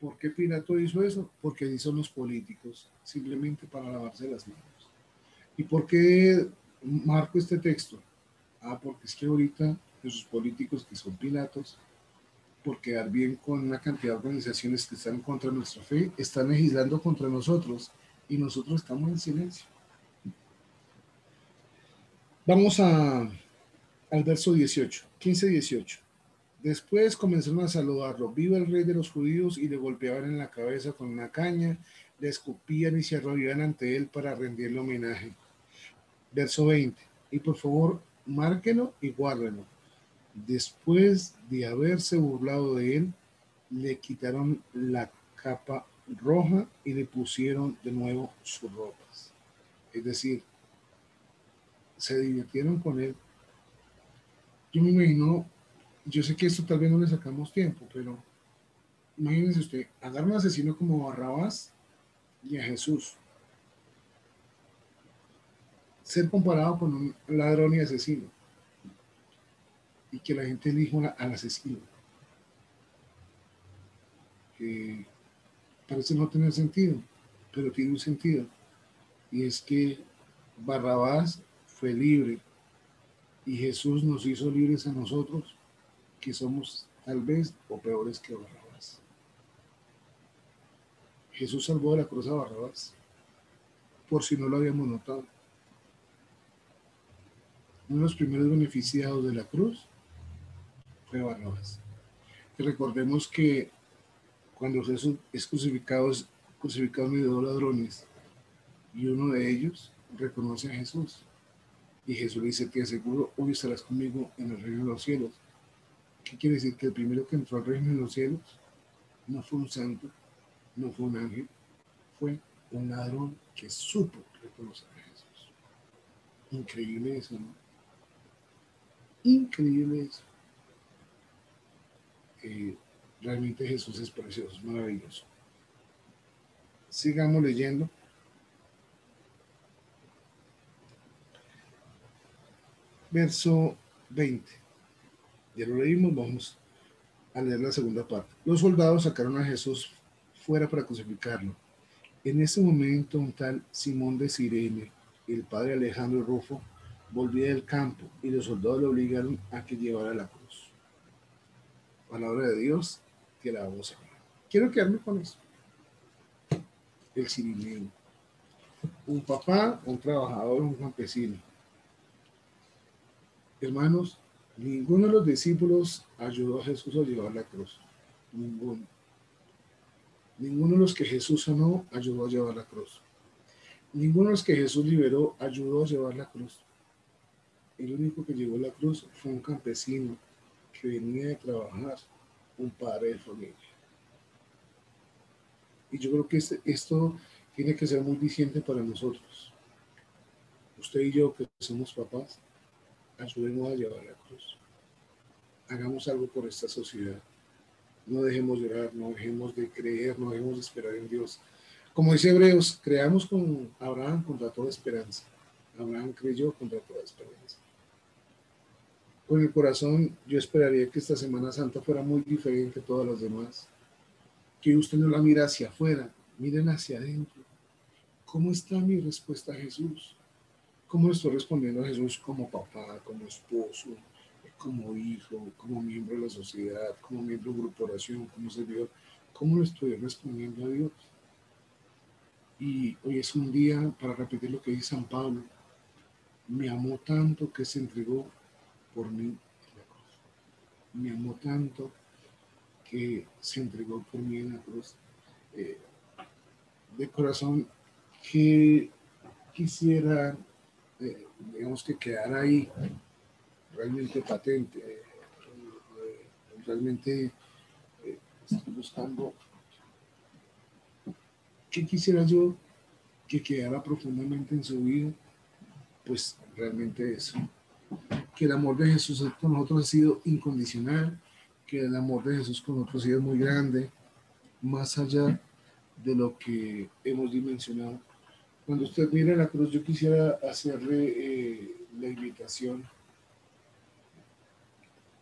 ¿Por qué Pilato hizo eso? Porque hizo los políticos, simplemente para lavarse las manos. ¿Y por qué marco este texto? Ah, porque es que ahorita esos políticos que son Pilatos por quedar bien con una cantidad de organizaciones que están contra nuestra fe, están legislando contra nosotros y nosotros estamos en silencio. Vamos a, al verso 18, 15-18. Después comenzaron a saludarlo. Viva el rey de los judíos y le golpeaban en la cabeza con una caña, le escupían y se arrodillan ante él para rendirle homenaje. Verso 20. Y por favor, márquenlo y guárdenlo Después de haberse burlado de él, le quitaron la capa roja y le pusieron de nuevo sus ropas. Es decir, se divirtieron con él. Yo me imagino, yo sé que esto tal vez no le sacamos tiempo, pero imagínense usted, agarra un asesino como Barrabás y a Jesús. Ser comparado con un ladrón y asesino y que la gente elijo al asesino. Que parece no tener sentido, pero tiene un sentido. Y es que Barrabás fue libre y Jesús nos hizo libres a nosotros, que somos tal vez o peores que Barrabás. Jesús salvó de la cruz a Barrabás, por si no lo habíamos notado. Uno de los primeros beneficiados de la cruz Barrabás. Y recordemos que cuando Jesús es crucificado, es crucificado de dos ladrones y uno de ellos reconoce a Jesús. Y Jesús le dice, te aseguro, hoy estarás conmigo en el reino de los cielos. ¿Qué quiere decir? Que el primero que entró al reino de los cielos no fue un santo, no fue un ángel, fue un ladrón que supo reconocer a Jesús. Increíble eso, ¿no? Increíble eso realmente Jesús es precioso, es maravilloso. Sigamos leyendo. Verso 20. Ya lo leímos, vamos a leer la segunda parte. Los soldados sacaron a Jesús fuera para crucificarlo. En ese momento, un tal Simón de Sirene, el padre Alejandro Rufo, volvía del campo y los soldados le obligaron a que llevara la cruz palabra de Dios, que la vamos a ver. Quiero quedarme con eso. El cirineo. Un papá, un trabajador, un campesino. Hermanos, ninguno de los discípulos ayudó a Jesús a llevar la cruz. Ninguno. Ninguno de los que Jesús sanó ayudó a llevar la cruz. Ninguno de los que Jesús liberó ayudó a llevar la cruz. El único que llevó la cruz fue un campesino que venía de trabajar, un padre de familia. Y yo creo que este, esto tiene que ser muy diciente para nosotros. Usted y yo, que somos papás, ayudemos a llevar la cruz. Hagamos algo por esta sociedad. No dejemos llorar, no dejemos de creer, no dejemos de esperar en Dios. Como dice Hebreos, creamos con Abraham contra toda esperanza. Abraham creyó contra toda esperanza. Con el corazón, yo esperaría que esta Semana Santa fuera muy diferente a todas las demás. Que usted no la mira hacia afuera, miren hacia adentro. ¿Cómo está mi respuesta a Jesús? ¿Cómo estoy respondiendo a Jesús como papá, como esposo, como hijo, como miembro de la sociedad, como miembro de grupo oración, como servidor? ¿Cómo lo estoy respondiendo a Dios? Y hoy es un día para repetir lo que dice San Pablo. Me amó tanto que se entregó por mí en la cruz. Me amó tanto que se entregó por mí en la cruz. Eh, de corazón, que quisiera, eh, digamos que quedara ahí realmente patente. Eh, realmente estoy buscando ¿Qué quisiera yo que quedara profundamente en su vida? Pues realmente eso que el amor de Jesús con nosotros ha sido incondicional, que el amor de Jesús con nosotros ha sido muy grande, más allá de lo que hemos dimensionado. Cuando usted mira la cruz, yo quisiera hacerle eh, la invitación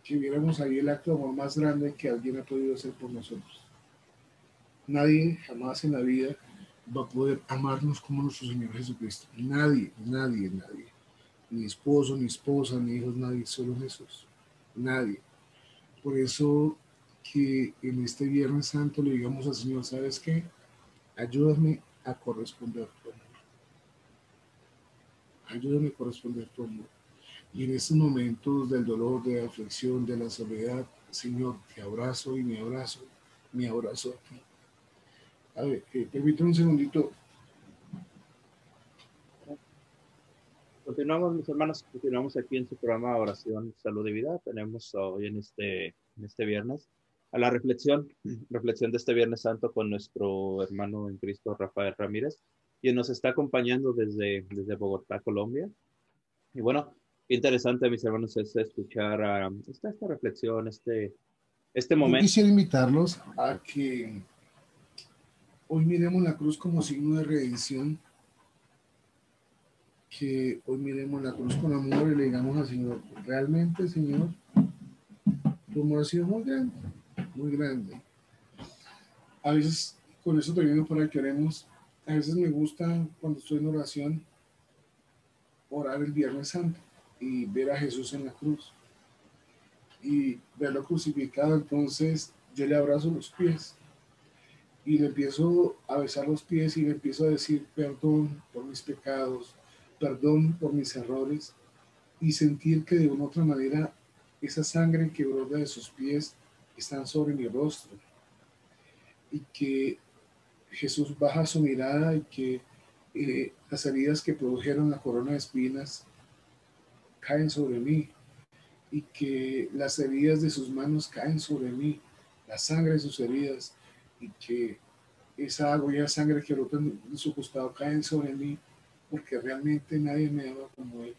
que viéramos ahí el acto de amor más grande que alguien ha podido hacer por nosotros. Nadie jamás en la vida va a poder amarnos como nuestro Señor Jesucristo. Nadie, nadie, nadie ni esposo, ni esposa, ni hijos, nadie, solo Jesús, nadie. Por eso que en este Viernes Santo le digamos al Señor, ¿sabes qué? Ayúdame a corresponder tu amor. Ayúdame a corresponder tu amor. Y en estos momentos del dolor, de la aflicción, de la soledad, Señor, te abrazo y me abrazo, me abrazo a ti. A ver, eh, permítame un segundito Continuamos, mis hermanos, continuamos aquí en su programa Oración, Salud y Vida. Tenemos hoy en este, en este viernes a la reflexión, reflexión de este Viernes Santo con nuestro hermano en Cristo, Rafael Ramírez, quien nos está acompañando desde, desde Bogotá, Colombia. Y bueno, interesante, mis hermanos, es escuchar esta, esta reflexión, este, este momento. Yo quisiera invitarlos a que hoy miremos la cruz como signo de redención que hoy miremos la cruz con amor y le digamos al Señor, realmente Señor, tu amor ha sido muy grande, muy grande. A veces, con eso termino para que oremos, a veces me gusta cuando estoy en oración orar el Viernes Santo y ver a Jesús en la cruz y verlo crucificado, entonces yo le abrazo los pies y le empiezo a besar los pies y le empiezo a decir perdón por mis pecados, perdón por mis errores y sentir que de una otra manera esa sangre que brota de sus pies está sobre mi rostro. Y que Jesús baja su mirada y que eh, las heridas que produjeron la corona de espinas caen sobre mí. Y que las heridas de sus manos caen sobre mí, la sangre de sus heridas. Y que esa agua y la sangre que brota en su costado caen sobre mí porque realmente nadie me ama como él.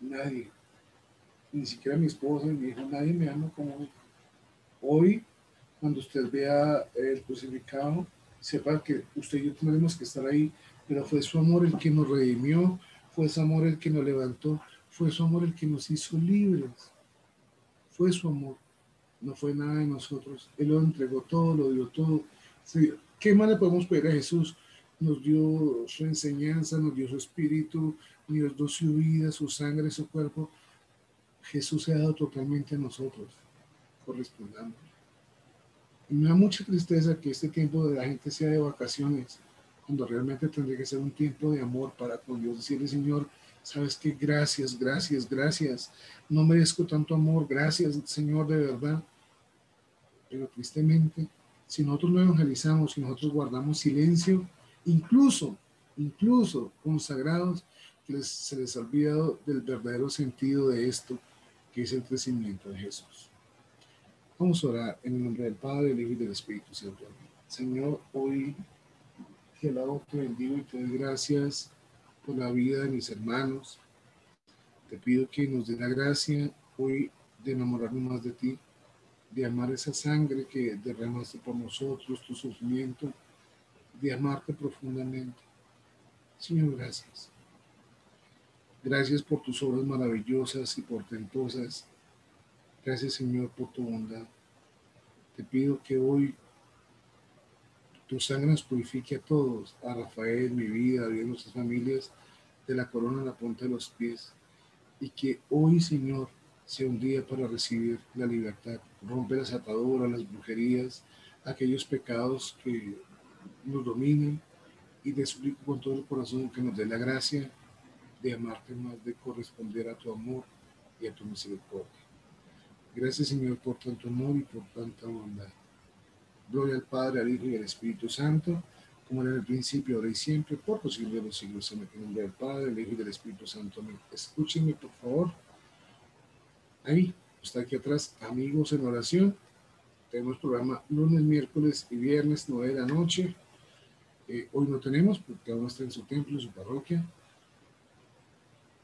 Nadie. Ni siquiera mi esposa, mi hijo, nadie me ama como él. Hoy, cuando usted vea el crucificado, sepa que usted y yo tendremos que estar ahí, pero fue su amor el que nos redimió, fue su amor el que nos levantó, fue su amor el que nos hizo libres. Fue su amor, no fue nada de nosotros. Él lo entregó todo, lo dio todo. ¿Qué más le podemos pedir a Jesús? Nos dio su enseñanza, nos dio su espíritu, nos dio su vida, su sangre, su cuerpo. Jesús se ha dado totalmente a nosotros. Correspondamos. Y me da mucha tristeza que este tiempo de la gente sea de vacaciones, cuando realmente tendría que ser un tiempo de amor para con Dios. Decirle, Señor, sabes que gracias, gracias, gracias. No merezco tanto amor. Gracias, Señor, de verdad. Pero tristemente, si nosotros no evangelizamos, si nosotros guardamos silencio, incluso incluso consagrados, que se les ha olvidado del verdadero sentido de esto, que es el crecimiento de Jesús. Vamos a orar en el nombre del Padre, del Hijo y del Espíritu Santo. Señor, hoy te alabo, te bendigo y te doy gracias por la vida de mis hermanos. Te pido que nos dé la gracia hoy de enamorarnos más de ti, de amar esa sangre que derramaste por nosotros, tu sufrimiento, de amarte profundamente. Señor, gracias. Gracias por tus obras maravillosas y portentosas. Gracias, Señor, por tu bondad. Te pido que hoy tu sangre nos purifique a todos, a Rafael, mi vida, a nuestras familias, de la corona a la punta de los pies. Y que hoy, Señor, sea un día para recibir la libertad. Rompe las ataduras, las brujerías, aquellos pecados que nos dominan. Y te suplico con todo el corazón que nos dé la gracia de amarte más, de corresponder a tu amor y a tu misericordia. Gracias Señor por tanto amor y por tanta bondad. Gloria al Padre, al Hijo y al Espíritu Santo, como en el principio, ahora y siempre, por los siglos de los siglos. En el nombre del Padre, del Hijo y del Espíritu Santo. Amén. Escúchenme, por favor. Ahí, está aquí atrás, amigos en oración. Tenemos programa lunes, miércoles y viernes, 9 de la noche. Eh, hoy no tenemos, porque cada uno está en su templo, en su parroquia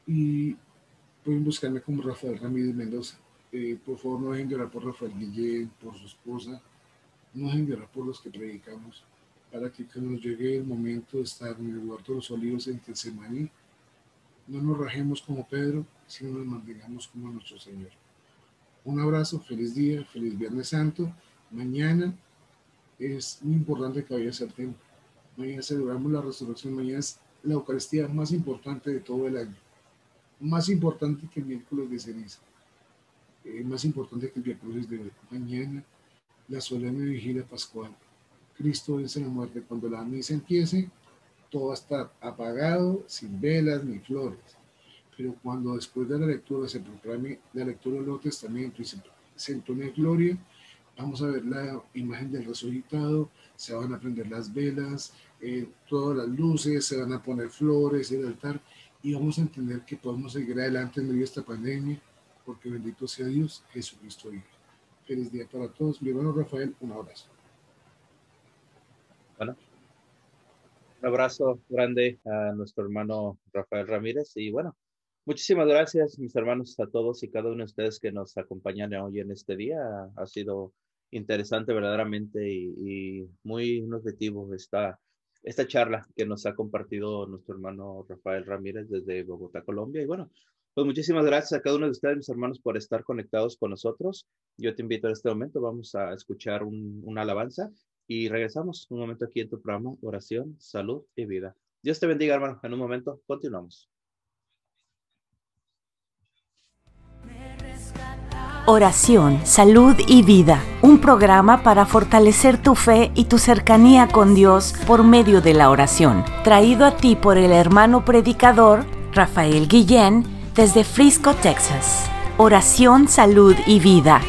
y pueden buscarme como Rafael Ramírez Mendoza. Eh, por favor, no dejen de orar por Rafael Guillén, por su esposa, no dejen de orar por los que predicamos, para que cuando nos llegue el momento de estar en el huerto de los olivos en Getsemaní, no nos rajemos como Pedro, sino nos mantengamos como nuestro Señor. Un abrazo, feliz día, feliz Viernes Santo. Mañana es muy importante que vayas al templo. Mañana celebramos la resurrección, mañana es la Eucaristía más importante de todo el año más importante que el miércoles de ceniza, eh, más importante que el miércoles de mañana, la solemne vigilia pascual. Cristo vence la muerte. Cuando la misa empiece, todo estar apagado, sin velas ni flores. Pero cuando después de la lectura se proclame la lectura del Nuevo Testamento y se, se entone gloria, vamos a ver la imagen del resucitado, se van a prender las velas, eh, todas las luces, se van a poner flores, el altar, y vamos a entender que podemos seguir adelante en medio de esta pandemia, porque bendito sea Dios, Jesucristo vive. Feliz día para todos. Mi hermano Rafael, un abrazo. Bueno, un abrazo grande a nuestro hermano Rafael Ramírez y bueno, muchísimas gracias mis hermanos a todos y cada uno de ustedes que nos acompañan hoy en este día. Ha sido interesante verdaderamente y, y muy nutritivo esta esta charla que nos ha compartido nuestro hermano Rafael Ramírez desde Bogotá, Colombia. Y bueno, pues muchísimas gracias a cada uno de ustedes, mis hermanos, por estar conectados con nosotros. Yo te invito en este momento, vamos a escuchar una alabanza y regresamos un momento aquí en tu programa, oración, salud y vida. Dios te bendiga, hermano. En un momento, continuamos. Oración, Salud y Vida, un programa para fortalecer tu fe y tu cercanía con Dios por medio de la oración, traído a ti por el hermano predicador Rafael Guillén desde Frisco, Texas. Oración, Salud y Vida